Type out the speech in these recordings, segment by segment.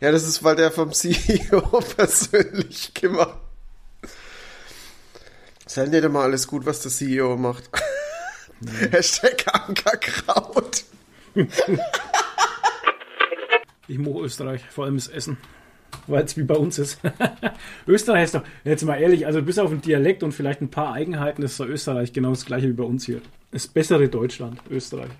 Ja, das ist, weil der vom CEO persönlich gemacht. Halt nicht immer alles gut, was der CEO macht. Nee. Hashtag Ankerkraut. ich mag Österreich, vor allem das Essen. Weil es wie bei uns ist. Österreich ist doch, jetzt mal ehrlich, also bis auf den Dialekt und vielleicht ein paar Eigenheiten ist doch Österreich genau das gleiche wie bei uns hier. Das bessere Deutschland, Österreich.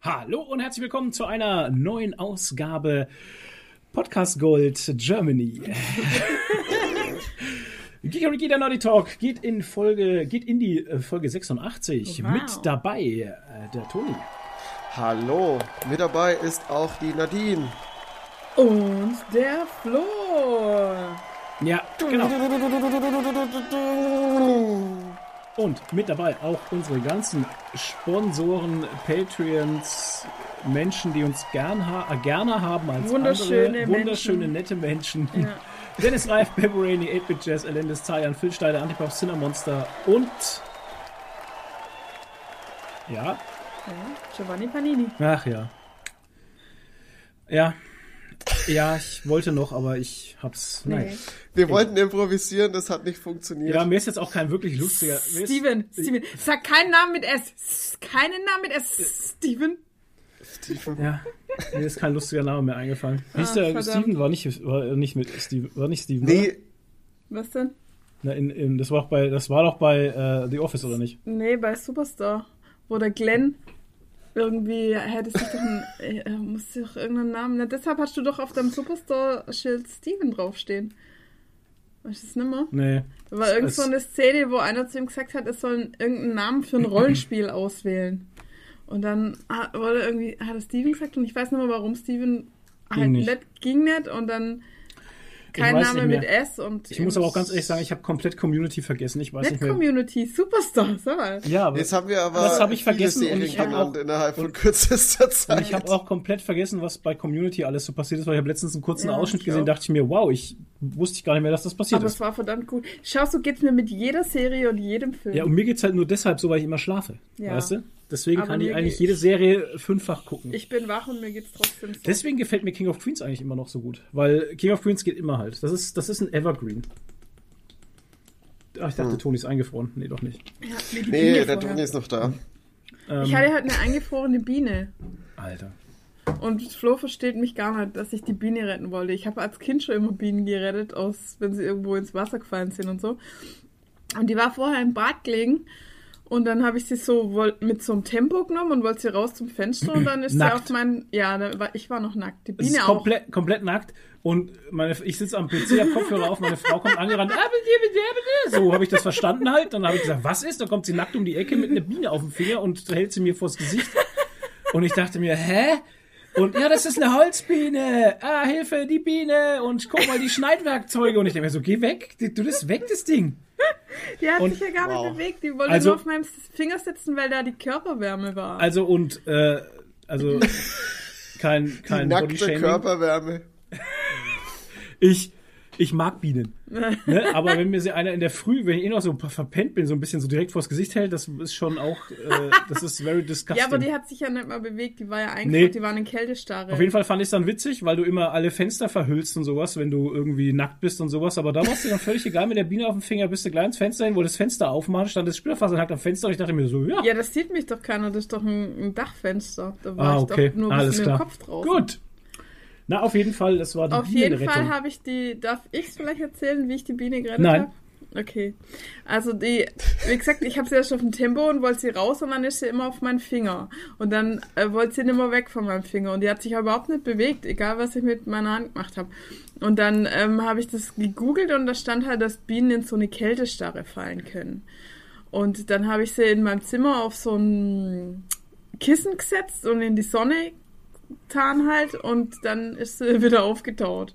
Hallo und herzlich willkommen zu einer neuen Ausgabe Podcast Gold Germany. Und der Naughty Talk geht in Folge, geht in die äh, Folge 86. Wow. Mit dabei äh, der Toni. Hallo, mit dabei ist auch die Nadine. Und der Flo. Ja, genau. Und mit dabei auch unsere ganzen Sponsoren, Patreons, Menschen, die uns gern ha äh, gerne haben als wunderschöne andere, wunderschöne, Menschen. nette Menschen. Ja. Dennis Reif, Pepperoni, 8-Bit Jazz, Elendis Zayan, Phil Steider, Antipop, Cinnamonster und ja. ja. Giovanni Panini. Ach ja. Ja. Ja, ich wollte noch, aber ich hab's. Nein. Nee. Wir wollten improvisieren, das hat nicht funktioniert. Ja, mir ist jetzt auch kein wirklich lustiger. Steven, Steven, sag keinen Namen mit S. Keinen Namen mit S. Steven. Steven. Ja, mir ist kein lustiger Name mehr eingefallen. Wie Hieß der verdammt. Steven? War nicht, war nicht mit Steven. War nicht Steven. Nee. Oder? Was denn? Na, in, in, das, war auch bei, das war doch bei äh, The Office, oder nicht? Nee, bei Superstar. Wo der Glenn irgendwie hätte sich doch ein, äh, musste doch irgendeinen Namen. Na, deshalb hast du doch auf deinem Superstar-Schild Steven draufstehen. Weißt du das nicht mehr? Nee. Da war irgend so eine Szene, wo einer zu ihm gesagt hat, es soll irgendeinen Namen für ein Rollenspiel auswählen. Und dann hat, wurde irgendwie, hat er Steven gesagt und ich weiß nicht mehr, warum Steven ging halt nicht. nicht ging nicht und dann kein Name mit S und. Ich muss aber auch ganz ehrlich sagen, ich habe komplett Community vergessen. Ich weiß nicht, nicht mehr. Community, Superstar, sag mal. Ja, aber. Jetzt haben wir aber. Das habe ich vergessen und ich habe auch, innerhalb von kürzester Zeit. Und ich habe auch komplett vergessen, was bei Community alles so passiert ist, weil ich habe letztens einen kurzen ja, Ausschnitt gesehen, dachte ich mir, wow, ich wusste ich gar nicht mehr, dass das passiert aber ist. Aber es war verdammt gut. Schau, so geht's mir mit jeder Serie und jedem Film. Ja, und mir geht's halt nur deshalb so, weil ich immer schlafe. Ja. Weißt du? Deswegen aber kann ich eigentlich jede Serie fünffach gucken. Ich bin wach und mir geht's trotzdem so. Deswegen gefällt mir King of Queens eigentlich immer noch so gut. Weil King of Queens geht immer halt. Das ist, das ist ein Evergreen. Ach, ich dachte, hm. Toni ist eingefroren. Nee, doch nicht. Ja, nee, der Toni ist noch da. Ähm, ich hatte halt eine eingefrorene Biene. Alter. Und Flo versteht mich gar nicht, dass ich die Biene retten wollte. Ich habe als Kind schon immer Bienen gerettet, aus, wenn sie irgendwo ins Wasser gefallen sind und so. Und die war vorher im Bad gelegen und dann habe ich sie so mit so einem Tempo genommen und wollte sie raus zum Fenster und dann ist sie auf mein. Ja, war, ich war noch nackt. Die Biene ist auch. Komplett, komplett nackt. Und meine, ich sitze am PC, hab Kopfhörer auf, meine Frau kommt angerannt. Ah, so habe ich das verstanden halt. Dann habe ich gesagt, was ist? Dann kommt sie nackt um die Ecke mit einer Biene auf dem Finger und hält sie mir vors Gesicht. Und ich dachte mir, hä? Und ja, das ist eine Holzbiene. Ah, Hilfe, die Biene. Und guck mal, die Schneidwerkzeuge. Und ich denke mir so, geh weg. Du bist weg, das Ding. Die hat und, sich ja gar nicht wow. bewegt. Die wollte also, nur auf meinem Finger sitzen, weil da die Körperwärme war. Also und, äh, also kein, kein die nackte Körperwärme. Ich, ich mag Bienen. ne? Aber wenn mir sie einer in der Früh, wenn ich eh noch so verpennt bin, so ein bisschen so direkt vors Gesicht hält, das ist schon auch, äh, das ist very disgusting. Ja, aber die hat sich ja nicht mal bewegt, die war ja eigentlich, nee. die war in Kältestarre. Auf jeden Fall fand ich es dann witzig, weil du immer alle Fenster verhüllst und sowas, wenn du irgendwie nackt bist und sowas, aber da war es dir dann völlig egal, mit der Biene auf dem Finger bist du gleich ins Fenster hin, wo das Fenster aufmacht, stand das Spielerfaser nackt am Fenster und ich dachte mir so, ja. Ja, das sieht mich doch keiner, das ist doch ein, ein Dachfenster. Da war ah, okay. ich doch nur Alles mit dem Kopf drauf. Gut. Na, auf jeden Fall, das war die Auf jeden Fall habe ich die, darf ich es vielleicht erzählen, wie ich die Biene gerettet habe? Nein. Okay. Also die, wie gesagt, ich habe sie erst auf dem Tempo und wollte sie raus und dann ist sie immer auf meinen Finger. Und dann äh, wollte sie nicht mehr weg von meinem Finger. Und die hat sich überhaupt nicht bewegt, egal was ich mit meiner Hand gemacht habe. Und dann ähm, habe ich das gegoogelt und da stand halt, dass Bienen in so eine Kältestarre fallen können. Und dann habe ich sie in meinem Zimmer auf so ein Kissen gesetzt und in die Sonne getan halt und dann ist sie wieder aufgetaut.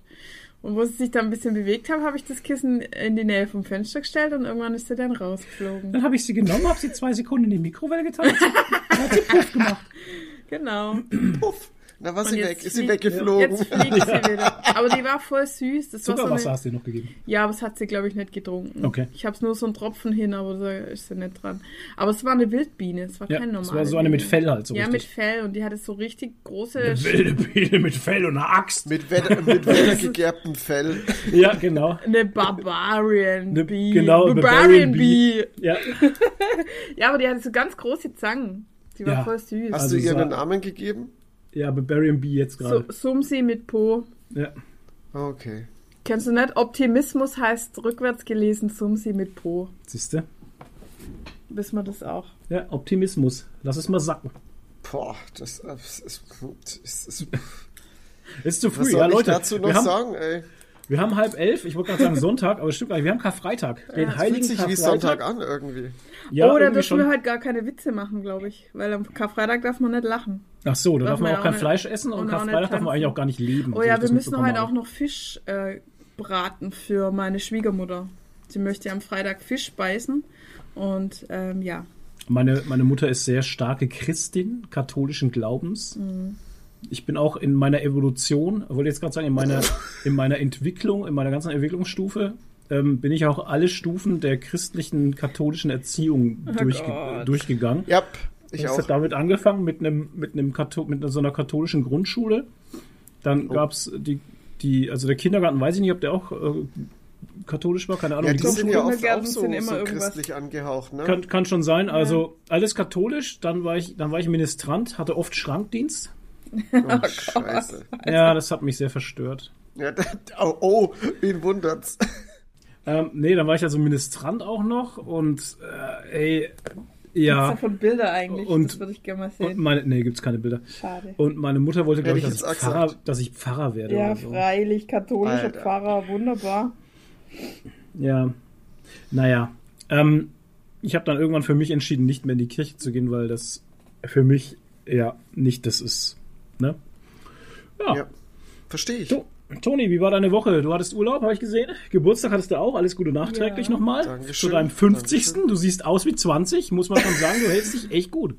Und wo sie sich dann ein bisschen bewegt haben, habe ich das Kissen in die Nähe vom Fenster gestellt und irgendwann ist sie dann rausgeflogen. Dann habe ich sie genommen, habe sie zwei Sekunden in die Mikrowelle getan und hat sie Puff gemacht. Genau. Puff. Da war Und sie weg, ist sie weggeflogen. Jetzt fliegt sie wieder. Aber die war voll süß. Das war so Zuckerwasser eine, hast du ihr noch gegeben. ja, aber das hat sie, glaube ich, nicht getrunken. Okay. Ich habe es nur so einen Tropfen hin, aber da ist sie nicht dran. Aber es war eine Wildbiene, es war Ja, kein das normale war so eine mit. Fell halt so Ja, mit richtig. Fell und die hatte so richtig große... Eine wilde Biene mit Fell und einer Axt. Mit, Wetter, mit wettergegerbtem Fell. Ja, genau. Eine Barbarian Eine- Bee. genau, Barbarian Barbarian Bee. Ja, Ja, aber die hatte so ganz große Zangen. Die war Ja. voll süß. Hast Also du ihr einen Namen gegeben? Ja Barbarian Bee jetzt So, gerade. Sumsi mit Po. Ja. Okay. Kennst du nicht? Optimismus heißt rückwärts gelesen Sumsi mit Po. Siehste? Wissen wir das auch. Ja, Optimismus. Lass es mal sacken. Boah, das, das ist, das ist Ist zu Was früh, soll ja, ich Leute. dazu noch wir, haben, sagen, ey? Wir haben halb elf, ich wollte gerade sagen Sonntag, aber es stimmt gar nicht. Wir haben Karfreitag. Den Ja, es heiligen Fühlt sich wie Karfreitag. Sonntag an irgendwie. Ja, irgendwie dürfen schon. wir halt gar keine Witze machen, glaube ich. Weil am Karfreitag darf man nicht lachen. Ach so, da Darf darf man auch kein nicht- Fleisch essen und nicht Karfreitag darf man tanzen. eigentlich auch gar nicht leben. Oh ja, wir das müssen heute auch noch Fisch äh, braten für meine Schwiegermutter. Sie möchte am Freitag Fisch speisen. Und ähm, ja, Meine, meine Mutter ist sehr starke Christin katholischen Glaubens. Mhm. Ich bin auch in meiner Evolution, wollte jetzt gerade sagen, in meiner, in meiner Entwicklung, in meiner ganzen Entwicklungsstufe, ähm, bin ich auch alle Stufen der christlichen katholischen Erziehung durchge Oh Gott. durchgegangen. Ja, ich Das auch. hat damit angefangen mit einem mit einem mit so einer katholischen Grundschule. Dann Oh. gab's die die also der Kindergarten weiß ich nicht, ob der auch äh, katholisch war, keine Ahnung. Ja, die die sind ja oft auch so, sind immer so irgendwas. christlich angehaucht, ne? kann, kann schon sein. Also alles katholisch. Dann war ich dann war ich Ministrant, hatte oft Schrankdienst. Oh, scheiße. Ja, das hat mich sehr verstört. Ja, oh, oh, wen wundert's? Ähm, nee, dann war ich also Ministrant auch noch und äh, ey, gibt's ja. davon Bilder eigentlich? Und- das würde ich gerne mal Und sehen. meine, nee, gibt's keine Bilder. Schade. Und meine Mutter wollte, glaube ich, dass ich Pfarrer, dass ich Pfarrer werde. Ja, oder so. freilich, katholischer Alter. Pfarrer, wunderbar. Ja, naja. Ähm, ich habe dann irgendwann für mich entschieden, nicht mehr in die Kirche zu gehen, weil das für mich ja nicht das ist. Ne? Ja. Ja, verstehe ich. So, Toni, wie war deine Woche? Du hattest Urlaub, habe ich gesehen. Geburtstag hattest du auch. Alles Gute nachträglich Ja. nochmal. Zu deinem 50. Dankeschön. Du siehst aus wie 20, muss man schon sagen. Du hältst dich echt gut.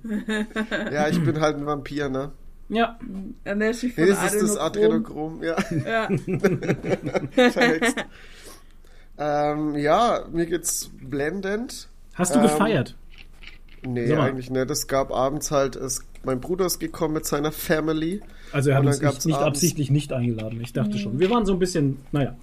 Ja, ich bin halt ein Vampir, ne? Ja, Ernährt sich von Nee, das ist das Adrenochrom. Ja. Ja. Ähm, ja, mir geht's blendend. hast du Ähm, gefeiert? Nee, eigentlich nicht. Es gab abends halt, es, mein Bruder ist gekommen mit seiner Family. Also er hat uns nicht, nicht absichtlich nicht eingeladen. Ich dachte schon. Wir waren so ein bisschen, naja.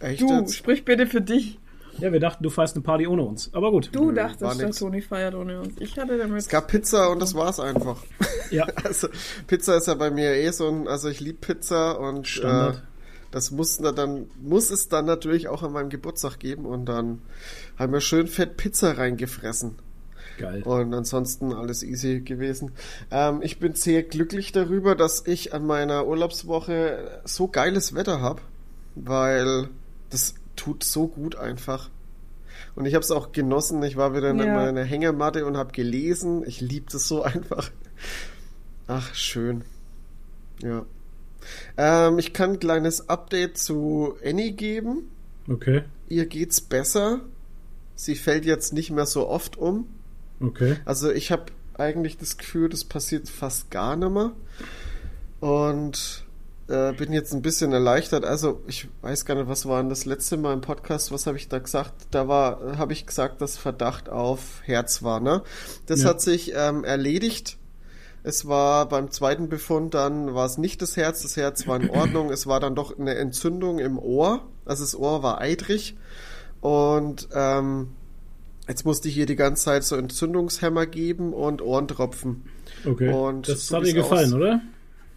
Echt Du, jetzt? sprich bitte für dich. Ja, wir dachten, du feierst eine Party ohne uns. Aber gut. Du Nö, dachtest, nix. Toni feiert ohne uns. Ich hatte damit. Es gab Pizza und das war's einfach. Ja, Also, Pizza ist ja bei mir eh so ein, also ich liebe Pizza und Standard. Äh, das muss na dann muss es dann natürlich auch an meinem Geburtstag geben und dann haben wir schön fett Pizza reingefressen geil. und ansonsten alles easy gewesen. Ähm, ich bin sehr glücklich darüber, dass ich an meiner Urlaubswoche so geiles Wetter habe, weil das tut so gut einfach. Und ich habe es auch genossen. Ich war wieder in Ja. meiner Hängematte und habe gelesen. Ich liebe das so einfach. Ach, schön. Ja. Ähm, ich kann ein kleines Update zu Annie geben. Okay, Ihr geht's besser. Sie fällt jetzt nicht mehr so oft um. Okay. Also ich habe eigentlich das Gefühl, das passiert fast gar nicht mehr. Und äh, bin jetzt ein bisschen erleichtert. Also ich weiß gar nicht, was war denn das letzte Mal im Podcast, was habe ich da gesagt? Da war, habe ich gesagt, dass Verdacht auf Herz war, ne? Das Ja. hat sich ähm, erledigt. Es war beim zweiten Befund, dann war es nicht das Herz, das Herz war in Ordnung, es war dann doch eine Entzündung im Ohr, also das Ohr war eitrig und ähm, jetzt musste ich ihr die ganze Zeit so Entzündungshemmer geben und Ohrentropfen. Okay. Und das so hat dir gefallen, aus- oder?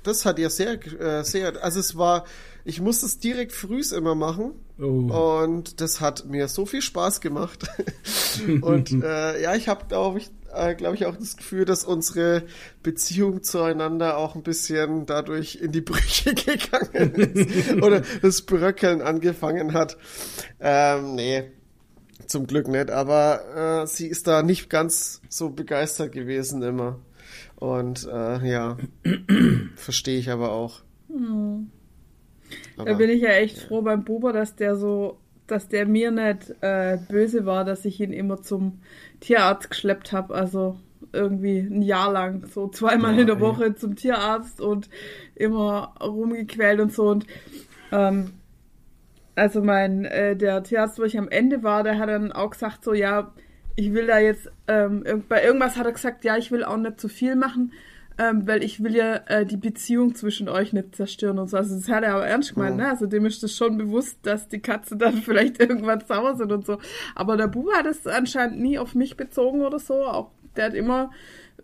Das hat ihr sehr, äh, sehr, also es war, ich musste es direkt frühs immer machen Oh. und das hat mir so viel Spaß gemacht. und äh, ja, ich habe, glaube ich, äh, glaube ich, auch das Gefühl, dass unsere Beziehung zueinander auch ein bisschen dadurch in die Brüche gegangen ist. Oder das Bröckeln angefangen hat. Ähm, nee, zum Glück nicht. Aber äh, sie ist da nicht ganz so begeistert gewesen immer. Und äh, ja, verstehe ich aber auch. da bin ich ja echt froh beim Buber, dass der so, dass der mir nicht äh, böse war, dass ich ihn immer zum Tierarzt geschleppt habe. Also irgendwie ein Jahr lang, so zweimal ja, in der Woche zum Tierarzt und immer rumgequält und so. Und ähm, also mein, äh, der Tierarzt, wo ich am Ende war, der hat dann auch gesagt, so ja, ich will da jetzt, ähm, bei irgendwas hat er gesagt, ja, ich will auch nicht zu viel machen, ähm, weil ich will ja äh, die Beziehung zwischen euch nicht zerstören und so. Also das hat er aber ernst gemeint, oh. ne? Also dem ist das schon bewusst, dass die Katze dann vielleicht irgendwann sauer sind und so. Aber der Bube hat es anscheinend nie auf mich bezogen oder so. Auch der hat immer,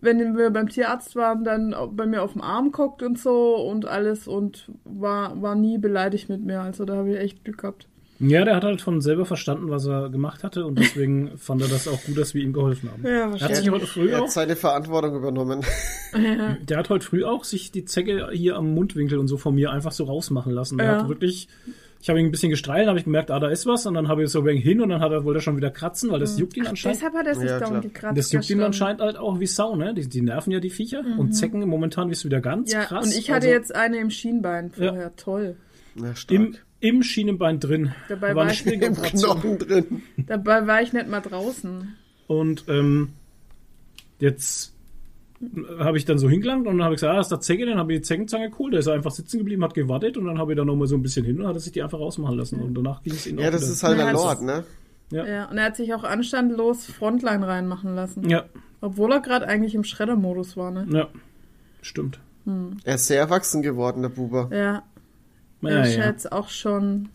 wenn wir beim Tierarzt waren, dann bei mir auf dem Arm guckt und so und alles und war, war nie beleidigt mit mir. Also da habe ich echt Glück gehabt. Ja, der hat halt von selber verstanden, was er gemacht hatte und deswegen fand er das auch gut, dass wir ihm geholfen haben. Ja, er hat sich heute früh er hat auch, seine Verantwortung übernommen. Ja. Der hat heute früh auch sich die Zecke hier am Mundwinkel und so von mir einfach so rausmachen lassen. Er ja. hat wirklich, ich habe ihn ein bisschen gestreichelt, habe ich gemerkt, ah, da ist was und dann habe ich so ein hin und dann hat er, wollte er schon wieder kratzen, weil das juckt ihn anscheinend. Deshalb hat er sich ja, darum gekratzt. Das juckt ihn anscheinend halt auch wie Sau, ne? Die, die nerven ja die Viecher mhm. und Zecken momentan bist du wieder ganz ja, krass. Und ich hatte also, jetzt eine im Schienbein vorher, toll. Ja, stark. Im, im Schienenbein drin. Dabei war, war ich im Knochen drin. Dabei war ich nicht mal draußen. Und ähm, jetzt habe ich dann so hingelangt und dann habe ich gesagt, ah, ist der Zecke, dann habe ich die Zeckenzange geholt, der ist einfach sitzen geblieben, hat gewartet und dann habe ich da nochmal so ein bisschen hin und hat sich die einfach rausmachen lassen und danach ging es ihm Ja, das wieder. ist halt der Lord, ne? Ja. ja, und er hat sich auch anstandlos Frontline reinmachen lassen. Ja. Obwohl er gerade eigentlich im Schreddermodus war, ne? Ja, stimmt. Hm. Er ist sehr erwachsen geworden, der Buber. Ja. Ja, ich ja. jetzt auch schon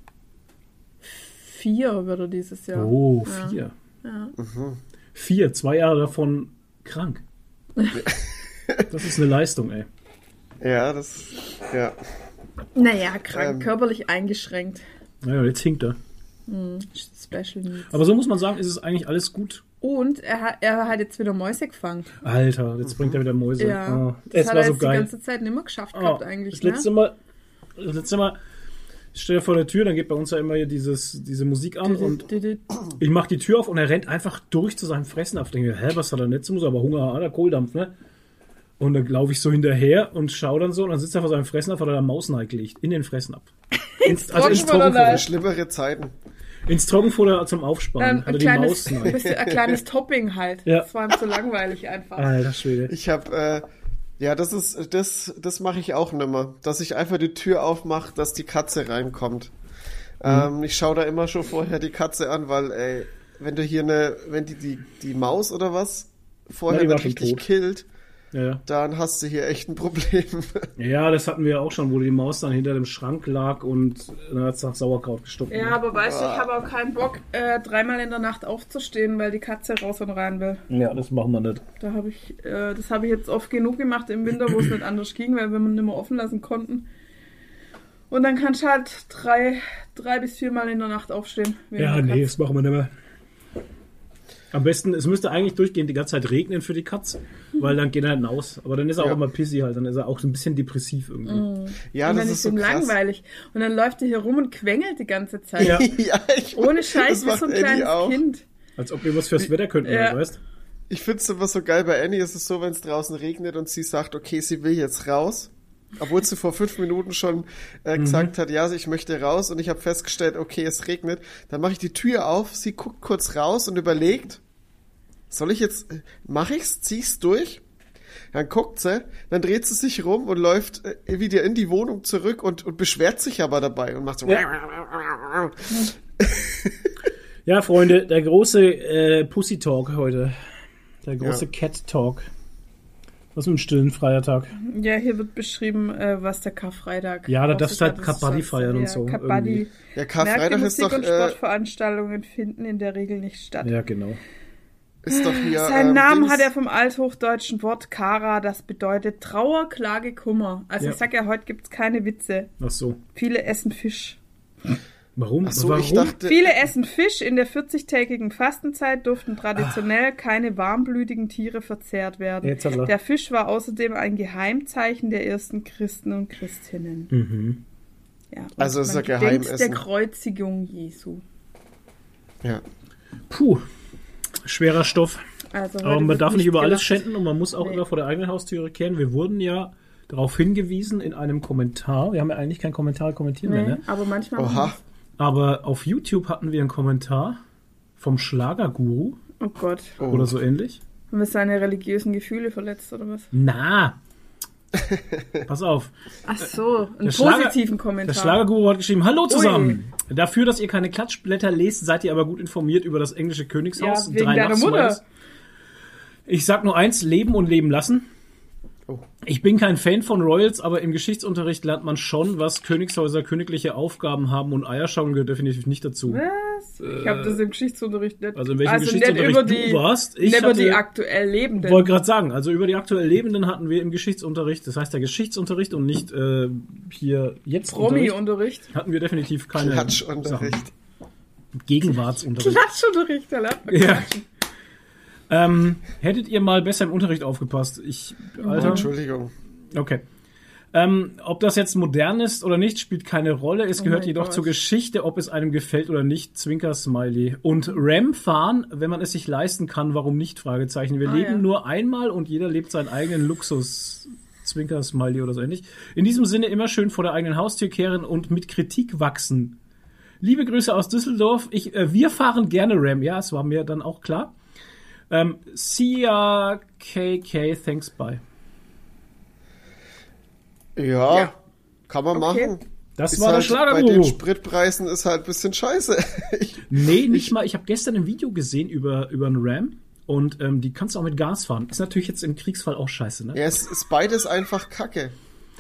vier würde dieses Jahr. Oh, vier. Ja. Mhm. Vier, zwei Jahre davon krank. das ist eine Leistung, ey. Ja, das, ja. Naja, krank, ähm, körperlich eingeschränkt. Naja, jetzt hinkt er. Mm, special Needs. Aber so muss man sagen, ist es eigentlich alles gut. Und er hat, er hat jetzt wieder Mäuse gefangen. Alter, jetzt bringt er wieder Mäuse. Ja, oh, das, das hat er jetzt geil. die ganze Zeit nicht mehr geschafft oh, gehabt eigentlich. Das letzte ne? Mal, das letzte Mal stehe vor der Tür, dann geht bei uns ja immer hier dieses, diese Musik an und ich mache die Tür auf und er rennt einfach durch zu seinem Fressen auf. Ich denke, hä, was hat er nicht zu muss, aber Hunger hat er, Kohldampf, ne? Und dann laufe ich so hinterher und schaue dann so und dann sitzt er vor seinem Fressen auf, hat er da Maus gelegt. In den Fressen ab. Ins, also ins Trockenfutter. Schlimmere Zeiten. Ins Trockenfutter zum Aufsparen. Ähm, kleines, Maus Ein kleines Topping halt. Ja. Das war ihm zu langweilig einfach. Alter Schwede. Ich habe äh, ja, das ist, das, das mache ich auch nimmer. Dass ich einfach die Tür aufmache, dass die Katze reinkommt. Mhm. Ähm, ich schaue da immer schon vorher die Katze an, weil, ey, wenn du hier eine, wenn die, die, die Maus oder was vorher ja, richtig killt, ja. dann hast du hier echt ein Problem. Ja, das hatten wir ja auch schon, wo die Maus dann hinter dem Schrank lag und dann hat es nach Sauerkraut gestopft. Ja, aber weißt du, ich habe auch keinen Bock, äh, dreimal in der Nacht aufzustehen, weil die Katze raus und rein will. Ja, das machen wir nicht. Da habe ich, äh, das habe ich jetzt oft genug gemacht im Winter, wo es nicht anders ging, weil wir nicht mehr offen lassen konnten. Und dann kannst du halt drei, drei bis viermal in der Nacht aufstehen. Ja, nee, das machen wir nicht mehr. Am besten, es müsste eigentlich durchgehend die ganze Zeit regnen für die Katz, weil dann geht er halt aus. Aber dann ist er ja. auch immer pissy halt, dann ist er auch so ein bisschen depressiv irgendwie. Mm. Ja, und das ist so langweilig. Und dann läuft er hier rum und quengelt die ganze Zeit. Ja, ja ich, Ohne Scheiß wie so ein kleines auch. Kind. Als ob wir was fürs Wetter könnten, ja. weißt Ich finde es immer so geil, bei Annie ist es so, wenn es draußen regnet und sie sagt, okay, sie will jetzt raus. Obwohl sie vor fünf Minuten schon äh, mhm. gesagt hat, ja, ich möchte raus und ich habe festgestellt, okay, es regnet. Dann mache ich die Tür auf, sie guckt kurz raus und überlegt, soll ich jetzt, äh, mach ich's, zieh's durch? Dann guckt sie, dann dreht sie sich rum und läuft äh, wieder in die Wohnung zurück und, und beschwert sich aber dabei und macht so. Ja, ja Freunde, der große äh, Pussy Talk heute. Der große ja. Cat Talk. Was mit dem stillen Feiertag? Ja, hier wird beschrieben, äh, was der Karfreitag Ja, da darfst du halt Kabaddi feiern und so. Kabaddi. Ja, Karfreitag ist doch. Und äh, Sportveranstaltungen finden in der Regel nicht statt. Ja, genau. Ist doch hier. Seinen ähm, Namen Dings. hat er vom althochdeutschen Wort Kara, das bedeutet Trauer, Klage, Kummer. Also ja. ich sag ja, heute gibt's keine Witze. Ach so. Viele essen Fisch. Warum? So, Warum? Ich dachte, Viele essen Fisch. In der 40-tägigen Fastenzeit durften traditionell Ach. keine warmblütigen Tiere verzehrt werden. Der Fisch war außerdem ein Geheimzeichen der ersten Christen und Christinnen. Mhm. Ja, also es ist ein Geheimessen. der Kreuzigung Jesu. Ja. Puh, schwerer Stoff. Also Aber man darf nicht über alles schänden und man muss auch nee. immer vor der eigenen Haustüre kehren. Wir wurden ja darauf hingewiesen in einem Kommentar. Wir haben ja eigentlich keinen Kommentar kommentieren nee, mehr, ne? Aber manchmal. Oha. Aber auf YouTube hatten wir einen Kommentar vom Schlagerguru. Oh Gott. Oder so ähnlich. Haben wir seine religiösen Gefühle verletzt oder was? Na. Pass auf. Ach so, einen Schlager, positiven Kommentar. Der Schlagerguru hat geschrieben, hallo zusammen. Ui. Dafür, dass ihr keine Klatschblätter lest, seid ihr aber gut informiert über das englische Königshaus. Ja, wegen deiner Mutter. Ich sag nur eins, leben und leben lassen. Oh. Ich bin kein Fan von Royals, aber im Geschichtsunterricht lernt man schon, was Königshäuser königliche Aufgaben haben und Eierschauen gehört definitiv nicht dazu. Was? Ich habe das im Geschichtsunterricht nicht. Also in welchem also Geschichtsunterricht die, du warst? Ich über die aktuell Lebenden. Wollte gerade sagen, also über die aktuell Lebenden hatten wir im Geschichtsunterricht, das heißt der Geschichtsunterricht und nicht äh, hier jetzt Promi-Unterricht. Hatten wir definitiv keine Klatschunterricht. Gegenwartsunterricht. Klatschunterricht, da lernt man ja. Ähm, hättet ihr mal besser im Unterricht aufgepasst? Ich, Alter. Oh, Entschuldigung. Okay. Ähm, ob das jetzt modern ist oder nicht, spielt keine Rolle. Es oh gehört jedoch Gott. zur Geschichte, ob es einem gefällt oder nicht. Zwinker Smiley. Und Ram fahren, wenn man es sich leisten kann, warum nicht? Fragezeichen. Wir ah, leben ja. nur einmal und jeder lebt seinen eigenen Luxus. Zwinker Smiley oder so ähnlich. In diesem Sinne immer schön vor der eigenen Haustür kehren und mit Kritik wachsen. Liebe Grüße aus Düsseldorf. Ich, äh, wir fahren gerne Ram. Ja, es war mir dann auch klar. Ähm, CRKK, thanks, bye. Ja, ja. kann man okay. machen. Das ist war halt, der Schlagerguru. Bei den Spritpreisen ist halt ein bisschen scheiße. ich, nee, nicht ich, mal. Ich habe gestern ein Video gesehen über, über einen Ram. Und ähm, die kannst du auch mit Gas fahren. Ist natürlich jetzt im Kriegsfall auch scheiße, ne? Ja, es ist beides einfach Kacke.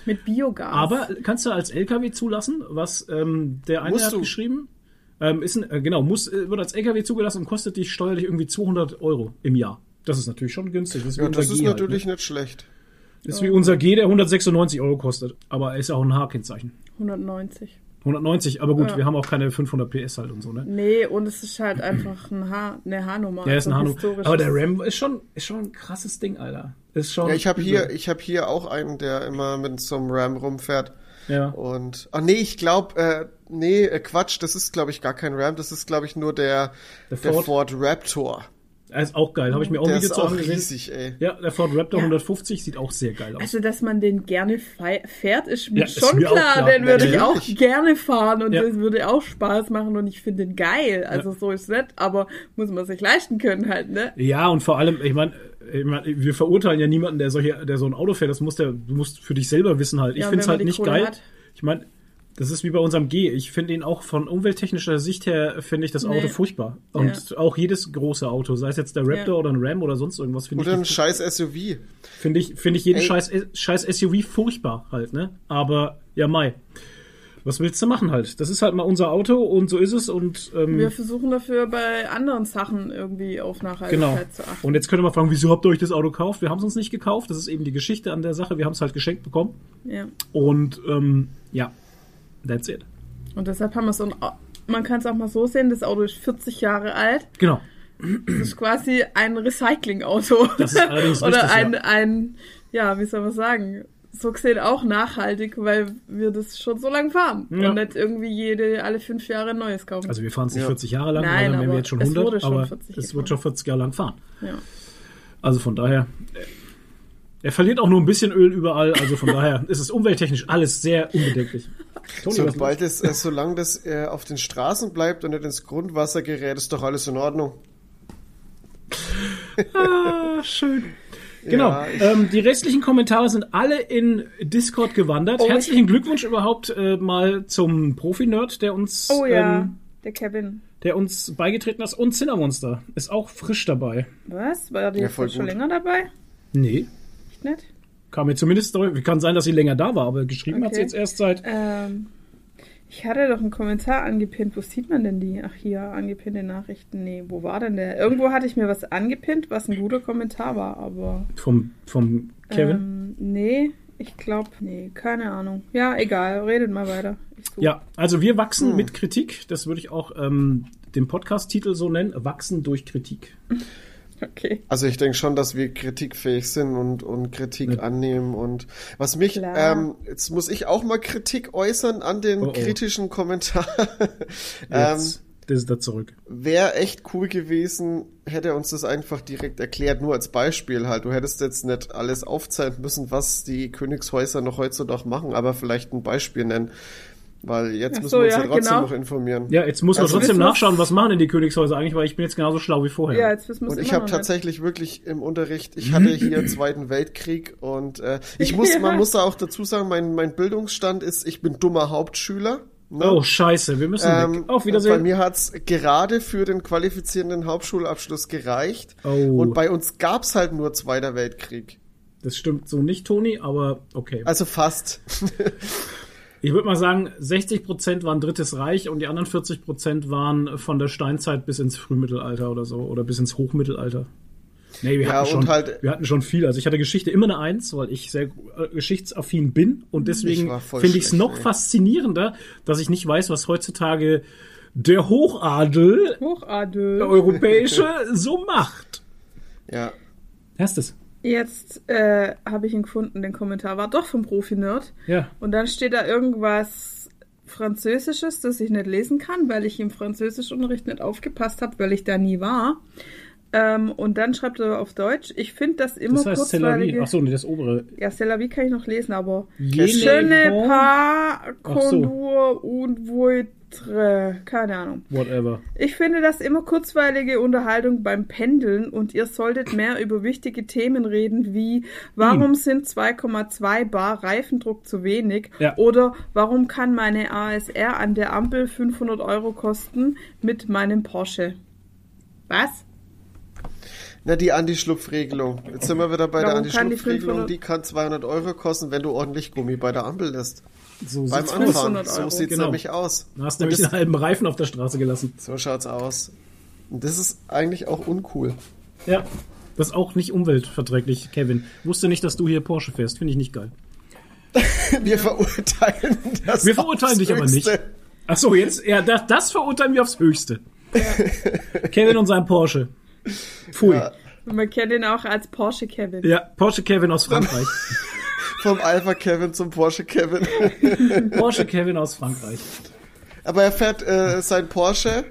Mit Biogas. Aber kannst du als LKW zulassen, was ähm, der eine Musst hat du. geschrieben? Ähm, ist ein, äh, genau, muss, äh, wird als LKW zugelassen und kostet dich steuerlich irgendwie 200 Euro im Jahr. Das ist natürlich schon günstig. Das ist, ja, das ist natürlich halt, ne? nicht schlecht. Das ist wie unser G, der 196 Euro kostet. Aber er ist auch ein H-Kennzeichen. 190. 190, aber gut, ja. wir haben auch keine 500 PS halt und so, ne? Nee, und es ist halt einfach ein H, eine H-Nummer. Ja, ist eine H-Nummer. Aber der RAM ist schon, ist schon ein krasses Ding, Alter. Ist schon. Ja, ich habe hier, ich habe hier auch einen, der immer mit so einem RAM rumfährt. Ja. Und, ah nee, ich glaube, äh, nee, äh, Quatsch, das ist glaube ich gar kein Ram, das ist glaube ich nur der, der, der Ford. Ford Raptor. Er ist auch geil. Habe ich mir auch der Video zu auch riesig, ey. Ja, der Ford Raptor ja. 150 sieht auch sehr geil aus. Also, dass man den gerne fährt, ist mir ja, schon ist mir klar. klar. Den würde ich auch gerne fahren und ja. das würde auch Spaß machen und ich finde den geil. Also, so ist es nicht, aber muss man sich leisten können halt, ne? Ja, und vor allem, ich meine, ich mein, wir verurteilen ja niemanden, der solche, der so ein Auto fährt. Das muss der, du musst für dich selber wissen halt. Ich ja, finde es halt nicht Kohle geil. Hat. Ich meine, das ist wie bei unserem G. Ich finde ihn auch von umwelttechnischer Sicht her, finde ich das Auto nee. furchtbar. Und ja. auch jedes große Auto, sei es jetzt der Raptor ja. oder ein Ram oder sonst irgendwas, finde ich. Oder ein scheiß SUV. Finde ich, finde ich jeden scheiß, scheiß SUV furchtbar halt, ne? Aber, ja, Mai. Was willst du machen halt? Das ist halt mal unser Auto und so ist es und ähm, wir versuchen dafür bei anderen Sachen irgendwie auf Nachhaltigkeit genau. zu achten. Und jetzt könnt ihr mal fragen, wieso habt ihr euch das Auto gekauft? Wir haben es uns nicht gekauft. Das ist eben die Geschichte an der Sache. Wir haben es halt geschenkt bekommen. Ja. Und ähm, ja, That's it. Und deshalb haben wir so ein, man kann es auch mal so sehen, das Auto ist 40 Jahre alt. Genau. Das ist quasi ein Recycling-Auto. Das ist allerdings Oder richtig, ein, ja. ein, ja, wie soll man sagen, so gesehen auch nachhaltig, weil wir das schon so lange fahren ja. und nicht irgendwie jede alle fünf Jahre ein neues kaufen. Also wir fahren es nicht ja. 40 Jahre lang, Nein, dann wären wir jetzt schon 100, schon aber es wird schon 40 Jahre lang fahren. Ja. Also von daher, er verliert auch nur ein bisschen Öl überall, also von daher ist es umwelttechnisch alles sehr unbedenklich. Toni, Sobald es, äh, solange das äh, auf den Straßen bleibt und nicht ins Grundwasser gerät, ist doch alles in Ordnung. ah, schön. Genau. Ja, ähm, die restlichen Kommentare sind alle in Discord gewandert. Oh, Herzlichen Glückwunsch überhaupt äh, mal zum Profi-Nerd, der uns. Oh ja, ähm, der Kevin. Der uns beigetreten ist. Und Zinnermonster ist auch frisch dabei. Was? War der ja, schon gut. länger dabei? Nee. Echt nicht? Kam mir zumindest, kann sein, dass sie länger da war, aber geschrieben okay. hat sie jetzt erst seit. Ähm, ich hatte doch einen Kommentar angepinnt. Wo sieht man denn die? Ach, hier, angepinnte Nachrichten. Nee, wo war denn der? Irgendwo hatte ich mir was angepinnt, was ein guter Kommentar war, aber. Vom, vom Kevin? Ähm, nee, ich glaube, nee, keine Ahnung. Ja, egal, redet mal weiter. Ja, also wir wachsen hm. mit Kritik. Das würde ich auch ähm, den Podcast-Titel so nennen: Wachsen durch Kritik. Okay. Also ich denke schon, dass wir kritikfähig sind und, und Kritik ja. annehmen und was mich, ähm, jetzt muss ich auch mal Kritik äußern an den oh, oh. kritischen Kommentar. ähm, Das ist da zurück. Wäre echt cool gewesen, hätte er uns das einfach direkt erklärt, nur als Beispiel halt. Du hättest jetzt nicht alles aufzeigen müssen, was die Königshäuser noch heutzutage machen, aber vielleicht ein Beispiel nennen. Weil jetzt müssen so, wir uns ja, ja, trotzdem genau. noch informieren. Ja, jetzt muss man Also trotzdem wissen wir- nachschauen, was machen denn die Königshäuser eigentlich, weil ich bin jetzt genauso schlau wie vorher. Ja, jetzt wissen wir es Und ich habe tatsächlich wirklich im Unterricht, ich hatte hier Zweiten Weltkrieg und äh, ich muss, Ja. man muss da auch dazu sagen, mein, mein Bildungsstand ist, ich bin dummer Hauptschüler. Ne? Oh, scheiße, wir müssen Ähm, weg. Auf Bei Wiedersehen. mir hat's gerade für den qualifizierenden Hauptschulabschluss gereicht. Oh. Und bei uns gab's halt nur Zweiter Weltkrieg. Das stimmt so nicht, Toni, aber okay. Also fast. Ich würde mal sagen, 60% waren Drittes Reich und die anderen 40% waren von der Steinzeit bis ins Frühmittelalter oder so oder bis ins Hochmittelalter. Nee, wir, Ja, hatten, und schon, halt- wir hatten schon viel. Also ich hatte Geschichte immer eine Eins, weil ich sehr äh, geschichtsaffin bin und deswegen finde ich es noch ey. faszinierender, dass ich nicht weiß, was heutzutage der Hochadel, Hochadel. der europäische, so macht. ja. Hast es? Jetzt äh, habe ich ihn gefunden, den Kommentar war doch vom Profi-Nerd. Ja. Und dann steht da irgendwas Französisches, das ich nicht lesen kann, weil ich im Französischunterricht nicht aufgepasst habe, weil ich da nie war. Ähm, und dann schreibt er auf Deutsch, ich finde das immer Das heißt kurzweilige... Achso, nee, das obere. Ja, Cellavi kann ich noch lesen, aber... Schöne Bon- Paar, Ach so. Und Voitre. Keine Ahnung. Whatever. Ich finde das immer kurzweilige Unterhaltung beim Pendeln und ihr solltet mehr über wichtige Themen reden wie warum sind 2,2 Bar Reifendruck zu wenig Ja. oder warum kann meine ASR an der Ampel 500 Euro kosten mit meinem Porsche. Was? Na, die Anti-Schlupfregelung. Jetzt sind wir wieder bei der Warum die Anti-Schlupfregelung. 500 Die kann 200 Euro kosten, wenn du ordentlich Gummi bei der Ampel lässt. So Beim sieht's Anfahren. aus. 500 So Euro. sieht's Genau. nämlich aus. Du hast nämlich das, den halben Reifen auf der Straße gelassen. so schaut's aus. Und das ist eigentlich auch uncool. Ja. Das ist auch nicht umweltverträglich, Kevin. Wusste nicht, dass du hier Porsche fährst. Finde ich nicht geil. Wir verurteilen das. Wir verurteilen aufs dich aber nicht. Höchste. Ach so, jetzt, ja, das, das verurteilen wir aufs Höchste. Kevin und sein Porsche. Pfui. Ja. Und man kennt ihn auch als Porsche Kevin. Ja, Porsche Kevin aus Frankreich. Vom Alpha Kevin zum Porsche Kevin. Porsche Kevin aus Frankreich. Aber er fährt äh, sein Porsche,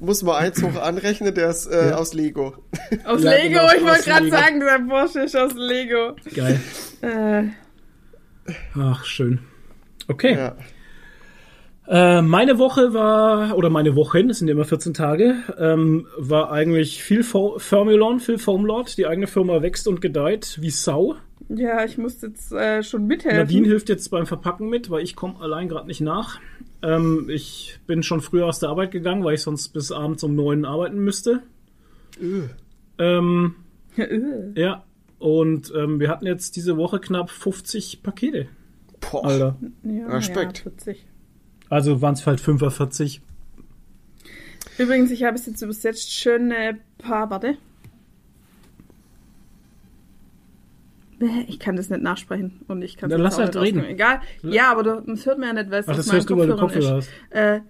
muss man eins hoch anrechnen, der ist äh, Ja. aus Lego. Aus Ja, Lego, genau, ich wollte gerade sagen, der Porsche ist aus Lego. Geil. Äh, Ach, schön. Okay. Ja. Äh, meine Woche war, oder meine Wochen, es sind ja immer 14 Tage, ähm, war eigentlich viel Fo Formulon, viel Foamlord. Die eigene Firma wächst und gedeiht wie Sau. Ja, ich muss jetzt äh, schon mithelfen. Nadine hilft jetzt beim Verpacken mit, weil ich komme allein gerade nicht nach. Ähm, ich bin schon früher aus der Arbeit gegangen, weil ich sonst bis abends um neun arbeiten müsste. Ähm, Äh. ja, und ähm, wir hatten jetzt diese Woche knapp 50 Pakete. Boah. Alter. ja, Respekt. Ja, 40. Also waren es halt 45. Übrigens, ich habe es jetzt übersetzt. Schöne Paar, warte. Ich kann das nicht nachsprechen und ich kann Dann lass halt reden. Egal. Ja, aber du, das hört man ja nicht, weil es Ach, das hörst du, weil du Kopfhörer ist. hast. Äh,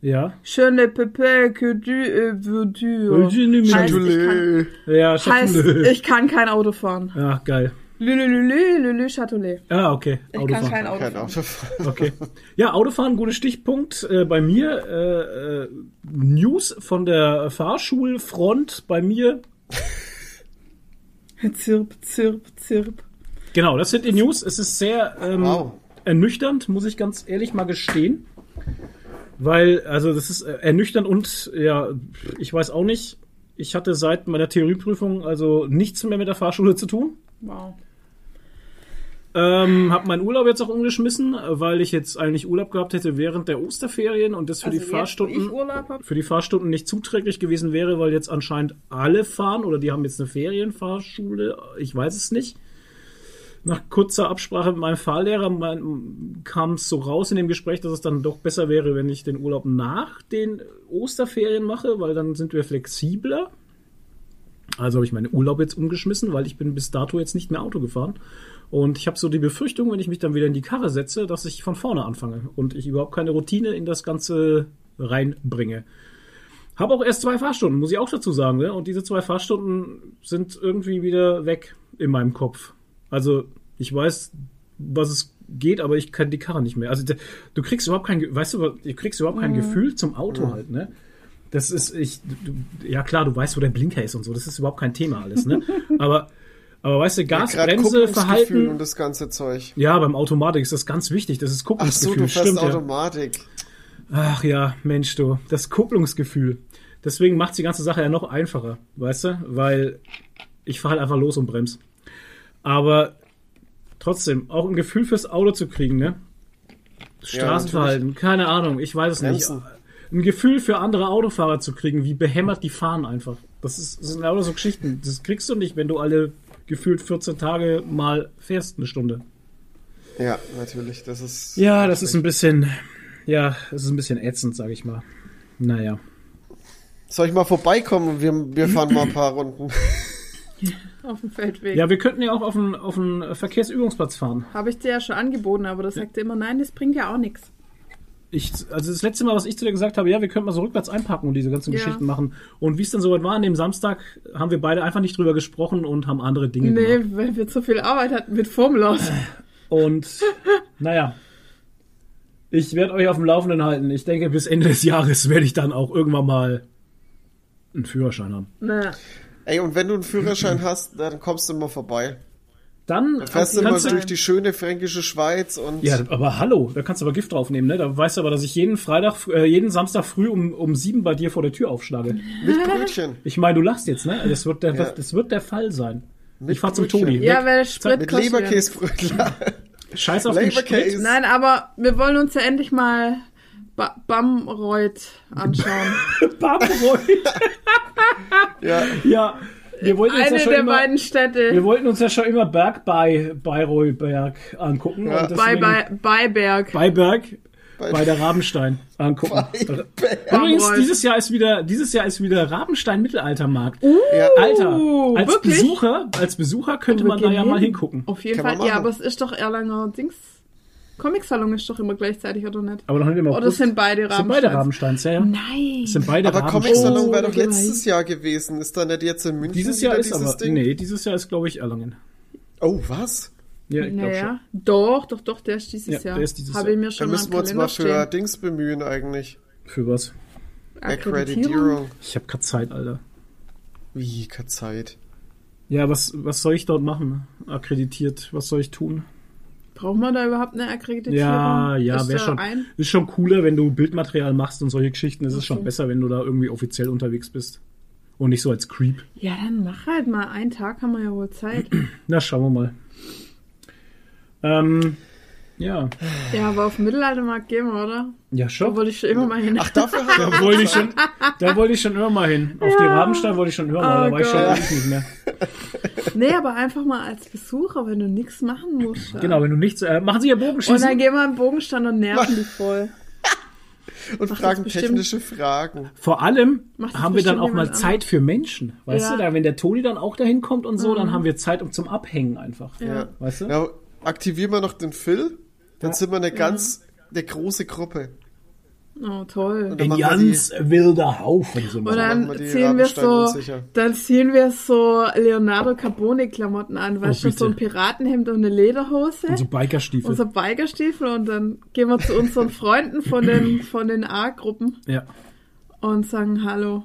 Ja. Schöne Pepe que du euh, veux du. Veux-tu Heißt, ich kann, Ja, heißt, ich kann kein Auto fahren. Ja, geil. Lülülülü, Lülü, Châtelet. Ah, okay. Ich Autofahren. kann kein Auto Kein fahren. Auto. Okay. Ja, Autofahren, guter Stichpunkt. Äh, bei mir äh, äh, News von der Fahrschulfront bei mir. Zirp, zirp, zirp. Genau, das sind die News. Es ist sehr ähm, Wow. ernüchternd, muss ich ganz ehrlich mal gestehen. Weil, also das ist äh, ernüchternd und ja, ich weiß auch nicht. Ich hatte seit meiner Theorieprüfung also nichts mehr mit der Fahrschule zu tun. Wow. Ähm, hab meinen Urlaub jetzt auch umgeschmissen, weil ich jetzt eigentlich Urlaub gehabt hätte während der Osterferien und das für Also die Fahrstunden hab, für die Fahrstunden nicht zuträglich gewesen wäre, weil jetzt anscheinend alle fahren oder die haben jetzt eine Ferienfahrschule, ich weiß es nicht. Nach kurzer Absprache mit meinem Fahrlehrer kam es so raus in dem Gespräch, dass es dann doch besser wäre, wenn ich den Urlaub nach den Osterferien mache, weil dann sind wir flexibler. Also habe ich meinen Urlaub jetzt umgeschmissen, weil ich bin bis dato jetzt nicht mehr Auto gefahren. Und ich habe so die Befürchtung, wenn ich mich dann wieder in die Karre setze, dass ich von vorne anfange und ich überhaupt keine Routine in das Ganze reinbringe. Habe auch erst zwei Fahrstunden, muss ich auch dazu sagen. Ne? Und diese zwei Fahrstunden sind irgendwie wieder weg in meinem Kopf. Also ich weiß, was es geht, aber ich kann die Karre nicht mehr. Also du kriegst überhaupt kein, weißt du, du kriegst überhaupt kein mhm. Gefühl zum Auto mhm. halt, ne? Das ist, ich, du, ja klar, du weißt, wo der Blinker ist und so, das ist überhaupt kein Thema alles, ne? aber, aber weißt du, Gasbremse, ja, Verhalten. Und das ganze Zeug. Ja, beim Automatik ist das ganz wichtig, das ist Kupplungsgefühl. Ach so, du fährst Stimmt, Automatik. Ja. Ach ja, Mensch, du, das Kupplungsgefühl. Deswegen macht die ganze Sache ja noch einfacher, weißt du? Weil ich fahre halt einfach los und bremse. Aber trotzdem, auch ein Gefühl fürs Auto zu kriegen, ne? Straßenverhalten, ja, keine Ahnung, ich weiß es Bremsen. nicht. Ein Gefühl für andere Autofahrer zu kriegen, wie behämmert die fahren einfach. Das, ist, das sind lauter so Geschichten. Das kriegst du nicht, wenn du alle gefühlt 14 Tage mal fährst, eine Stunde. Ja, natürlich. Das ist. Ja, das ist ein bisschen. Ja, das ist ein bisschen ätzend, sag ich mal. Naja. Soll ich mal vorbeikommen und wir, wir fahren mal ein paar Runden? auf dem Feldweg. Ja, wir könnten ja auch auf einen, auf Verkehrsübungsplatz fahren. Habe ich dir ja schon angeboten, aber das sagt ja. immer, nein, das bringt ja auch nichts. Ich, also das letzte Mal, was ich zu dir gesagt habe, ja, wir könnten mal so rückwärts einpacken und diese ganzen ja. Geschichten machen. Und wie es dann soweit war an dem Samstag, haben wir beide einfach nicht drüber gesprochen und haben andere Dinge nee, gemacht. Nee, weil wir zu viel Arbeit hatten mit Formlos. Und naja, ich werde euch auf dem Laufenden halten. Ich denke, bis Ende des Jahres werde ich dann auch irgendwann mal einen Führerschein haben. Naja. Ey, und wenn du einen Führerschein hast, dann kommst du mal vorbei. Dann, fährst du mal durch die schöne fränkische Schweiz und. Ja, aber hallo, da kannst du aber Gift draufnehmen, ne? Da weißt du aber, dass ich jeden Freitag, äh, jeden Samstag früh um, um sieben bei dir vor der Tür aufschlage. Mit Brötchen. Ich meine, du lachst jetzt, ne? Das wird der, ja. das wird der Fall sein. Mit ich fahr zum Toni. Ja, weil Sprit Mit Leberkäsebrötchen. Scheiß auf den Sprit. Nein, aber wir wollen uns ja endlich mal ba Bamreuth anschauen. Bamreuth? ja. Ja. Wir wollten uns Eine ja schon der immer, beiden Städte. Wir wollten uns ja schon immer Berg bei Bayreuthberg angucken. Ja. Bei, bei, Beiberg. Beiberg bei der Rabenstein angucken. Übrigens, dieses Jahr ist wieder, dieses Jahr ist wieder Rabenstein Mittelaltermarkt. Uh, Alter, als wirklich? Besucher, als Besucher könnte man da ja hin? mal hingucken. Auf jeden Kann Fall, ja, aber es ist doch Erlanger Dings. Comic-Salon ist doch immer gleichzeitig, oder nicht? Aber noch nicht immer. Oder sind beide Rabensteins? Sind beide Rabensteins, ja, ja. Nein. sind beide aber Comic-Salon oh, wäre doch letztes Jahr gewesen. Ist da nicht jetzt in München Dieses Jahr ist aber, Ding? nee, dieses Jahr ist, glaube ich, Erlangen. Oh, was? Ja, ich naja, schon. doch, doch, doch, der ist dieses ja, Jahr. Der ist dieses Habe ich mir schon Da müssen wir uns mal für stehen. Dings bemühen eigentlich. Für was? Akkreditierung. Ich habe keine Zeit, Alter. Wie, keine Zeit? Ja, was, was soll ich dort machen? Akkreditiert, was soll ich tun? Braucht man da überhaupt eine Akkreditierung? Ja, ja, wäre schon. Ein? Ist schon cooler, wenn du Bildmaterial machst und solche Geschichten. Es ist schon besser, wenn du da irgendwie offiziell unterwegs bist. Und nicht so als Creep. Ja, dann mach halt mal. Einen Tag haben wir ja wohl Zeit. Na, schauen wir mal. Ähm, ja. Ja, aber auf dem Mittelaltermarkt gehen wir, oder? Ja, schon. Da wollte ich schon immer mal hin. Ach, dafür da wollte ich schon, Da wollte ich schon immer mal hin. Auf ja. die Rabenstein wollte ich schon immer mal, oh da war ich schon ewig nicht mehr. Nee, aber einfach mal als Besucher, wenn du nichts machen musst. Ja. Genau, wenn du nichts, äh, machen sie ja Bogenschießen. Und dann gehen wir im Bogenstand und nerven die voll. und Macht fragen technische Fragen. Vor allem haben wir dann auch mal Zeit für Menschen. Weißt ja. du, da, wenn der Toni dann auch dahin kommt und so, mhm. dann haben wir Zeit um zum Abhängen einfach. Ja. Weißt du? Ja, aktivieren wir noch den Phil, dann ja. sind wir eine ganz, eine große Gruppe. Oh, toll. Ein ganz wilder Haufen. So und dann ziehen wir so, dann ziehen wir so Leonardo Carbone Klamotten an, weißt oh, du, so ein Piratenhemd und eine Lederhose. Und so Bikerstiefel. Und so Bikerstiefel und dann gehen wir zu unseren Freunden von den, von den A-Gruppen. Ja. Und sagen Hallo.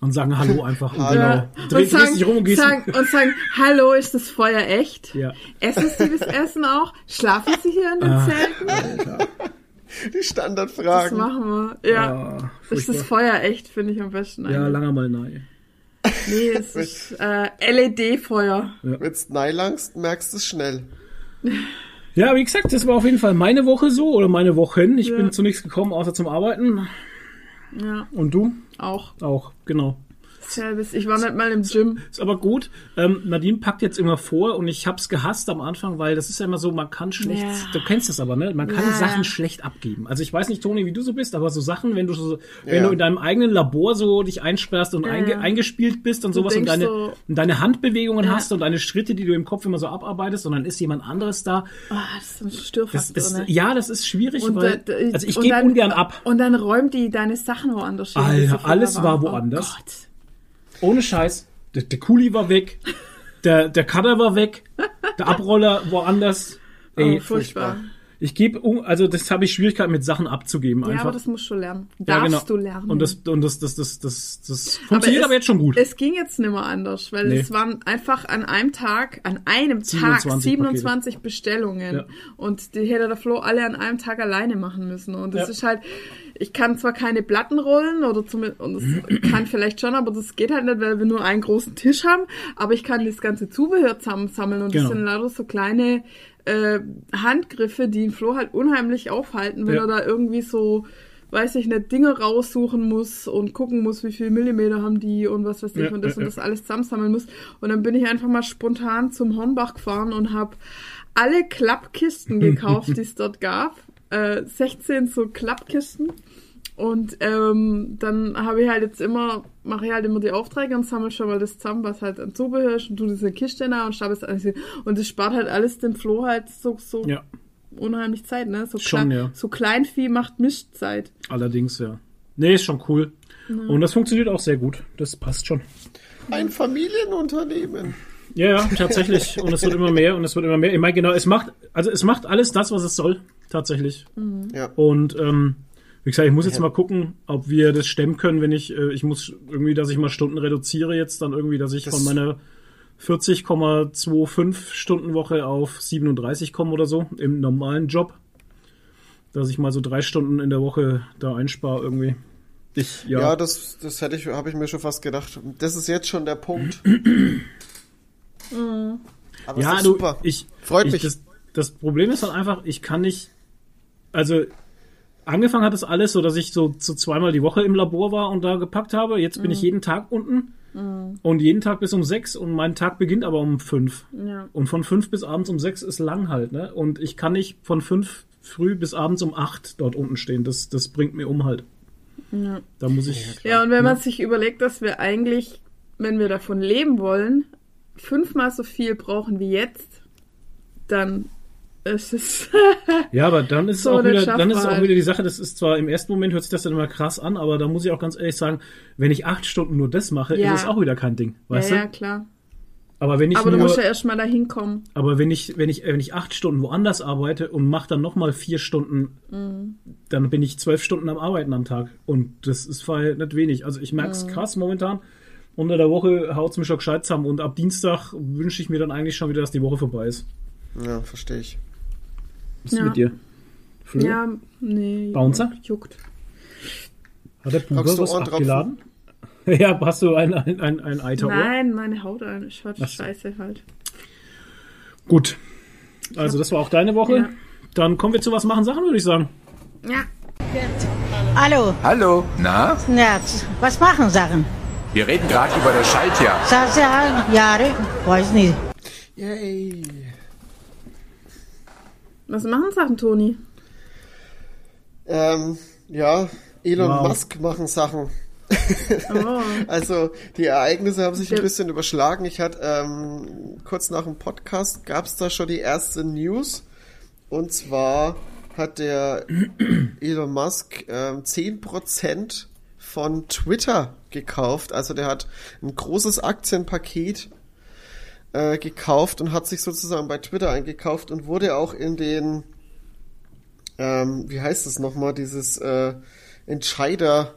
Und sagen Hallo einfach. Hallo. Ja. Dreh, und, sagen, rum und, gehst sagen, und sagen, Hallo, ist das Feuer echt? Ja. Essen Sie das Essen auch? Schlafen Sie hier in den ah, Zelten? Alter. Die Standardfragen. Das machen wir. Ja. Ah, ist das Feuer echt, finde ich am besten. Eigentlich. Ja, langer mal nein. Nee, es ist äh, LED-Feuer. Ja. Wenn du langst, merkst du es schnell. Ja, wie gesagt, das war auf jeden Fall meine Woche so oder meine Wochen. Ich ja. bin zu nichts gekommen, außer zum Arbeiten. Ja. Und du? Auch. Auch, genau. Service. Ich war nicht mal im Gym. Ist aber gut. Ähm, Nadine packt jetzt immer vor und ich hab's gehasst am Anfang, weil das ist ja immer so, man kann schlecht, ja. du kennst das aber, ne? Man kann ja. Sachen schlecht abgeben. Also ich weiß nicht, Toni, wie du so bist, aber so Sachen, wenn du so, wenn du in deinem eigenen Labor so dich einsperrst und einge eingespielt bist und du sowas und deine, so, und deine Handbewegungen hast und deine Schritte, die du im Kopf immer so abarbeitest und dann ist jemand anderes da. Oh, das ist ein Störfaktor, das, ne? Ja, das ist schwierig, und, weil, also ich gebe ungern ab. Und dann räumt die deine Sachen woanders hin. Alter, alles war woanders. Oh Gott. Ohne Scheiß. Der, der Kuli war weg. Der, der Cutter war weg. Der Abroller woanders. Ey, oh, furchtbar. Ich gebe, also das habe ich Schwierigkeiten mit Sachen abzugeben einfach. Ja, aber das musst du lernen. Darfst ja, genau. du lernen. Und das, und das, das, das, das, das funktioniert aber, es, aber, jetzt schon gut. Es ging jetzt nicht mehr anders, weil nee. es waren einfach an einem Tag, an einem 27 Tag 27 Pakete. Bestellungen. Ja. Und die hätte der Flo alle an einem Tag alleine machen müssen. Und das ja. ist halt, ich kann zwar keine Platten rollen oder zumindest, und das kann vielleicht schon, aber das geht halt nicht, weil wir nur einen großen Tisch haben, aber ich kann das ganze Zubehör zusammensammeln und genau. das sind lauter so kleine äh, Handgriffe, die ihn Flo halt unheimlich aufhalten, wenn ja. er da irgendwie so, weiß ich nicht, Dinge raussuchen muss und gucken muss, wie viel Millimeter haben die und was weiß ich ja, und das ja, und das alles zusammensammeln muss. Und dann bin ich einfach mal spontan zum Hornbach gefahren und habe alle Klappkisten gekauft, die es dort gab. Äh, 16 so Klappkisten und ähm, dann habe ich halt jetzt immer, mache ich halt immer die Aufträge und sammle schon mal das zusammen, was halt an Zubehör ist und tu diese Kiste da und schreibe es alles. Und das spart halt alles dem Flo halt so, so ja. unheimlich Zeit, ne? So, schon, ja. so Kleinvieh macht Mischzeit. Allerdings, ja. Nee, ist schon cool. Ja. Und das funktioniert auch sehr gut. Das passt schon. Ein Familienunternehmen. Ja, ja, tatsächlich. Und es wird immer mehr und es wird immer mehr. Ich meine, genau, es macht, also es macht alles das, was es soll, tatsächlich. Mhm. Ja. Und ähm, wie gesagt, ich muss jetzt mal gucken, ob wir das stemmen können, wenn ich, äh, ich muss irgendwie, dass ich mal Stunden reduziere jetzt, dann irgendwie, dass ich das von meiner 40,25 Stunden Woche auf 37 komme oder so im normalen Job. Dass ich mal so drei Stunden in der Woche da einspare irgendwie. Ich, ja. ja, das, das hätte ich, habe ich mir schon fast gedacht. Das ist jetzt schon der Punkt. mhm. Aber ja, du, super. ich freut ich, mich. Das, das Problem ist halt einfach, ich kann nicht, also angefangen hat es alles so, dass ich so, so zweimal die Woche im Labor war und da gepackt habe. Jetzt bin mhm. ich jeden Tag unten mhm. und jeden Tag bis um sechs und mein Tag beginnt aber um fünf. Ja. Und von fünf bis abends um sechs ist lang halt, ne? Und ich kann nicht von fünf früh bis abends um acht dort unten stehen. Das, das bringt mir um halt. Ja. Da muss ich. Ja, und wenn man sich überlegt, dass wir eigentlich, wenn wir davon leben wollen, fünfmal so viel brauchen wie jetzt, dann es ist ja, aber dann ist so es auch wieder, dann ist es auch wieder die Sache, das ist zwar im ersten Moment hört sich das dann immer krass an, aber da muss ich auch ganz ehrlich sagen, wenn ich acht Stunden nur das mache, ja. ist es auch wieder kein Ding, weißt ja, du? Ja, klar. Aber wenn ich aber nur, du musst ja erstmal dahin kommen. Aber wenn ich, wenn ich, wenn ich acht Stunden woanders arbeite und mache dann nochmal vier Stunden, mhm. dann bin ich zwölf Stunden am Arbeiten am Tag. Und das ist nicht wenig. Also ich merke es mhm. krass momentan. Unter der Woche haut es mich schon gescheit zusammen und ab Dienstag wünsche ich mir dann eigentlich schon wieder, dass die Woche vorbei ist. Ja, verstehe ich. Was ist ja. mit dir? Flö? Ja, nee. Bouncer? Juckt. Hat der Puber was abgeladen? ja, hast du ein, ein, ein, ein Eiter? Nein, meine Haut ein. Schaut scheiße halt. Gut. Also, das war auch deine Woche. Ja. Dann kommen wir zu was machen Sachen, würde ich sagen. Ja. Hallo. Hallo. Na? Ja, was machen Sachen? Wir reden gerade über das Schaltjahr. Schaltjahr, Jahre, weiß nicht. Yay. Was machen Sachen, Toni? Ähm, ja, Elon wow. Musk machen Sachen. Oh. also die Ereignisse haben sich ein bisschen überschlagen. Ich hatte ähm, kurz nach dem Podcast gab es da schon die erste News. Und zwar hat der Elon Musk ähm, 10% von Twitter gekauft. Also der hat ein großes Aktienpaket äh, gekauft und hat sich sozusagen bei Twitter eingekauft und wurde auch in den, ähm, wie heißt es nochmal, dieses äh, Entscheider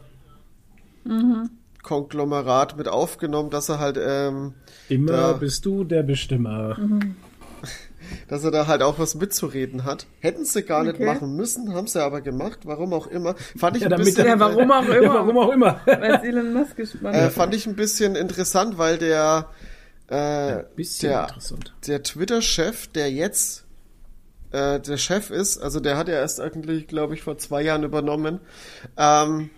mhm. Konglomerat mit aufgenommen, dass er halt ähm, immer da, bist du der Bestimmer. Mhm. Dass er da halt auch was mitzureden hat. Hätten sie gar okay. nicht machen müssen, haben sie aber gemacht, warum auch immer. Fand ich ja, ein bisschen. Ja, warum auch immer. Ja, warum auch immer. Weil Elon Musk gespannt äh, Fand ich ein bisschen interessant, weil der äh, der, der Twitter-Chef, der jetzt äh, der Chef ist, also der hat ja erst eigentlich, glaube ich, vor zwei Jahren übernommen, ähm,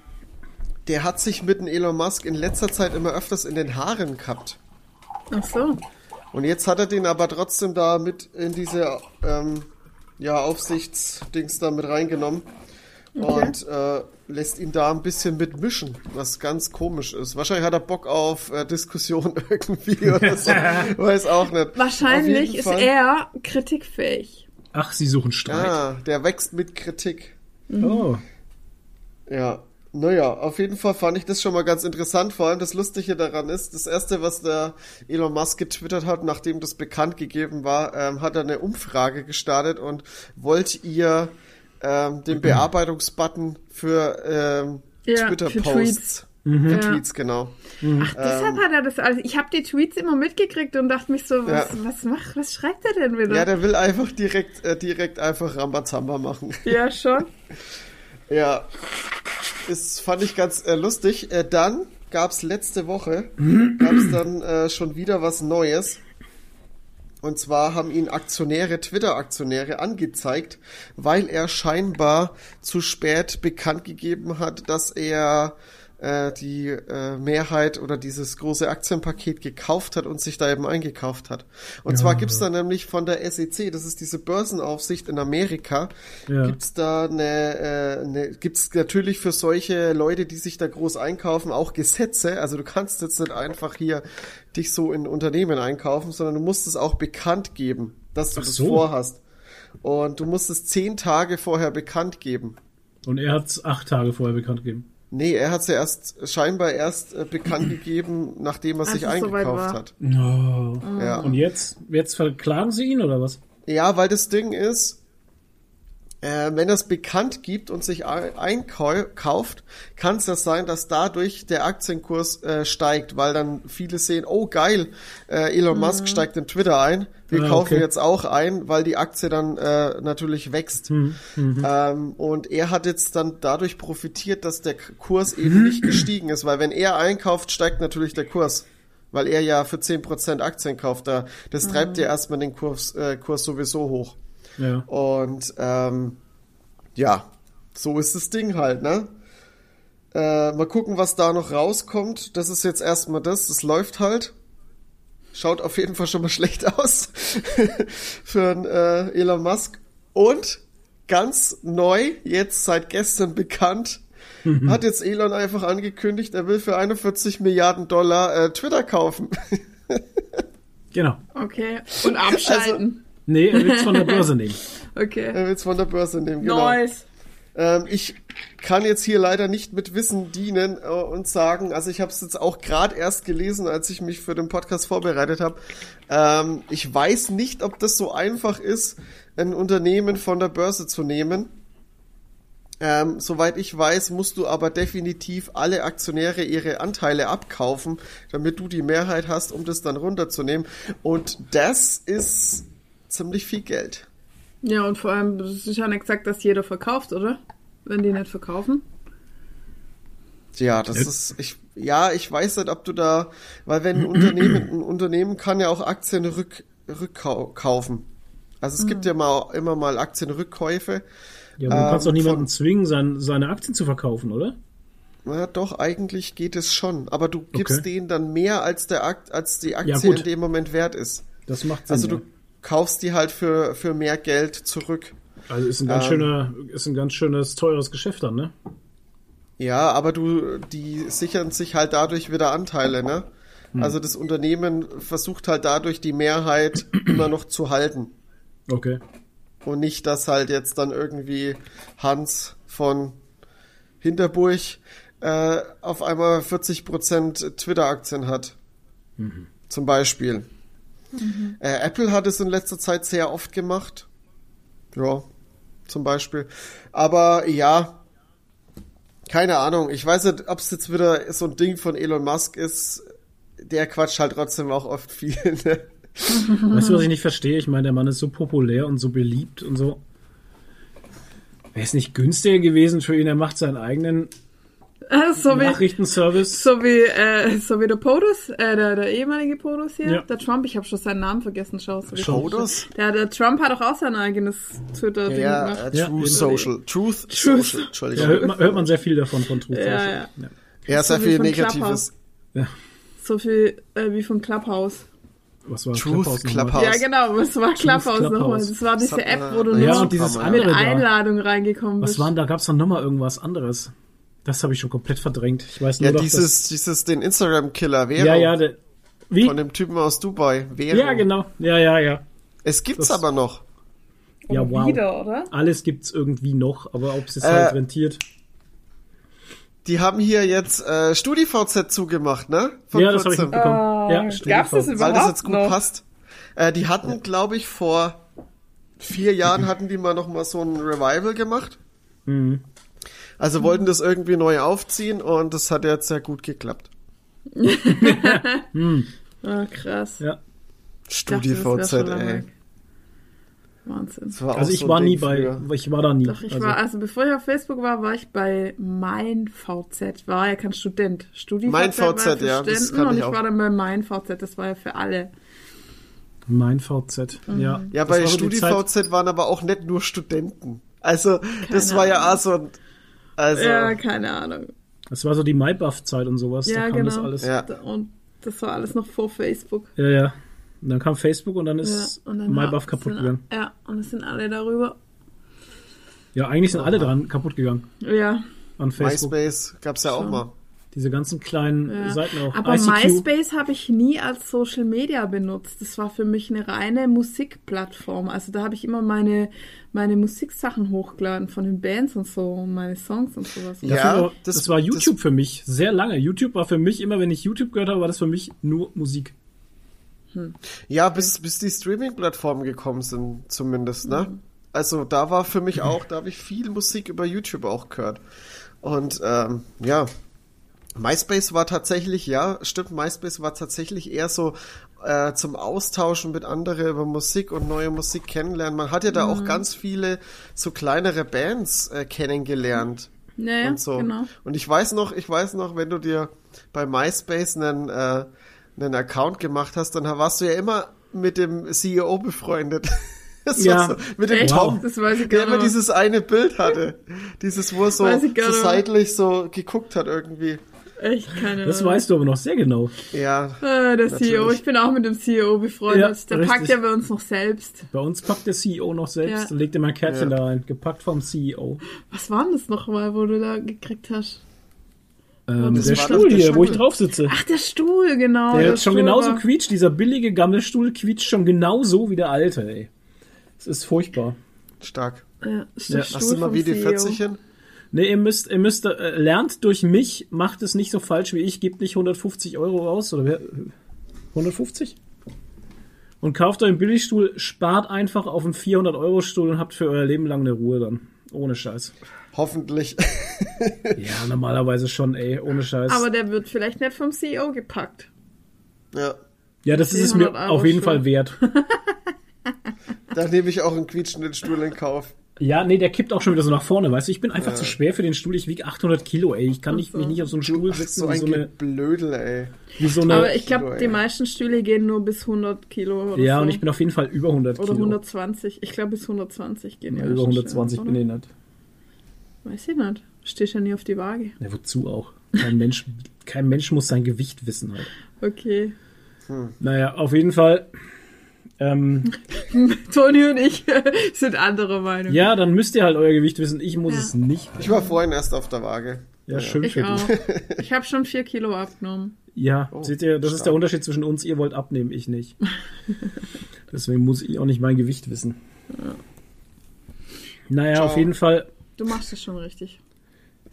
der hat sich mit dem Elon Musk in letzter Zeit immer öfters in den Haaren gehabt. Ach so. Und jetzt hat er den aber trotzdem da mit in diese ähm, ja, Aufsichtsdings da mit reingenommen. Okay. Und äh, lässt ihn da ein bisschen mitmischen, was ganz komisch ist. Wahrscheinlich hat er Bock auf äh, Diskussion irgendwie oder so. Weiß auch nicht. Wahrscheinlich ist er kritikfähig. Ach, sie suchen Streit. Ja, der wächst mit Kritik. Mhm. Oh. Ja. Naja, auf jeden Fall fand ich das schon mal ganz interessant. Vor allem das Lustige daran ist, das erste, was der Elon Musk getwittert hat, nachdem das bekannt gegeben war, ähm, hat er eine Umfrage gestartet und wollt ihr ähm, den Bearbeitungsbutton für ähm, Ja, für Twitter-Posts. Mhm. Für Ja. Tweets, genau. Ach, deshalb hat er das alles. Ich habe die Tweets immer mitgekriegt und dachte mich so, was, Ja. was macht, was schreibt er denn wieder? Ja, der will einfach direkt, äh, direkt einfach Rambazamba machen. ja schon. Ja, das fand ich ganz äh, lustig. Äh, dann gab's letzte Woche, gab's dann äh, schon wieder was Neues. Und zwar haben ihn Aktionäre, Twitter-Aktionäre angezeigt, weil er scheinbar zu spät bekannt gegeben hat, dass er äh, die äh, Mehrheit oder dieses große Aktienpaket gekauft hat und sich da eben eingekauft hat. Und zwar gibt's da nämlich von der SEC, das ist diese Börsenaufsicht in Amerika, Ja. gibt's da eine, äh, eine, gibt's natürlich für solche Leute, die sich da groß einkaufen, auch Gesetze. Also du kannst jetzt nicht einfach hier dich so in Unternehmen einkaufen, sondern du musst es auch bekannt geben, dass du Ach das so. vorhast. Und du musst es zehn Tage vorher bekannt geben. Und er hat es acht Tage vorher bekannt gegeben. Nee, er hat es ja erst scheinbar erst äh, bekannt gegeben, nachdem er Als sich eingekauft war. hat. Oh. Ja. Und jetzt, jetzt verklagen sie ihn oder was? Ja, weil das Ding ist, äh, wenn er es bekannt gibt und sich ein- einkauft, kann es ja sein, dass dadurch der Aktienkurs äh, steigt, weil dann viele sehen, oh geil, äh, Elon Musk steigt in Twitter ein, wir Ah, kaufen okay. jetzt auch ein, weil die Aktie dann äh, natürlich wächst. Ähm, und er hat jetzt dann dadurch profitiert, dass der Kurs eben nicht gestiegen ist, weil wenn er einkauft, steigt natürlich der Kurs. Weil er ja für 10% Aktien kauft, da, das treibt ja erstmal den Kurs, äh, Kurs sowieso hoch. Ja. Und ähm, ja, so ist das Ding halt, ne? Äh, mal gucken, was da noch rauskommt. Das ist jetzt erstmal das. Das läuft halt. Schaut auf jeden Fall schon mal schlecht aus für einen, äh, Elon Musk. Und ganz neu, jetzt seit gestern bekannt, hat jetzt Elon einfach angekündigt, er will für 41 Milliarden Dollar äh, Twitter kaufen. Genau. Okay. Und abschalten. Nee, er will es von der Börse nehmen. okay. er will es von der Börse nehmen, genau. Nice. Ähm, ich kann jetzt hier leider nicht mit Wissen dienen äh, und sagen, also ich habe es jetzt auch gerade erst gelesen, als ich mich für den Podcast vorbereitet habe. Ähm, ich weiß nicht, ob das so einfach ist, ein Unternehmen von der Börse zu nehmen. Ähm, soweit ich weiß, musst du aber definitiv alle Aktionäre ihre Anteile abkaufen, damit du die Mehrheit hast, um das dann runterzunehmen. Und das ist ziemlich viel Geld. Ja, und vor allem, es ist ja nicht gesagt, dass jeder verkauft, oder? Wenn die nicht verkaufen. Ja, das Ja. ist, ich, ja, ich weiß nicht, ob du da, weil wenn ein Unternehmen, ein Unternehmen kann ja auch Aktien rück, rückkaufen. Also es gibt ja mal, immer mal Aktienrückkäufe. Ja, aber du kannst doch Ähm, niemanden von- zwingen, sein, seine Aktien zu verkaufen, oder? Na doch, eigentlich geht es schon. Aber du gibst Okay. denen dann mehr, als der Akt, als die Aktie gut. in dem Moment wert ist. Das macht Sinn. Also ja. Kaufst die halt für, für mehr Geld zurück. also ist ein ganz ähm, schöner, ist ein ganz schönes teures Geschäft dann, ne? Ja, aber du, die sichern sich halt dadurch wieder Anteile, ne? Also das Unternehmen versucht halt dadurch die Mehrheit immer noch zu halten. Okay. Und nicht, dass halt jetzt dann irgendwie Hans von Hinterburg äh, auf einmal 40% Twitter-Aktien hat. Zum Beispiel. Äh, Apple hat es in letzter Zeit sehr oft gemacht. Ja, zum Beispiel. Aber ja, keine Ahnung. Ich weiß nicht, ob es jetzt wieder so ein Ding von Elon Musk ist. Der quatscht halt trotzdem auch oft viel. Ne? Weißt du, was ich nicht verstehe? Ich meine, der Mann ist so populär und so beliebt und so. Wäre es nicht günstiger gewesen für ihn? Er macht seinen eigenen Äh, so wie, Nachrichtenservice. so wie, äh, so wie der POTUS, äh, der, der ehemalige POTUS hier, Ja. der Trump, ich habe schon seinen Namen vergessen, schau. So. POTUS? Der, der Trump hat doch auch sein eigenes Twitter-Ding Ja, gemacht. Ja, Truth. Social. Truth, Truth. Social. Ja, Entschuldigung. hört, man, hört man sehr viel davon von Truth. Ja, Social. ja. ja. Ja, sehr So viel Negatives. Clubhouse. Ja. So viel äh, wie von Clubhouse. Was war Truth Clubhouse nochmal? Clubhouse. Ja, genau, es war Clubhouse, Clubhouse. nochmal. Das war diese App, wo du Ja, Ja, nur und dieses mit. Einladung reingekommen Was bist. waren, da gab es doch nochmal irgendwas anderes. Das habe ich schon komplett verdrängt. Ich weiß nur Ja, noch, dieses, dieses, den Instagram-Killer, dass, Vero. ja, ja, der, wie? Von dem Typen aus Dubai, Vero. Ja, genau. Ja, ja, ja. Es gibt's Das- aber noch. Ja, wow. Wieder, oder? Alles gibt's irgendwie noch, aber ob es jetzt Äh, halt rentiert. die haben hier jetzt äh, StudiVZ zugemacht, ne? Vor ja, das habe ich mitbekommen. Oh, ja, gab's das überhaupt Weil das jetzt gut noch? passt. Äh, die hatten, glaube ich, vor vier Jahren hatten die mal noch mal so ein Revival gemacht. Mhm. Also wollten das irgendwie neu aufziehen und das hat jetzt sehr gut geklappt. Ah, krass. Ja. Das StudiVZ, ey. Wahnsinn. Das Also ich so war nie bei, früher. ich war da nie. Doch, ich also, war, also bevor ich auf Facebook war, war ich bei mein VZ. War ja kein Student. Studi Mein war VZ, für ja, das Studenten kann und ich auch. war dann bei mein VZ. Das war ja für alle. mein VZ, Mhm. ja. Ja, Das bei StudiVZ waren aber auch nicht nur Studenten. Also, das Keine war ja auch so ein, also, Ja, keine Ahnung. Das war so die MyBuff-Zeit und sowas. Ja, da kam genau. das alles. Ja. Und das war alles noch vor Facebook. Ja, ja. Und dann kam Facebook und dann ist ja, und dann MyBuff kaputt sind, gegangen. Ja, und es sind alle darüber. Ja, eigentlich sind alle dran kaputt gegangen Ja, an Facebook. MySpace gab's ja auch Schon. mal. Diese ganzen kleinen ja. Seiten auch. Aber ICQ. MySpace habe ich nie als Social Media benutzt. Das war für mich eine reine Musikplattform. Also da habe ich immer meine, meine Musiksachen hochgeladen von den Bands und so und meine Songs und sowas. Ja. War, das, das- war YouTube für mich sehr lange. YouTube war für mich immer, wenn ich YouTube gehört habe, war das für mich nur Musik. Ja, bis, bis die Streaming-Plattformen gekommen sind, zumindest, ne? Mhm. Also da war für mich auch, da habe ich viel Musik über YouTube auch gehört. Und ähm, ja, MySpace war tatsächlich, ja, stimmt, MySpace war tatsächlich eher so äh, zum Austauschen mit anderen über Musik und neue Musik kennenlernen. Man hat ja da Mhm. auch ganz viele so kleinere Bands äh, kennengelernt. Ja, und so. genau. Und ich weiß noch, ich weiß noch, wenn du dir bei MySpace einen, äh, einen Account gemacht hast, dann warst du ja immer mit dem CEO befreundet. Das Ja. so, mit dem Echt? Tom, Das weiß ich der immer dieses eine Bild hatte. Dieses, wo er so, so seitlich so geguckt hat irgendwie. Echt keine Das Ahnung. weißt du aber noch sehr genau. Ja, Ah, der Natürlich. CEO. Ich bin auch mit dem CEO befreundet. Ja, der richtig. packt ja bei uns noch selbst. Bei uns packt der CEO noch selbst Ja. und legt immer ein Kärtchen Ja. da rein. Gepackt vom CEO. Was war denn das nochmal, wo du da gekriegt hast? Ähm, der Stuhl der hier, wo ich drauf sitze. Ach, der Stuhl, genau. der der jetzt schon Stuhl genauso war- quietscht. Dieser billige Gammelstuhl quietscht schon genauso wie der alte, ey. Es ist furchtbar. stark. Ja, ist der Ja. Stuhl Hast du mal vom wie die CEO. 40 hin? Ne, ihr müsst, ihr müsst, äh, lernt durch mich, macht es nicht so falsch wie ich, gebt nicht 150 Euro raus, oder wer, 150? Und kauft euch einen Billigstuhl, spart einfach auf einen 400-Euro-Stuhl und habt für euer Leben lang eine Ruhe dann. Ohne Scheiß. Hoffentlich. Ja, normalerweise schon, ey, ohne Scheiß. Aber der wird vielleicht nicht vom CEO gepackt. ja. ja, das ist es mir 400 Euro auf jeden schon. Fall wert. Da nehme ich auch einen quietschenden Stuhl in Kauf. Ja, nee, der kippt auch schon wieder so nach vorne, weißt du? Ich bin einfach zu schwer für den Stuhl. Ich wiege 800 Kilo, ey. Ich kann nicht, mich nicht auf so einen Stuhl Ach, sitzen so wie ein so eine, Geblödel, ey. wie so eine Aber ich glaube, die meisten Stühle gehen nur bis 100 Kilo oder ja, so. und ich bin auf jeden Fall über 100 oder Kilo. 120. Ich glaube, bis 120 gehen ja, über meisten 120 Stühle, bin oder? ich nicht. Weiß ich nicht. Stehst ja nie auf die Waage. Ja, wozu auch? Kein Mensch, kein Mensch muss sein Gewicht wissen halt. Okay. Naja, auf jeden Fall. Ähm, Toni und ich sind anderer Meinung. ja, dann müsst ihr halt euer Gewicht wissen. Ich muss Ja. es nicht. Ich war vorhin erst auf der Waage. Ja, schön Ich für auch. dich. Ich habe schon 4 Kilo abgenommen. Ja, Oh, seht ihr, das ist stark. der Unterschied zwischen uns. Ihr wollt abnehmen, ich nicht. Deswegen muss ich auch nicht mein Gewicht wissen. Naja, Ciao. auf jeden Fall. Du machst es schon richtig.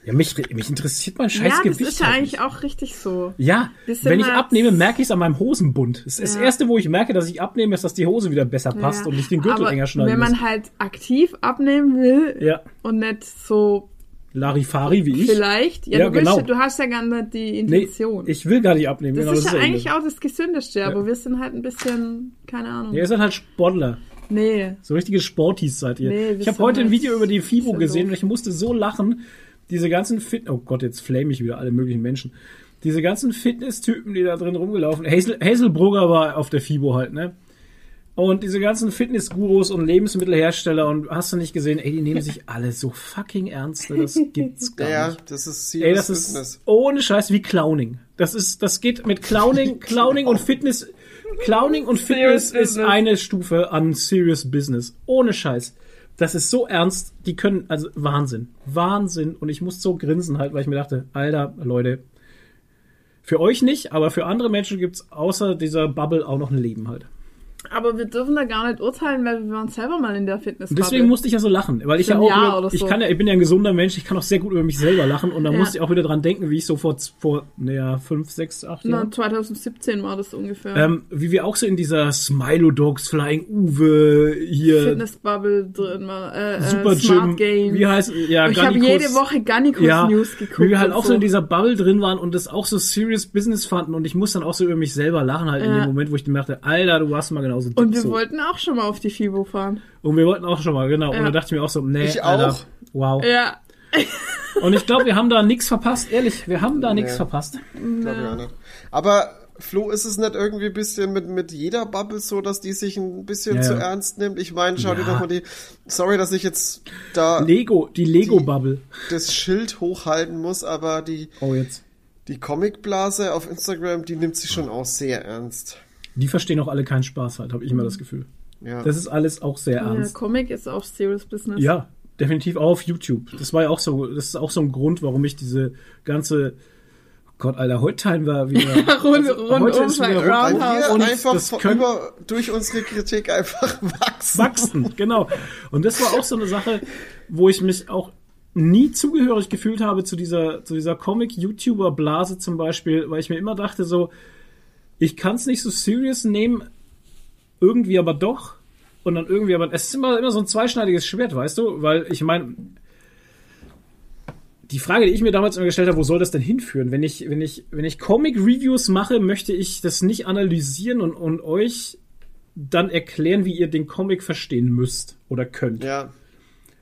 Ja, mich, mich interessiert mein scheiß ja, das Gewicht. ist ja halt eigentlich nicht. auch richtig so. Ja, Bisschen wenn ich abnehme, merke ich es an meinem Hosenbund. Das, das Ja. erste, wo ich merke, dass ich abnehme, ist, dass die Hose wieder besser passt Ja. und nicht den Gürtel Aber enger schneiden Wenn man muss. halt aktiv abnehmen will Ja, und nicht so Larifari wie ich. vielleicht, ja, Ja, du, willst, genau. ja- du hast ja gar nicht die Nee, Intention. ich will gar nicht abnehmen. das genau, ist ja das eigentlich eben. auch das Gesündeste, Ja. aber wir sind halt ein bisschen, keine Ahnung. Ja, ihr seid halt Sportler. Nee. So richtige Sportis seid ihr. Nee, ich habe heute ein halt- Video über die FIBO gesehen doof. und ich musste so lachen. Diese ganzen Fit... Oh Gott, jetzt flame ich wieder alle möglichen Menschen. Diese ganzen Fitness-Typen, die da drin rumgelaufen... Hazel, Hazelbrugger war auf der FIBO halt, ne? Und diese ganzen Fitness-Gurus und Lebensmittelhersteller und hast du nicht gesehen, ey, die nehmen sich alle so fucking ernst, ne? Das gibt's gar Ja, nicht. das ist Ey, serious das ist Business. ohne Scheiß wie Clowning. Das ist, das geht mit Clowning, Clowning und Fitness. Clowning und Fitness ist eine Stufe an Serious Business. Ohne Scheiß. Das ist so ernst. Die können, also Wahnsinn. Wahnsinn. Und ich muss so grinsen halt, weil ich mir dachte, Alter, Leute, für euch nicht, aber für andere Menschen gibt's außer dieser Bubble auch noch ein Leben halt. Aber wir dürfen da gar nicht urteilen, weil wir waren selber mal in der fitness deswegen musste ich ja so lachen, weil ich ja ein auch, über, oder ich so. kann ja, ich bin ja ein gesunder Mensch, ich kann auch sehr gut über mich selber lachen und da Ja. musste ich auch wieder dran denken, wie ich so vor, vor, naja, fünf, sechs, acht Na, Jahren, 2017 war das ungefähr. ähm, wie wir auch so in dieser Smilo Dogs, Flying Uwe, hier, Fitnessbubble drin war. Äh, Super äh, Smart Gym, Game. wie heißt, ja, Und ich habe jede Woche Gannikus ja, News geguckt. wie wir halt auch so in dieser Bubble drin waren und das auch so serious Business fanden und ich muss dann auch so über mich selber lachen halt in Ja. dem Moment, wo ich mir dachte, Alter, du warst mal genauso Und wir so. wollten auch schon mal auf die FIBO fahren. Und wir wollten auch schon mal, genau. Ja. Und da dachte ich mir auch so, nee, Ich Alter, auch. wow. Ja. Und ich glaube, wir haben da nichts verpasst, ehrlich, wir haben da nichts Nee. verpasst. Glaub ich auch nicht. Aber Flo, ist es nicht irgendwie ein bisschen mit, mit jeder Bubble so, dass die sich ein bisschen Ja, zu ja. ernst nimmt? Ich meine, schau dir Ja. doch mal die. Sorry, dass ich jetzt da Lego, die Lego-Bubble. das Schild hochhalten muss, aber die, Oh, jetzt. die Comicblase auf Instagram, die nimmt sich schon auch sehr ernst. Die verstehen auch alle keinen Spaß halt, habe ich immer das Gefühl. Ja. Das ist alles auch sehr ja, ernst. Comic ist auch Serious Business. Ja, definitiv auch auf YouTube. Das war ja auch so, das ist auch so ein Grund, warum ich diese ganze Gott, Alter, heute teilen wir wieder. Rund, Also, rund heute um ist wieder Roundhouse. rund- Weil wir Und einfach das können- über, durch unsere Kritik einfach wachsen. wachsen, genau. Und das war auch so eine Sache, wo ich mich auch nie zugehörig gefühlt habe zu dieser, zu dieser Comic-YouTuber-Blase zum Beispiel, weil ich mir immer dachte so, ich kann es nicht so serious nehmen, irgendwie aber doch. Und dann irgendwie aber, es ist immer, immer so ein zweischneidiges Schwert, weißt du? Weil ich meine, die Frage, die ich mir damals immer gestellt habe, wo soll das denn hinführen? Wenn ich, wenn ich, wenn ich Comic-Reviews mache, möchte ich das nicht analysieren und, und euch dann erklären, wie ihr den Comic verstehen müsst oder könnt. Ja.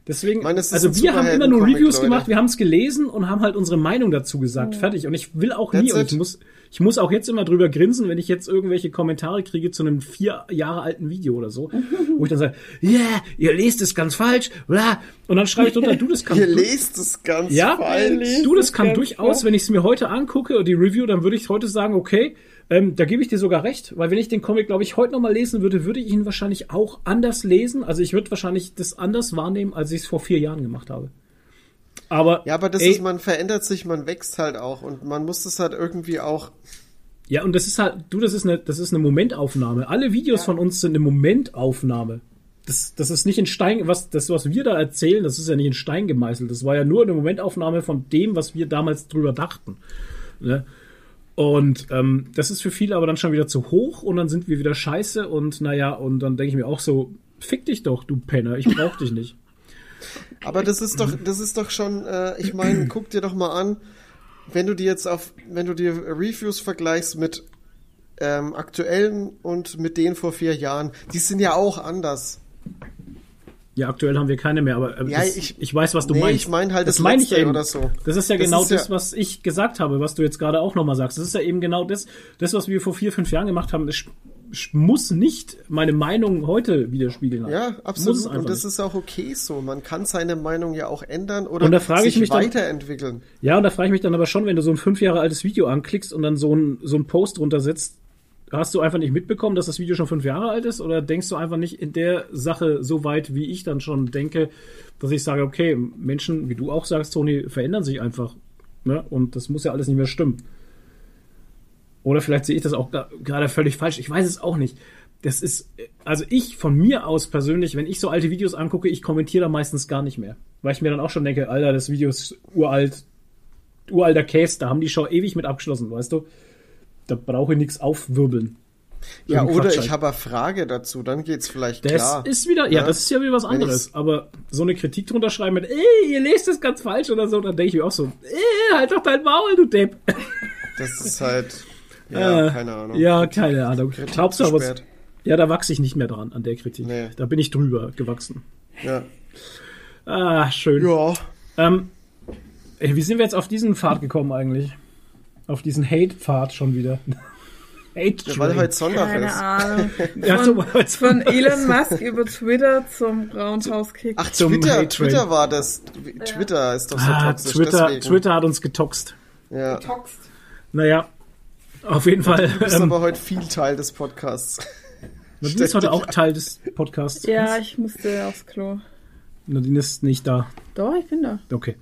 Deswegen, meine, es ist also wir haben immer nur Reviews Leute. gemacht, wir haben es gelesen und haben halt unsere Meinung dazu gesagt. Fertig. Und ich will auch nie, That's und ich muss, ich muss auch jetzt immer drüber grinsen, wenn ich jetzt irgendwelche Kommentare kriege zu einem vier Jahre alten Video oder so, wo ich dann sage, ja, yeah, ihr lest es ganz falsch, bla. Und dann schreibe ich drunter, du, das kann Ihr lest es ganz ja, falsch. du, das kann ganz durchaus, wenn ich es mir heute angucke, die Review, dann würde ich heute sagen, okay, ähm, da gebe ich dir sogar recht, weil wenn ich den Comic, glaube ich, heute nochmal lesen würde, würde ich ihn wahrscheinlich auch anders lesen. Also ich würde wahrscheinlich das anders wahrnehmen, als ich es vor vier Jahren gemacht habe. Aber, Ja, aber das ey, ist, man verändert sich, man wächst halt auch und man muss das halt irgendwie auch. ja, und das ist halt, du, das ist eine, das ist eine Momentaufnahme. Alle Videos von uns sind eine Momentaufnahme. Das, das ist nicht in Stein, was, das, was wir da erzählen, das ist ja nicht in Stein gemeißelt. Das war ja nur eine Momentaufnahme von dem, was wir damals drüber dachten. Ne? Und ähm, das ist für viele aber dann schon wieder zu hoch und dann sind wir wieder scheiße und naja, und dann denke ich mir auch so, fick dich doch, du Penner, ich brauch dich nicht. Aber das ist doch, das ist doch schon, äh, ich meine, guck dir doch mal an, wenn du dir jetzt auf, wenn du dir Reviews vergleichst mit ähm, aktuellen und mit denen vor vier Jahren, die sind ja auch anders. Ja, aktuell haben wir keine mehr, aber äh, Ja, das, ich- ich, weiß, was du nee, meinst. ich mein halt das meine ich eben. oder so. Das ist ja Das genau ist ja- das, was ich gesagt habe, was du jetzt gerade auch nochmal sagst. Das ist ja eben genau das, das, was wir vor vier, fünf Jahren gemacht haben. Das sch- sch- muss nicht meine Meinung heute widerspiegeln. Ja, absolut. Und das nicht. ist auch okay so. Man kann seine Meinung ja auch ändern oder Und da frage ich sich mich dann- weiterentwickeln. Ja, und da frage ich mich dann aber schon, wenn du so ein fünf Jahre altes Video anklickst und dann so ein, so ein Post drunter setzt, hast du einfach nicht mitbekommen, dass das Video schon fünf Jahre alt ist? Oder denkst du einfach nicht in der Sache so weit, wie ich dann schon denke, dass ich sage, okay, Menschen, wie du auch sagst, Toni, verändern sich einfach. Ne? Und das muss ja alles nicht mehr stimmen. Oder vielleicht sehe ich das auch gerade völlig falsch. Ich weiß es auch nicht. Das ist, also ich von mir aus persönlich, wenn ich so alte Videos angucke, ich kommentiere da meistens gar nicht mehr. Weil ich mir dann auch schon denke, Alter, das Video ist uralt, uralter Case, da haben die Show ewig mit abgeschlossen, weißt du? Da brauche ich nichts aufwirbeln. Ja, oder Quatsch ich halt. habe eine Frage dazu, dann geht's vielleicht Das klar. ist wieder, ja, Ja. das ist ja wieder was anderes. Aber so eine Kritik drunter schreiben mit, ey, ihr lest das ganz falsch oder so, dann denke ich mir auch so, ey, halt doch dein Maul, du Depp. Das ist halt, ja, Äh, keine Ahnung. Ja, keine Ahnung. Glaubst du aber, ja, da wachse ich nicht mehr dran, an der Kritik. Nee. Da bin ich drüber gewachsen. Ja. Ah, schön. ja. Ähm, ey, wie sind wir jetzt auf diesen Pfad gekommen eigentlich? Auf diesen Hate-Pfad schon wieder. Hate Ja, weil heute Sonntag Keine ist. Ahnung. Ja, so weil's- Von Elon Musk über Twitter zum Roundhouse-Kick. Ach, Zum Twitter. Twitter war das. Twitter ist doch so ah, toxisch. Twitter, deswegen. Twitter hat uns getoxt. Ja. Toxt. Naja, auf jeden Fall. Du bist Ähm, aber heute viel Teil des Podcasts. Nadine ist heute auch Teil des Podcasts. Ja, ich musste aufs Klo. Nadine ist nicht da. Doch, ich bin da. Okay.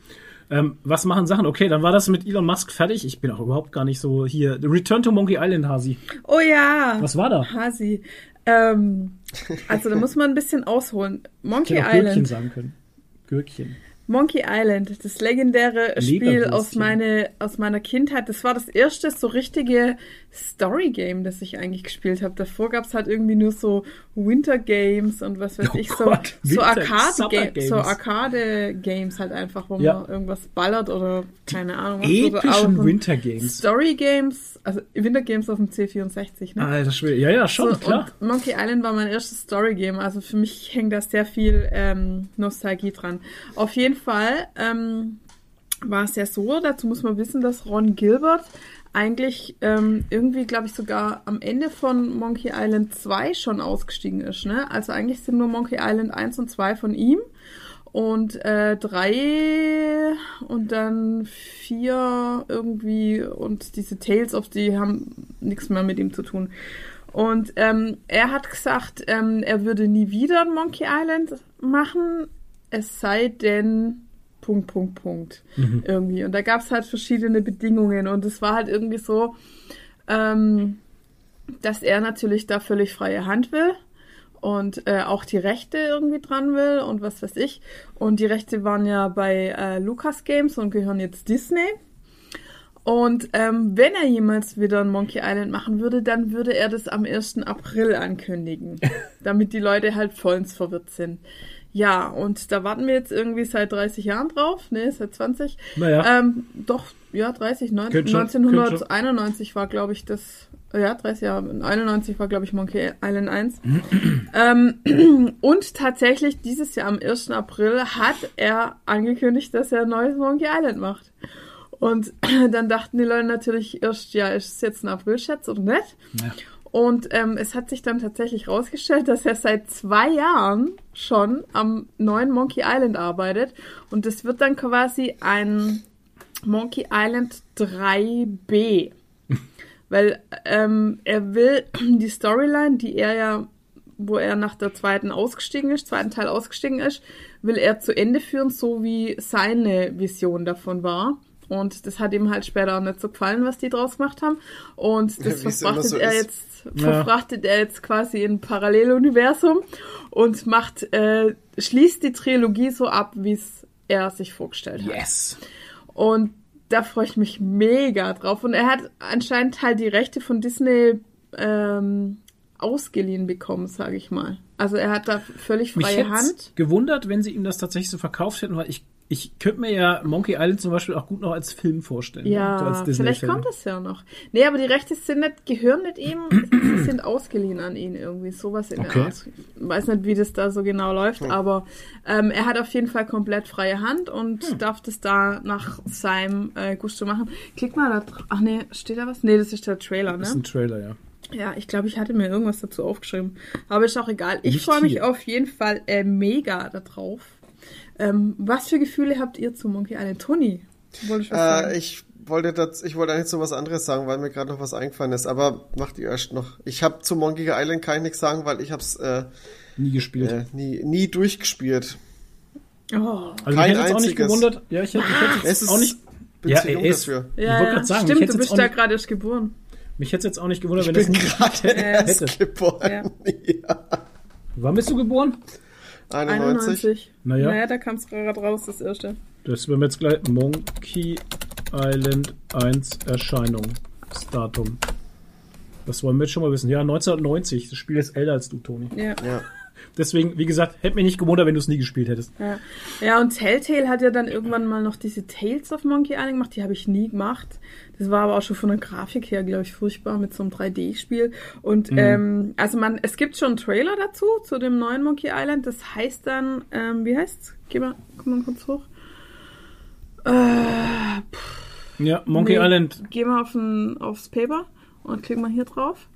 Ähm, was machen Sachen? Okay, dann war das mit Elon Musk fertig. Ich bin auch überhaupt gar nicht so hier. Return to Monkey Island, Hasi. Oh ja. Was war da? Hasi. Ähm, also da muss man ein bisschen ausholen. Monkey Ich hätte auch Gürkchen Island. sagen können. Gürkchen. Monkey Island, das legendäre Spiel aus, meine, aus meiner Kindheit. Das war das erste so richtige Story-Game, das ich eigentlich gespielt habe. Davor gab es halt irgendwie nur so Winter-Games und was weiß Oh ich, so, Gott, so Arcade-Games so Arcade-Games halt einfach, wo Ja. man irgendwas ballert oder keine Ahnung. was. Epischen so, Winter Games. Story-Games, also Winter-Games auf dem C64, ne? Alter Schwede. Ja, ja, schon, So, klar. Und Monkey Island war mein erstes Story-Game. Also für mich hängt da sehr viel ähm, Nostalgie dran. Auf jeden Fall ähm, war es ja so, dazu muss man wissen, dass Ron Gilbert eigentlich ähm, irgendwie, glaube ich, sogar am Ende von Monkey Island 2 schon ausgestiegen ist. Ne? Also eigentlich sind nur Monkey Island 1 und 2 von ihm. Und äh, drei und dann vier irgendwie und diese Tales of die haben nichts mehr mit ihm zu tun. Und ähm, er hat gesagt, ähm, er würde nie wieder Monkey Island machen, es sei denn Punkt, Punkt, Punkt. Irgendwie. Und da gab es halt verschiedene Bedingungen und es war halt irgendwie so, ähm, dass er natürlich da völlig freie Hand will und äh, auch die Rechte irgendwie dran will und was weiß ich. Und die Rechte waren ja bei äh, Lucas Games und gehören jetzt Disney. Und ähm, wenn er jemals wieder ein Monkey Island machen würde, dann würde er das am 1. April ankündigen, damit die Leute halt vollends verwirrt sind. Ja, und da warten wir jetzt irgendwie seit 30 Jahren drauf, ne, seit 20. Naja. Ähm, doch, ja, 30, neun, Könnte schon- 1991 war, glaube ich, das, ja, 30 Jahre, 91 war, glaube ich, Monkey Island 1. ähm, und tatsächlich dieses Jahr am 1. April hat er angekündigt, dass er ein neues Monkey Island macht. Und dann dachten die Leute natürlich erst, ja, ist es jetzt ein April-Scherz oder nicht? Ja. Und ähm, es hat sich dann tatsächlich rausgestellt, dass er seit zwei Jahren schon am neuen Monkey Island arbeitet. Und es wird dann quasi ein Monkey Island 3b. Weil ähm, er will die Storyline, die er ja, wo er nach der zweiten ausgestiegen ist, zweiten Teil ausgestiegen ist, will er zu Ende führen, so wie seine Vision davon war. Und das hat ihm halt später auch nicht so gefallen, was die draus gemacht haben. Und das immer verfrachtet so er ist. jetzt, verfrachtet er jetzt quasi in ein Paralleluniversum und macht, äh, schließt die Trilogie so ab, wie es er sich vorgestellt hat. Yes. Und da freue ich mich mega drauf. Und er hat anscheinend halt die Rechte von Disney ähm, ausgeliehen bekommen, sage ich mal. Also er hat da völlig Mich freie hätte Hand. gewundert, wenn sie ihm das tatsächlich so verkauft hätten, weil ich, ich könnte mir ja Monkey Island zum Beispiel auch gut noch als Film vorstellen. Ja, so als vielleicht kommt es ja noch. Nee, aber die Rechte sind nicht, gehören nicht ihm, sie sind ausgeliehen an ihn irgendwie. Sowas in Okay. der Art. Ich weiß nicht, wie das da so genau läuft, aber ähm, er hat auf jeden Fall komplett freie Hand und Hm. darf das da nach seinem äh, Gusto machen. Klick mal da drauf. Ach nee, steht da was? Nee, das ist der Trailer, Das ist ne? ein Trailer, ja. Ja, ich glaube, ich hatte mir irgendwas dazu aufgeschrieben. Aber ist auch egal. Ich freue mich auf jeden Fall äh, mega darauf. Ähm, was für Gefühle habt ihr zu Monkey Island? Toni, wollte ich was sagen? Äh, ich wollte das, ich wollte eigentlich so was anderes sagen, weil mir gerade noch was eingefallen ist. Aber macht ihr erst noch. Ich habe zu Monkey Island kann ich nichts sagen, weil ich habe es äh, Nie gespielt. äh, nie, nie durchgespielt. oh. also kein mich hätte jetzt auch nicht gewundert. Ja, ich hätte, ich hätte Es jetzt auch nicht. Ja, zu er jung ist- dafür. Ich Ja, wollte ja. gerade sagen, stimmt, du bist da nicht- gerade erst geboren. Mich hätte jetzt auch nicht gewundert, Ich wenn das nie gerade erst hätte. geboren. Ja. Wann bist du geboren? 91. 91. Naja. Naja, da kam es gerade raus, das erste. Das werden wir jetzt gleich. Monkey Island 1 Erscheinungsdatum. Das wollen wir jetzt schon mal wissen. Ja, 1990. Das Spiel ist älter als du, Toni. Ja. Ja. Deswegen, wie gesagt, hätte mich nicht gewundert, wenn du es nie gespielt hättest. Ja. ja, und Telltale hat ja dann irgendwann mal noch diese Tales of Monkey Island gemacht. Die habe ich nie gemacht. Das war aber auch schon von der Grafik her, glaube ich, furchtbar mit so einem 3D-Spiel. Und ähm, also man, es gibt schon einen Trailer dazu, zu dem neuen Monkey Island. Das heißt dann, ähm, wie heißt's? Geh mal, komm mal kurz hoch. Äh, Ja, Monkey Nee. Island. Geh mal auf ein, aufs Paper und klick mal hier drauf.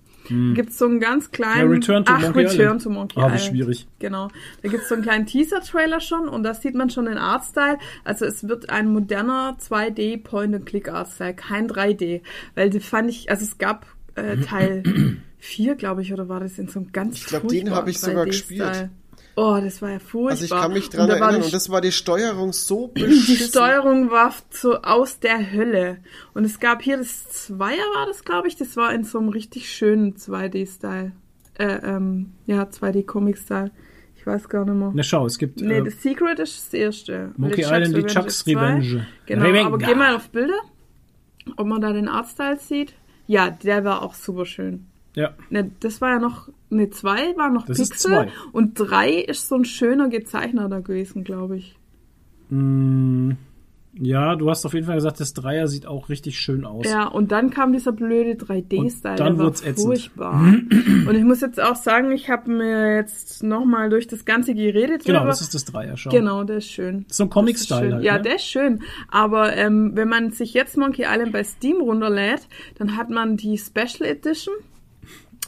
Gibt so einen ganz kleinen. Hm. Ja, Return to Ach, Monkey Return Island. to Monkey Ah, wie Island. schwierig. Genau. Da gibt's so einen kleinen Teaser-Trailer schon und da sieht man schon den Artstyle. Also es wird ein moderner 2D Point-and-Click-Artstyle, kein 3D. Weil die fand ich, also es gab äh, Teil 4, glaube ich, oder war das in so einem ganz Ich glaub, den hab ich sogar gespielt. Oh, das war ja furchtbar. Also ich kann mich dran Und da war erinnern die und das war die Steuerung so Die beschissen. Steuerung war so aus der Hölle. Und es gab hier das Zweier war das, glaube ich. Das war in so einem richtig schönen 2D-Style. Äh, ähm, ja, 2D-Comic-Style. Ich weiß gar nicht mehr. Na schau, es gibt Nee, äh, The Secret ist das erste. Monkey Island, die Chuck's. Revenge. Genau, Revenge. aber geh mal auf Bilder, ob man da den Artstyle sieht. Ja, der war auch super schön. Ja, Ne, das war ja noch, ne, zwei war noch Das Pixel und drei ist so ein schöner Gezeichner da gewesen, glaube ich. mm, ja, du hast auf jeden Fall gesagt, das Dreier sieht auch richtig schön aus. Ja, und dann kam dieser blöde 3D-Style, Und dann der war wurd's ätzend. furchtbar. und ich muss jetzt auch sagen, ich habe mir jetzt nochmal durch das Ganze geredet Genau, drüber. das ist das Dreier, schau. Genau, der ist schön. So ein Comic-Style halt, Ja, ne? der ist schön. Aber ähm, wenn man sich jetzt Monkey Island bei Steam runterlädt, dann hat man die Special Edition.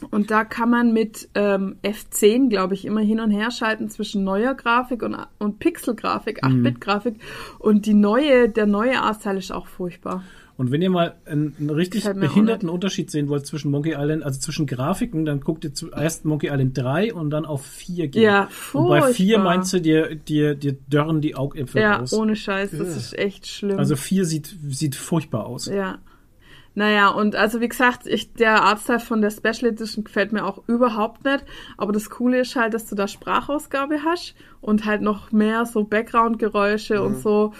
Und da kann man mit ähm, F10, glaube ich, immer hin und her schalten zwischen neuer Grafik und, und Pixel-Grafik, Mhm. 8-Bit-Grafik. Und die neue, der neue Artstyle ist auch furchtbar. Und wenn ihr mal einen, einen richtig behinderten. Unterschied sehen wollt zwischen Monkey Island, also zwischen Grafiken, dann guckt ihr zuerst Monkey Island 3 und dann auf 4 gehen. Ja, Und bei 4 furchtbar. meinst du, dir, dir, dir dörren die Augäpfel Ja, aus. ohne Scheiß, das ist echt schlimm. Also 4 sieht, sieht furchtbar aus. Ja. Naja, und also wie gesagt, ich, der Artstyle von der Special Edition gefällt mir auch überhaupt nicht. Aber das Coole ist halt, dass du da Sprachausgabe hast und halt noch mehr so Background-Geräusche und so.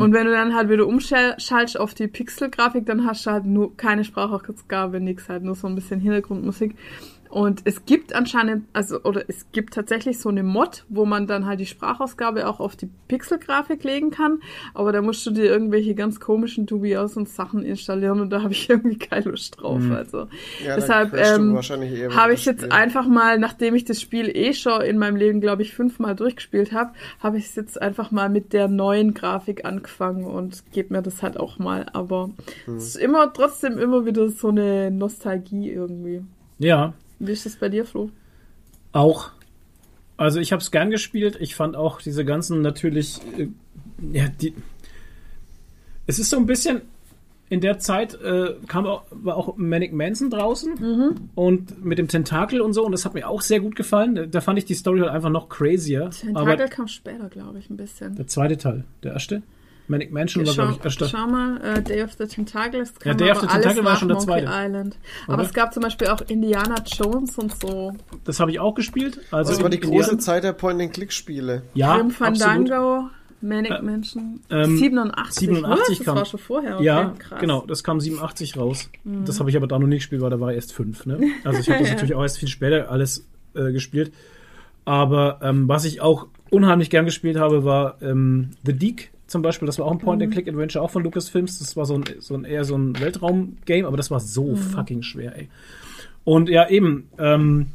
Und wenn du dann halt wieder umschaltest auf die Pixel-Grafik, dann hast du halt nur keine Sprachausgabe, nix, halt nur so ein bisschen Hintergrundmusik. Und es gibt anscheinend, also, oder es gibt tatsächlich so eine Mod, wo man dann halt die Sprachausgabe auch auf die Pixelgrafik legen kann. Aber da musst du dir irgendwelche ganz komischen dubiosen Sachen installieren und da habe ich irgendwie keine Lust drauf. Also Ja, deshalb ähm, habe ich jetzt Spiel. einfach mal, nachdem ich das Spiel eh schon in meinem Leben, glaube ich, fünfmal durchgespielt habe, habe ich es jetzt einfach mal mit der neuen Grafik angefangen und gebe mir das halt auch mal. Aber Hm. es ist immer trotzdem immer wieder so eine Nostalgie irgendwie. Ja, Wie ist das bei dir, Flo? auch. Also ich habe es gern gespielt. Ich fand auch diese ganzen natürlich, äh, ja, die. Es ist so ein bisschen in der Zeit äh, kam auch, war auch Manic Manson draußen Mhm. und mit dem Tentakel und so und das hat mir auch sehr gut gefallen. Da, da fand ich die Story halt einfach noch crazier. Tentakel Aber kam später, glaube ich, ein bisschen. der zweite Teil, der erste, Manic Mansion war glaube ich erster. schau mal, äh, Day of the Tentacle, das kam Day of the Tentacle war schon der Monkey zweite. Island. Aber Oder? es gab zum Beispiel auch Indiana Jones und so. Das habe ich auch gespielt. Also Das war die große der- Zeit der Point-and-Click-Spiele. Ja, Grim. Fandango, Manic Mansion. ähm, 87. 87 Was? kam. Das war schon vorher. Okay, Ja, krass. genau, das kam 87 raus. Mhm. Das habe ich aber da noch nicht gespielt, weil da war erst fünf. Ne? Also ich habe das natürlich auch erst viel später alles äh, gespielt. Aber ähm, was ich auch unheimlich gern gespielt habe, war ähm, The Deke zum Beispiel. Das war auch ein Point-and-Click-Adventure, auch von Lucasfilms. Das war so ein, so ein eher so ein Weltraum-Game, aber das war so Mhm. fucking schwer, ey. Und ja, eben, ähm,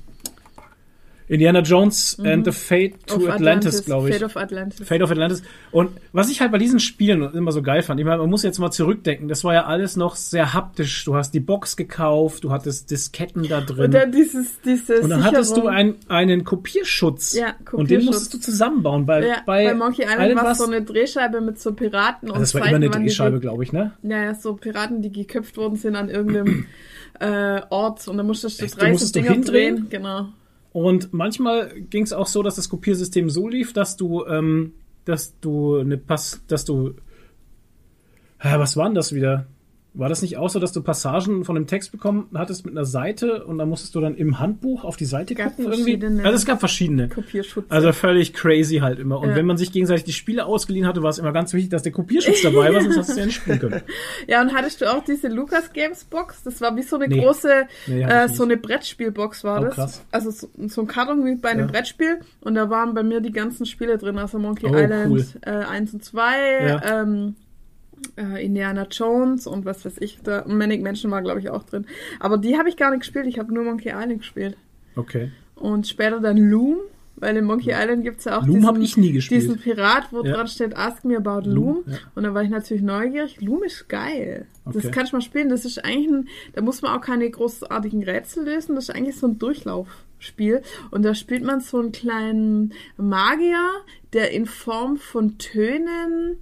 Indiana Jones and the Fate to Mhm. Of Atlantis, glaube ich. Fate of Atlantis. Fate of Atlantis. Und was ich halt bei diesen Spielen immer so geil fand, ich meine, man muss jetzt mal zurückdenken, das war ja alles noch sehr haptisch. Du hast die Box gekauft, du hattest Disketten da drin. Und dann dieses, diese Und dann hattest du Sicherung. ein, einen Kopierschutz. Ja, Und den Kopierschutz. musstest du zusammenbauen. Bei, ja, bei, bei, Monkey Island war es so eine Drehscheibe mit so Piraten und also das war immer eine Drehscheibe, glaube ich, ne? Ja, ja, so Piraten, die geköpft worden sind an irgendeinem äh, Ort und dann musstest du Echt? Du drei so musstest du Dinger hindrehen? drehen. Genau. Und manchmal ging es auch so, dass das Kopiersystem so lief, dass du, ähm, dass du eine Pass, dass du, ja, was war denn das wieder? War das nicht auch so, dass du Passagen von dem Text bekommen hattest mit einer Seite und dann musstest du dann im Handbuch auf die Seite Gab gucken irgendwie? Also es gab verschiedene. Kopierschutz. Also völlig crazy halt immer. Und Ja. wenn man sich gegenseitig die Spiele ausgeliehen hatte, war es immer ganz wichtig, dass der Kopierschutz dabei war, sonst hast du es ja nicht spielen können. Ja, und hattest du auch diese Lucas Games Box? Das war wie so eine Nee. große, Nee, äh, so eine Brettspielbox war Oh, das. krass. Also so, so ein Karton wie bei einem Ja. Brettspiel. Und da waren bei mir die ganzen Spiele drin, also Monkey Oh, Island cool. äh, 1 und 2, Ja. ähm, äh, Indiana Jones und was weiß ich. Da, Manic Mansion war, glaube ich, auch drin. Aber die habe ich gar nicht gespielt, ich habe nur Monkey Island gespielt. Okay. Und später dann Loom, weil in Monkey Island gibt es ja auch Loom diesen, ich nie gespielt. diesen Pirat, wo Ja. dran steht, ask me about Loom. Loom, ja. Und da war ich natürlich neugierig. Loom ist geil. Okay. Das kannst du mal spielen. Das ist eigentlich ein, da muss man auch keine großartigen Rätsel lösen. Das ist eigentlich so ein Durchlaufspiel. Und da spielt man so einen kleinen Magier, der in Form von Tönen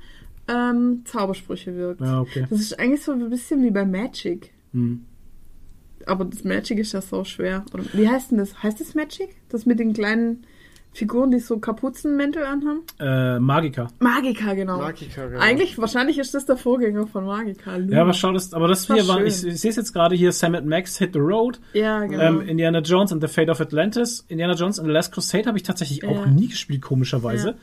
ähm, Zaubersprüche wirkt. Ja, okay. Das ist eigentlich so ein bisschen wie bei Magic. Hm. Aber das Magic ist ja so schwer. Oder wie heißt denn das? Heißt das Magic? Das mit den kleinen Figuren, die so Kapuzenmäntel anhaben? Äh, Magica. Magica, genau. Magica, genau. Eigentlich, wahrscheinlich ist das der Vorgänger von Magica. Luna. Ja, aber schau, das, aber das war hier war, schön. ich, ich sehe es jetzt gerade hier, Sam Max Hit the Road, Ja, genau. ähm, Indiana Jones and the Fate of Atlantis, Indiana Jones and the Last Crusade habe ich tatsächlich auch Ja. nie gespielt, komischerweise.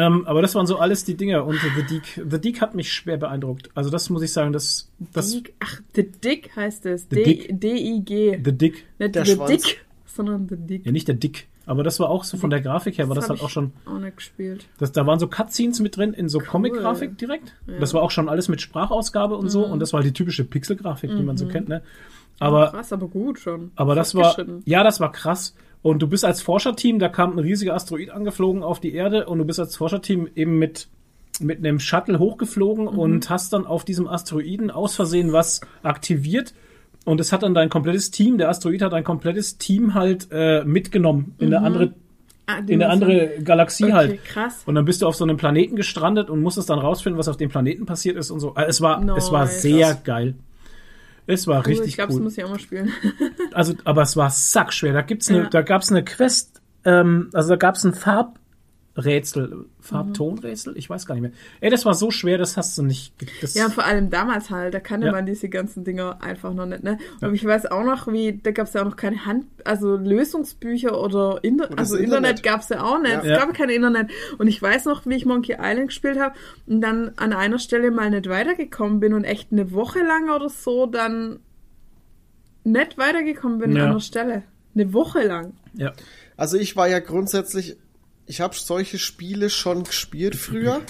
Ähm, aber das waren so alles die Dinge und The Deek, The Deek hat mich schwer beeindruckt. Also das muss ich sagen, das, das, Dick, ach, The Dick heißt es. The Dick. D-I-G. The Dick, Nicht Der The Schwanz. Dick, sondern The Dick. ja nicht der Dick, aber das war auch so von der Grafik her, war das, hab halt auch schon, Auch nicht gespielt. das, da waren so Cutscenes mit drin in so Comic-Grafik direkt. Das war auch schon alles mit Sprachausgabe und Mhm. so und das war halt die typische Pixel-Grafik, die man so kennt, ne? Aber Krass, aber gut schon. Aber das war, ja, das war krass. Und du bist als Forscherteam, da kam ein riesiger Asteroid angeflogen auf die Erde und du bist als Forscherteam eben mit, mit einem Shuttle hochgeflogen Mhm. und hast dann auf diesem Asteroiden aus Versehen was aktiviert. Und es hat dann dein komplettes Team, der Asteroid hat dein komplettes Team halt äh, mitgenommen in eine andere, Ah, in eine andere Galaxie Okay, halt. krass. Und dann bist du auf so einem Planeten gestrandet und musstest dann rausfinden, was auf dem Planeten passiert ist und so. Also es war, es war sehr geil. Es war Cool, richtig ich glaube, cool das muss ich auch mal spielen. also, aber es war sackschwer. Da gibt's eine, Ja. da gab's eine Quest, ähm, also da gab's ein Farbrätsel, Farbtonrätsel, ich weiß gar nicht mehr. Ey, das war so schwer, das hast du nicht. Das, Ja, vor allem damals halt, da kannte Ja. man diese ganzen Dinger einfach noch nicht, ne? Und ich weiß auch noch, wie, da gab's ja auch noch keine Hand, also Lösungsbücher oder, Inter Oder also Internet, Internet. gab's ja auch nicht. Ja. Es Ja. gab kein Internet. Und ich weiß noch, wie ich Monkey Island gespielt habe und dann an einer Stelle mal nicht weitergekommen bin und echt eine Woche lang oder so dann nicht weitergekommen bin Ja. an einer Stelle. Eine Woche lang. ja. Also ich war ja grundsätzlich, ich habe solche Spiele schon gespielt früher,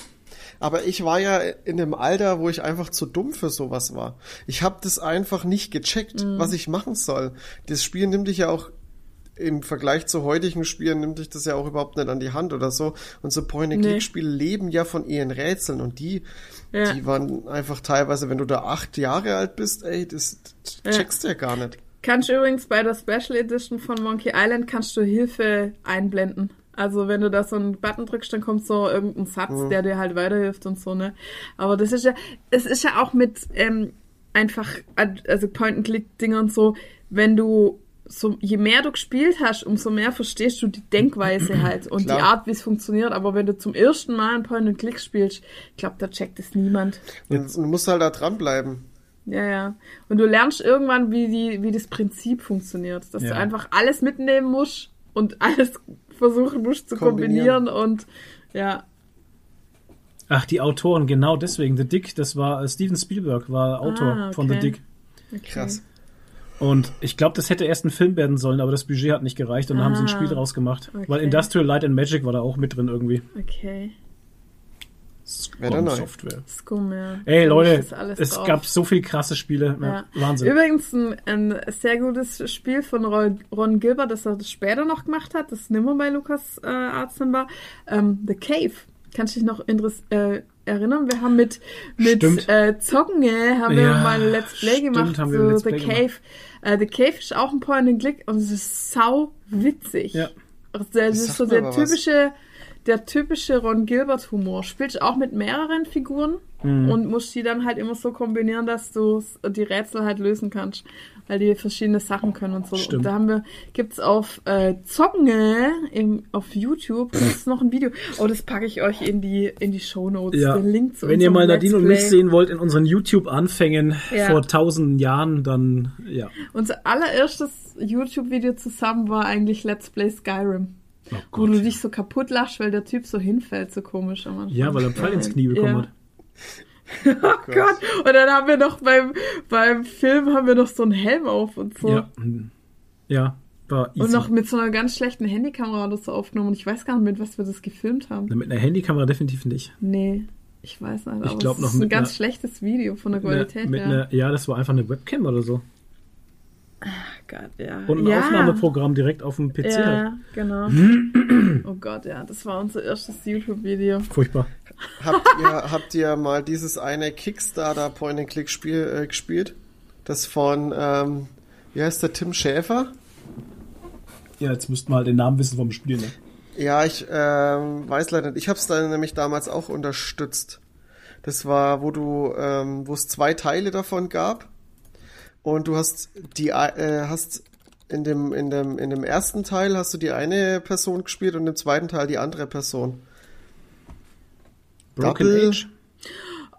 aber ich war ja in dem Alter, wo ich einfach zu dumm für sowas war. Ich habe das einfach nicht gecheckt, Mhm. was ich machen soll. Das Spiel nimmt dich ja auch im Vergleich zu heutigen Spielen nimmt dich das ja auch überhaupt nicht an die Hand oder so. Und so Point-and-Click-Spiele leben ja von ihren Rätseln und die, Ja. die waren einfach teilweise, wenn du da acht Jahre alt bist, ey, das Ja. checkst du ja gar nicht. Kannst du übrigens bei der Special Edition von Monkey Island kannst du Hilfe einblenden. Also wenn du da so einen Button drückst, dann kommt so irgendein Satz, Mhm. der dir halt weiterhilft und so, ne? Aber das ist ja, es ist ja auch mit ähm, einfach, also Point-and-Click-Dingern so, wenn du so, je mehr du gespielt hast, umso mehr verstehst du die Denkweise halt und Klar. die Art, wie es funktioniert. Aber wenn du zum ersten Mal ein Point-and-Click spielst, ich glaube, da checkt es niemand. Und du musst halt da dranbleiben. Ja, ja. Und du lernst irgendwann, wie, die, wie das Prinzip funktioniert. Dass Ja. du einfach alles mitnehmen musst und alles versuchen musst zu Kombinieren. kombinieren, und ja. Ach, die Autoren, genau deswegen. The Dick, das war äh, Steven Spielberg, war Autor Ah, okay. von The Dick. Okay. Krass. Und ich glaube, das hätte erst ein Film werden sollen, aber das Budget hat nicht gereicht und dann haben sie ein Ah, Spiel draus gemacht. okay. Weil Industrial Light and Magic war da auch mit drin irgendwie. Okay. Neu. Software. Scum, ja. Ey Leute, ist es drauf. gab so viel krasse Spiele. Ja, Ja. Wahnsinn. Übrigens ein, ein sehr gutes Spiel von Ron, Gilbert, das er das später noch gemacht hat, das nimmer bei Lukas äh, Arzt dann war. Ähm, The Cave. Kannst du dich noch äh, erinnern? Wir haben mit, mit äh, Zocken haben wir Ja, mal ein Let's Play stimmt, gemacht haben wir Let's The Play Cave. Äh, The Cave ist auch ein Point-and-Click und es ist sau witzig. Ja. Also, das ist sagt so der aber was. Der typische Ron Gilbert Humor. Spielst auch mit mehreren Figuren Mhm. und musst die dann halt immer so kombinieren, dass du die Rätsel halt lösen kannst, weil die verschiedene Sachen können und so. Stimmt. Und da haben wir, gibt's auf äh, Zocken im, auf YouTube gibt's noch ein Video. Oh, das packe ich euch in die in die Show Notes. Ja. Den Link zu Wenn ihr mal Nadine und mich sehen wollt in unseren YouTube-Anfängen Ja. vor tausenden Jahren, dann ja. Unser allererstes YouTube-Video zusammen war eigentlich Let's Play Skyrim. Oh Wo du dich so kaputt lachst, weil der Typ so hinfällt, so komisch am Anfang. Ja, weil er einen Pfeil ins Knie bekommen Ja. hat. Oh Gott. Und dann haben wir noch beim, beim Film haben wir noch so einen Helm auf und so. Ja. Ja, war easy. Und noch mit so einer ganz schlechten Handykamera oder so aufgenommen. Und ich weiß gar nicht, mit was wir das gefilmt haben. Na, mit einer Handykamera definitiv nicht. Nee, ich weiß nicht. Ich aber glaub es noch ist ein mit ganz einer- schlechtes Video von der Mit einer- Qualität mit her. einer, ja, das war einfach eine Webcam oder so. Gott, ja. Und ein ja. Aufnahmeprogramm direkt auf dem PC halt. Ja, genau. oh Gott, ja, das war unser erstes YouTube-Video. Furchtbar. Habt ihr, habt ihr mal dieses eine Kickstarter Point-and-Click-Spiel äh, gespielt? Das von, ähm, wie heißt der, Tim Schäfer? Ja, jetzt müssten wir halt den Namen wissen vom Spiel, ne? Ja, ich ähm, weiß leider nicht. Ich habe es dann nämlich damals auch unterstützt. Das war, wo du, ähm, wo es zwei Teile davon gab und du hast die, äh, hast in dem, in dem, in dem ersten Teil hast du die eine Person gespielt und im zweiten Teil die andere Person. Broken Double- Age?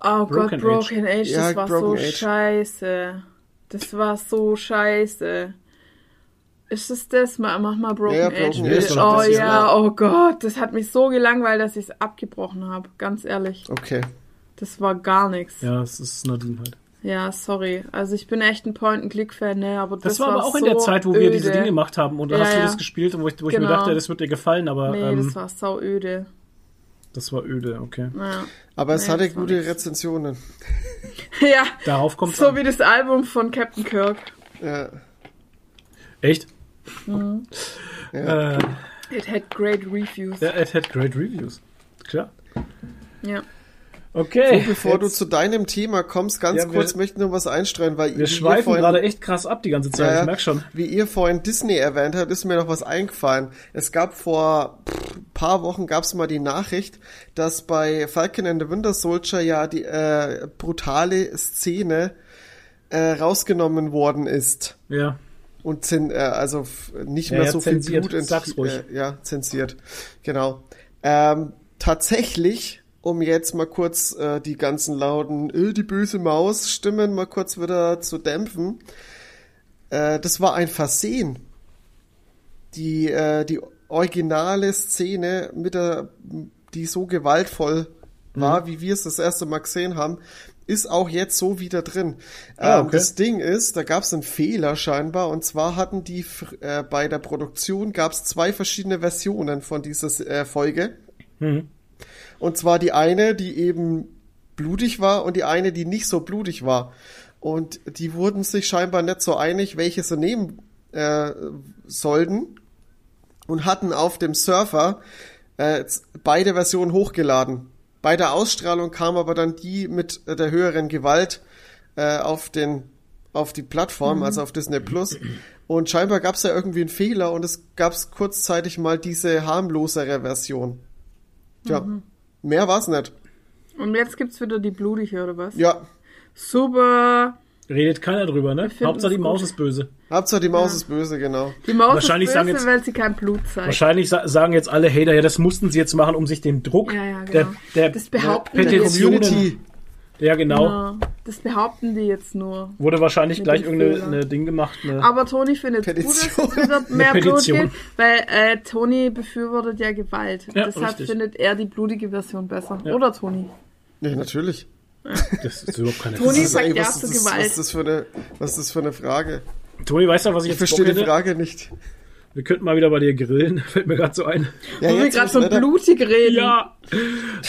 Oh Broken Gott, Broken Age, Ja, das war Broken so Age. scheiße. Das war so scheiße. Ist es das? Mach mach mal Broken Ja, ja, Age. Broken. Age, oh ja, oh Gott, das hat mich so gelangweilt, dass ich es abgebrochen habe. Ganz ehrlich. Okay. Das war gar nichts. Ja. Ja, es ist Nadine halt. Sorry. Also ich bin echt ein Point-and-Click-Fan, ne, aber das, Das, war aber auch in der so Zeit, wo wir diese öde. Dinge gemacht haben. Und da Ja, hast du ja. das gespielt, wo ich, wo ich mir Genau. dachte, das wird dir gefallen, aber Nee, ähm, das war sau öde. das war öde, okay. Ja. Aber es Nee, hatte gute nix. Rezensionen. ja, Darauf kommt so an. wie das Album von Captain Kirk. Ja. Echt? Mhm. Äh, It had great reviews. ja, it had great reviews. Klar. Ja. Okay. Bevor du jetzt- zu deinem Thema kommst, ganz Ja, wir- kurz möchte ich noch was einstreuen, weil wir schweifen vorhin- gerade echt krass ab die ganze Zeit, Ja, ja. ich merk schon. Wie ihr vorhin Disney erwähnt habt, ist mir noch was eingefallen. Es gab vor pff, paar Wochen gab's mal die Nachricht, dass bei Falcon and the Winter Soldier ja die äh, brutale Szene äh, rausgenommen worden ist Ja. und zin, äh, also nicht Ja, mehr ja, so viel zensiert. Blut Sag's ruhig. Äh, ja, zensiert. Genau. Ähm, tatsächlich, um jetzt mal kurz äh, die ganzen lauten äh, die böse Maus Stimmen mal kurz wieder zu dämpfen. Äh, das war ein Versehen. Die äh, die originale Szene mit der die so gewaltvoll Mhm. war, wie wir es das erste Mal gesehen haben, ist auch jetzt so wieder drin. Ah, ähm, okay. Das Ding ist, da gab es einen Fehler scheinbar und zwar hatten die äh, bei der Produktion gab es zwei verschiedene Versionen von dieser äh, Folge. Mhm. Und zwar die eine, die eben blutig war und die eine, die nicht so blutig war. Und die wurden sich scheinbar nicht so einig, welche sie nehmen äh, sollten und hatten auf dem Server äh, beide Versionen hochgeladen. Bei der Ausstrahlung kam aber dann die mit der höheren Gewalt äh, auf den auf die Plattform, also auf Disney Plus. Und scheinbar gab es da irgendwie einen Fehler und es gab kurzzeitig mal diese harmlosere Version. Tja, mehr war's nicht. Und jetzt gibt's wieder die blutige, oder was? Ja, Super. Redet keiner drüber, ne? Hauptsache die Maus gut. ist böse. Hauptsache die Maus ist böse, genau. Die Maus Wahrscheinlich ist sagen böse, jetzt- weil sie kein Blut zeigt. Wahrscheinlich sa sagen jetzt alle Hater, ja, das mussten sie jetzt machen, um sich den Druck Ja, ja, genau. der, der, das behaupten der. Petitionen, Community. Ja genau, Ja, das behaupten die jetzt nur. wurde wahrscheinlich gleich irgendeine eine Ding gemacht. Ne? Aber Toni findet gut, dass es wieder mehr Blut gibt, weil äh, Toni befürwortet ja Gewalt. Ja, Deshalb richtig. findet er die blutige Version besser. Ja. Oder Toni? Nee, natürlich. Das ist überhaupt keine Toni Frage. sagt ey, ja zu das, Gewalt. was, ist das für eine, was ist das für eine Frage? Toni, weißt du, was ich Ich jetzt verstehe Bock die hätte? Frage nicht. Wir könnten mal wieder bei dir grillen, fällt mir gerade so ein. Ja, Wo wir gerade Wetter- blutig reden. Ja,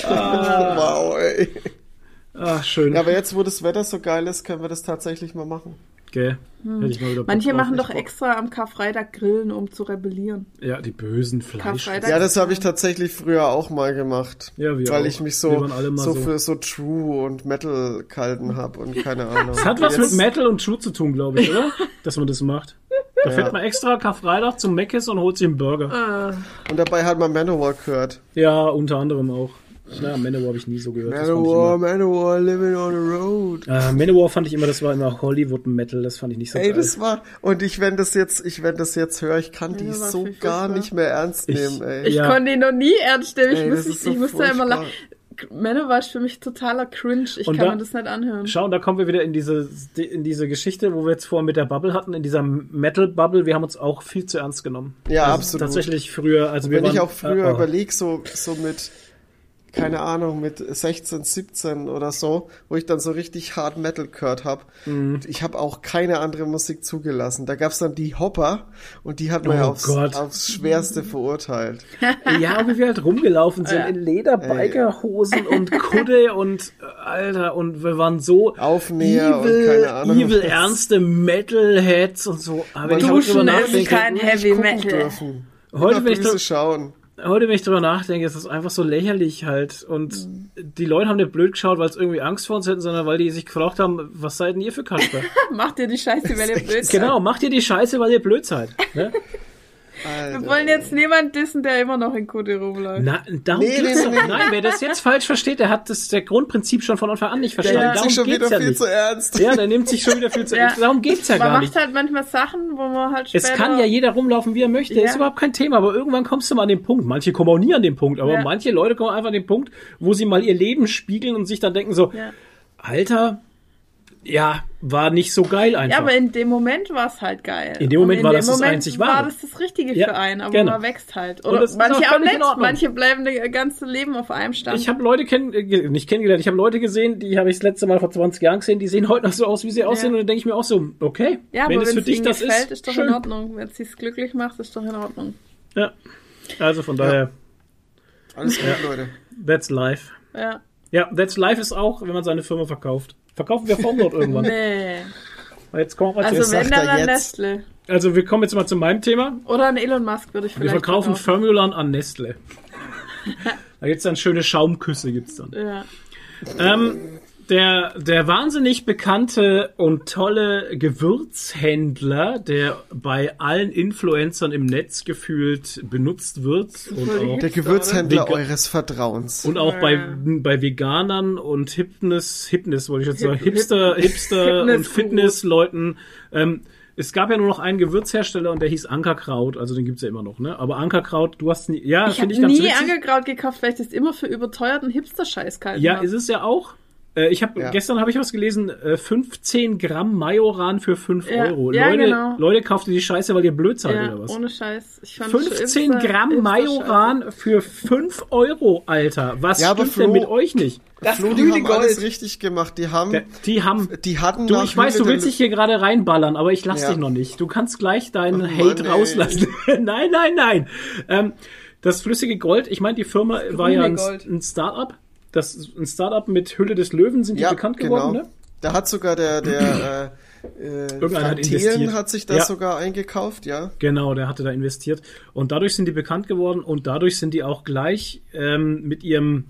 Wow, ey. Ah, schön. Ja, aber jetzt, wo das Wetter so geil ist, können wir das tatsächlich mal machen. Gell, hätte ich mal wieder Bock Manche machen doch Bock. extra am Karfreitag grillen, um zu rebellieren. Ja, die bösen Fleisch. Karfreitag. Ja, das habe ich tatsächlich früher auch mal gemacht. Ja, wir weil auch. ich mich so, so so. für so True und Metal kalten habe und keine Ahnung. Das hat was Jetzt- mit Metal und True zu tun, glaube ich, oder? Dass man das macht. Da Ja. fährt man extra Karfreitag zum Meckes und holt sich einen Burger. Ah. Und dabei hat man Manowar gehört. Ja, unter anderem auch. Na, Manowar habe ich nie so gehört. Ich Manowar, immer, Manowar, living on the road. äh, Manowar fand ich immer, das war immer Hollywood Metal, das fand ich nicht so Ey, geil. das war, und ich, wenn das jetzt, ich, wenn das jetzt höre, ich kann die Ja, war so gar nicht mehr ernst Ich- nehmen, ey. Ich Ja. konnte ihn noch nie ernst nehmen. Ich, Ey, muss, ich, so ich musste immer lachen. Manowar ist für mich totaler Cringe. Ich Und kann da- mir das nicht anhören. Schau, und da kommen wir wieder in diese, in diese Geschichte, wo wir jetzt vorher mit der Bubble hatten, in dieser Metal-Bubble. Wir haben uns auch viel zu ernst genommen. Ja, also absolut. Tatsächlich früher, also wir Wenn waren, ich auch früher äh, oh. überlege, so, so mit, keine Ahnung, mit 16, 17 oder so, wo ich dann so richtig Hard Metal gehört habe. Mhm. Ich habe auch keine andere Musik zugelassen. Da gab's dann die Hopper und die hat man Oh ja aufs, aufs Schwerste verurteilt. Ja, wie wir halt rumgelaufen sind in Lederbikerhosen und Kudde und Alter und wir waren so Aufnäher und evil, keine Ahnung evil ernste Metalheads und so. Aber ich Duschen ist nachdenke, kein Heavy Metal. Dürfen. Heute, wenn ich schauen. Heute wenn ich drüber nachdenke, ist es einfach so lächerlich halt und die Leute haben nicht blöd geschaut, weil es irgendwie Angst vor uns hätten, sondern weil die sich gefragt haben, was seid denn ihr für Kasper? Macht ihr die Scheiße, wenn ihr blöd seid. genau, macht ihr die Scheiße, weil ihr blöd seid. Ne? Wir wollen jetzt niemand dissen, der immer noch in Code rumläuft. Na, darum Nee, geht's nee, nee, nee. Nein, wer das jetzt falsch versteht, der hat das der Grundprinzip schon von Anfang an nicht Der verstanden. nimmt darum sich schon wieder ja viel nicht. zu ernst. Ja, der nimmt sich schon wieder viel zu Ja. Darum geht's ja man gar macht nicht. halt manchmal Sachen, wo man halt später... Es kann ja jeder rumlaufen, wie er möchte. Ja. Ist überhaupt kein Thema. Aber irgendwann kommst du mal an den Punkt. Manche kommen auch nie an den Punkt. Aber Ja. manche Leute kommen einfach an den Punkt, wo sie mal ihr Leben spiegeln und sich dann denken so, Ja. Alter, ja, war nicht so geil einfach. Ja, aber in dem Moment war es halt geil. In dem Moment Und war das das einzig war Wahre. das das Richtige Ja, für einen, aber genau. man wächst halt. Und Oder manche auch in nicht, manche bleiben das ganze Leben auf einem Stand. ich habe Leute kenn äh, nicht kennengelernt, ich habe Leute gesehen, die habe ich das letzte Mal vor 20 Jahren gesehen, die sehen heute noch so aus, wie sie aussehen. Und dann denke ich mir auch so, okay, ja, wenn aber es wenn für es dich das gefällt, ist, ist doch schön. in Ordnung. Wenn es sich glücklich macht, ist doch in Ordnung. Ja. Also von daher, Alles gut, Leute. that's life. Ja. Ja, that's life ist auch, wenn man seine Firma verkauft. Verkaufen wir Formlord irgendwann. Nee. Jetzt kommen wir Also wenn dann an. Nestle. also wir kommen jetzt mal zu meinem Thema. Oder an Elon Musk würde ich Wir vielleicht verkaufen verkaufen. Formulan an Nestle. da gibt's dann schöne Schaumküsse gibt's dann. Ja. Ähm, der, der wahnsinnig bekannte und tolle Gewürzhändler, der bei allen Influencern im Netz gefühlt benutzt wird und auch, Der Gewürzhändler Vega- eures Vertrauens. und auch bei, Ja. bei Veganern und Hipness, Hipness wollte ich jetzt sagen, Hip- Hipster, Hip- Hipster und. Fitnessleuten. Ähm, es gab ja nur noch einen Gewürzhersteller und der hieß Ankerkraut, also den gibt's ja immer noch, ne? Aber Ankerkraut, du hast nie, ja, finde ich ganz nie witzig. Angekraut gekauft, weil ich das immer für überteuerten Hipster-Scheiß gehalten Ja, hab. ist es ja auch. Äh, Ich habe Ja. gestern habe ich was gelesen, äh, 15 Gramm Majoran für 5 Ja, Euro. ja, Leute, genau. Leute, kauft ihr die Scheiße, weil ihr blöd seid ja, oder was? ohne Scheiß. Ich fand das schon 15 Hipster- Gramm Hipster-Scheiße. Majoran für 5 Euro, Alter. Was Ja, stimmt denn Flo- mit euch nicht? Das Flo, die haben Gold. alles richtig gemacht. Die haben, Die haben. die hatten Du, ich weiß, du willst dich hier gerade reinballern, aber ich lass Ja. dich noch nicht. Du kannst gleich deinen Oh Hate Mann, rauslassen. nein, nein, nein. Ähm, das flüssige Gold, ich meine, die Firma war ja ein, Gold. ein Start-up. Das ist ein Start-up mit Hülle des Löwen sind die Ja, bekannt genau. geworden, ne? Da hat sogar der, der äh, äh, Irgendeiner hat investiert. hat sich das Ja. sogar eingekauft, ja. Genau, der hatte da investiert. Und dadurch sind die bekannt geworden und dadurch sind die auch gleich ähm, mit ihrem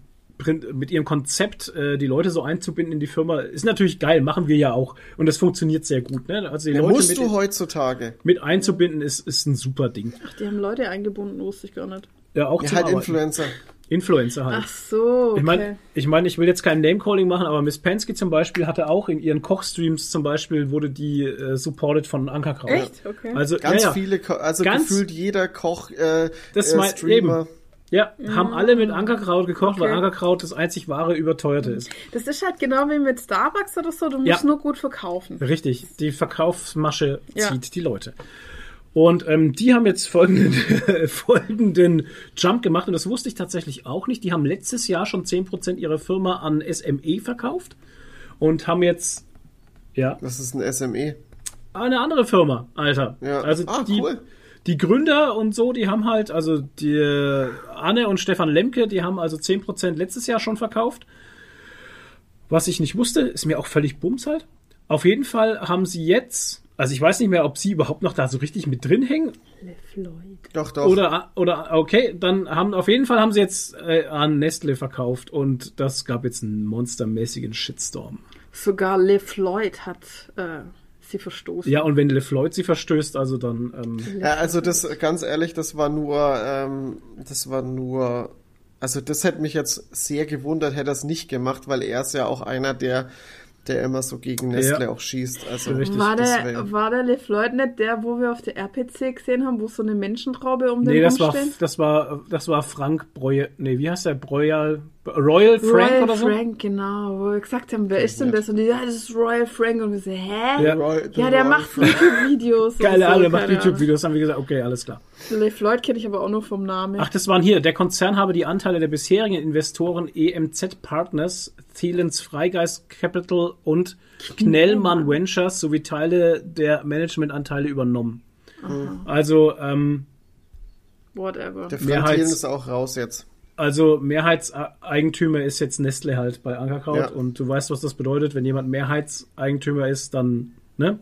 mit ihrem Konzept äh, die Leute so einzubinden in die Firma ist natürlich geil, machen wir ja auch und das funktioniert sehr gut. Ne? Also die Ja, Leute musst mit, du heutzutage. mit einzubinden ist, ist ein super Ding. Ach, die haben Leute eingebunden, wusste ich gar nicht. Ja, auch Ja, zum halt Arbeiten. Influencer. Influencer halt. Ach so, okay. Ich meine, ich, mein, ich will jetzt kein Name-Calling machen, aber Miss Pensky zum Beispiel hatte auch in ihren Kochstreams zum Beispiel, wurde die äh, supported von Ankerkraut. Echt? Okay. Also, Ganz ja, ja. viele, Ko also Ganz- gefühlt jeder Koch, äh, Das äh, mein- Streamer. Ja, haben alle mit Ankerkraut gekocht, weil Okay. Ankerkraut das einzig wahre überteuerte ist. Das ist halt genau wie mit Starbucks oder so, du musst Ja. nur gut verkaufen. Richtig, die Verkaufsmasche Ja. zieht die Leute. Und ähm, die haben jetzt folgenden, folgenden Jump gemacht und das wusste ich tatsächlich auch nicht. Die haben letztes Jahr schon 10% ihrer Firma an SME verkauft und haben jetzt ja Das ist ein SME. eine andere Firma, Alter. Ja. Also Ah, die, cool. die Gründer und so, die haben halt, also die äh, Anne und Stefan Lemke, die haben also 10% letztes Jahr schon verkauft. Was ich nicht wusste, ist mir auch völlig bums halt. Auf jeden Fall haben sie jetzt, also ich weiß nicht mehr, ob sie überhaupt noch da so richtig mit drin hängen Le Floyd. Doch, doch. oder oder okay, dann haben auf jeden Fall haben sie jetzt äh, an Nestle verkauft und das gab jetzt einen monstermäßigen Shitstorm. Sogar Le Floyd hat äh, sie verstoßen. Ja, und wenn LeFloid sie verstößt, also dann ähm, Ja, also das, ganz ehrlich, das war nur, ähm, das war nur, also das hätte mich jetzt sehr gewundert, hätte er es nicht gemacht, weil er ist ja auch einer, der, der immer so gegen Nestle Ja. auch schießt. Also Richtig, War der, war der Le Floyd nicht der, wo wir auf der RPC gesehen haben, wo so eine Menschentraube um den Nee, das war, das war, das war Frank Breuer, nee, wie heißt der? Breuer, Royal Frank Royal oder so? Frank, genau, wo wir gesagt haben, wer ist denn das? Und die, ja, das ist Royal Frank. Und wir so, hä? Ja. Roy- Ja, der Roy- macht YouTube-Videos. Geile so, Ahnung, der macht YouTube-Videos, haben wir gesagt, okay, alles klar. Ahnung. Le Floyd kenne ich aber auch nur vom Namen. Ach, das waren hier, der Konzern habe die Anteile der bisherigen Investoren EMZ Partners, Thielens Freigeist Capital und Knellmann Ventures sowie Teile der Managementanteile übernommen. Also, ähm, Whatever. Der Mehrheits- ist auch raus jetzt. Also Mehrheitseigentümer ist jetzt Nestle halt bei Ankerkraut Ja. und du weißt, was das bedeutet, wenn jemand Mehrheitseigentümer ist, dann ne,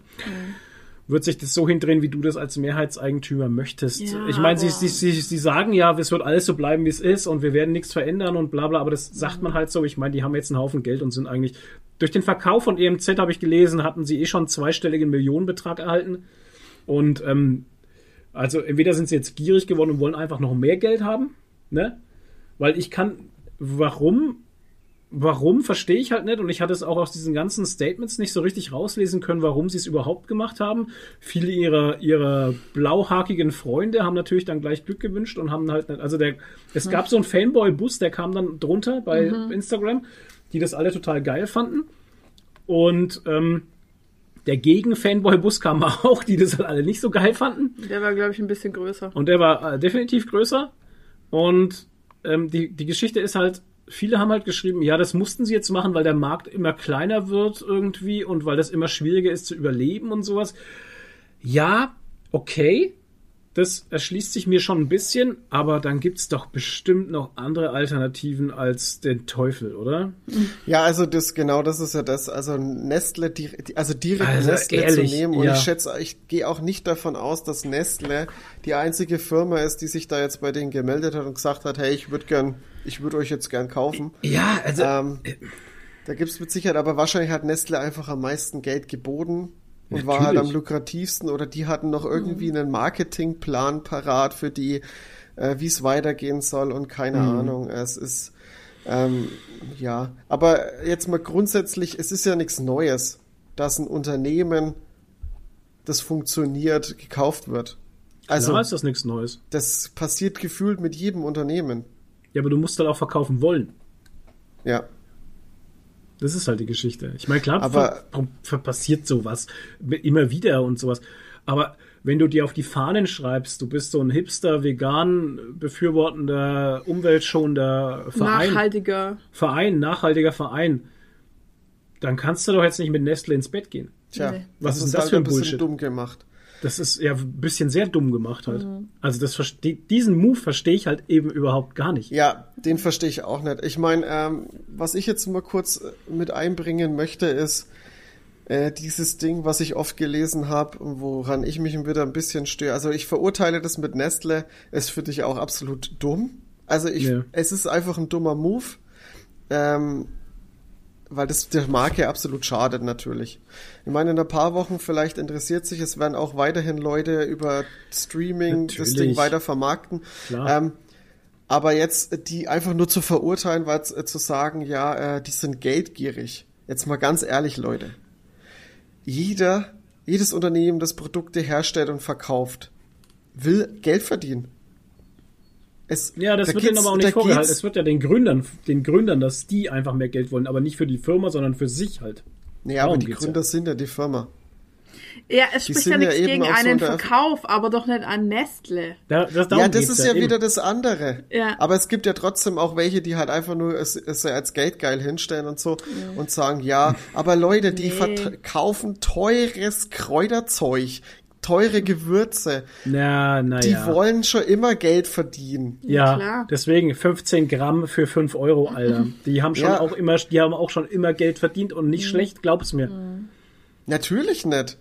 wird sich das so hindrehen, wie du das als Mehrheitseigentümer möchtest. Ja, ich meine, sie, sie, sie, sie sagen ja, es wird alles so bleiben, wie es ist und wir werden nichts verändern und bla bla, aber das sagt man halt so. Ich meine, die haben jetzt einen Haufen Geld und sind eigentlich durch den Verkauf von EMZ habe ich gelesen, hatten sie eh schon einen zweistelligen Millionenbetrag erhalten und ähm, Also entweder sind sie jetzt gierig geworden und wollen einfach noch mehr Geld haben, ne? Weil ich kann, warum, warum verstehe ich halt nicht und ich hatte es auch aus diesen ganzen Statements nicht so richtig rauslesen können, warum sie es überhaupt gemacht haben. Viele ihrer, ihrer blauhakigen Freunde haben natürlich dann gleich Glück gewünscht und haben halt nicht, also der, es gab so einen Fanboy-Bus, der kam dann drunter bei Instagram, die das alle total geil fanden und, ähm, der Gegen-Fanboy-Bus kam auch, die das halt alle nicht so geil fanden. Der war, glaube ich, ein bisschen größer. Und der war äh, definitiv größer. Und ähm, die, die Geschichte ist halt, viele haben halt geschrieben, ja, das mussten sie jetzt machen, weil der Markt immer kleiner wird irgendwie und weil das immer schwieriger ist zu überleben und sowas. Ja, okay. Das erschließt sich mir schon ein bisschen, aber dann gibt's doch bestimmt noch andere Alternativen als den Teufel, oder? Ja, also das genau, das ist ja das. Also Nestle, also direkt Also Nestle ehrlich, zu nehmen. Und ja. ich schätze, ich gehe auch nicht davon aus, dass Nestle die einzige Firma ist, die sich da jetzt bei denen gemeldet hat und gesagt hat, hey, ich würde gern, ich würde euch jetzt gern kaufen. Ja, also Ähm, da gibt's mit Sicherheit, aber wahrscheinlich hat Nestle einfach am meisten Geld geboten und war halt am lukrativsten oder die hatten noch irgendwie einen Marketingplan parat für die, äh, wie es weitergehen soll und keine Ahnung. Es ist ähm, ja, aber jetzt mal grundsätzlich, es ist ja nichts Neues, dass ein Unternehmen, das funktioniert, gekauft wird. Also klar ist das nichts Neues. das passiert gefühlt mit jedem Unternehmen. Ja, aber du musst halt auch verkaufen wollen. Ja. Das ist halt die Geschichte. Ich meine, klar, Aber- ver, ver, passiert sowas immer wieder und sowas. Aber wenn du dir auf die Fahnen schreibst, du bist so ein hipster, vegan befürwortender, umweltschonender Verein, Nachhaltiger. Verein, nachhaltiger Verein, dann kannst du doch jetzt nicht mit Nestle ins Bett gehen. Tja, Nee. Was ist denn ist das halt für ein ein Bullshit? dumm gemacht. Das ist ja ein bisschen sehr dumm gemacht halt. Also das diesen Move verstehe ich halt eben überhaupt gar nicht. Ja, den verstehe ich auch nicht. Ich meine, ähm, was ich jetzt mal kurz äh, mit einbringen möchte, ist äh, dieses Ding, was ich oft gelesen habe, woran ich mich wieder ein bisschen störe. Also ich verurteile das mit Nestle, ist für dich auch absolut dumm. Also ich, Ja. es ist einfach ein dummer Move, ähm, weil das der Marke absolut schadet natürlich. Ich meine, in ein paar Wochen vielleicht interessiert sich, es werden auch weiterhin Leute über Streaming das Natürlich. Ding weiter vermarkten. Ähm, aber jetzt äh, die einfach nur zu verurteilen, weil äh, zu sagen, ja, äh, die sind geldgierig. Jetzt mal ganz ehrlich, Leute. Jeder, jedes Unternehmen, das Produkte herstellt und verkauft, will Geld verdienen. Es, Ja, das da wird denen aber auch nicht vorgehalten. Es wird ja den Gründern, den Gründern, dass die einfach mehr Geld wollen, aber nicht für die Firma, sondern für sich halt. Nee, aber Darum die geht's Gründer ja. sind ja die Firma. Ja, es Die spricht ja ja nichts eben gegen so einen in der- Verkauf, aber doch nicht an Nestle. Da, das, Ja, das ist ja eben. wieder das andere. Ja. Aber es gibt ja trotzdem auch welche, die halt einfach nur es, es als Geld geil hinstellen und so und sagen, ja, aber Leute, die Nee. verkaufen teures Kräuterzeug, teure Gewürze, Na, na die ja. wollen schon immer Geld verdienen. Ja, klar. deswegen 15 Gramm für 5 Euro, Alter. Die haben schon Ja. auch immer, die haben auch schon immer Geld verdient und nicht schlecht, glaub's mir. Natürlich nicht.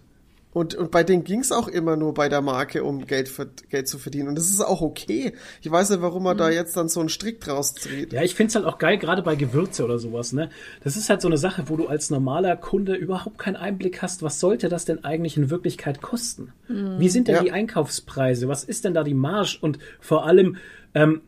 Und, und bei denen ging's auch immer nur bei der Marke, um Geld, ver Geld zu verdienen. Und das ist auch okay. Ich weiß nicht, warum man da jetzt dann so einen Strick draus zieht. Ja, ich find's halt auch geil, gerade bei Gewürze oder sowas, ne? Das ist halt so eine Sache, wo du als normaler Kunde überhaupt keinen Einblick hast, was sollte das denn eigentlich in Wirklichkeit kosten? Wie sind denn Ja. die Einkaufspreise? Was ist denn da die Marge? Und vor allem, ähm,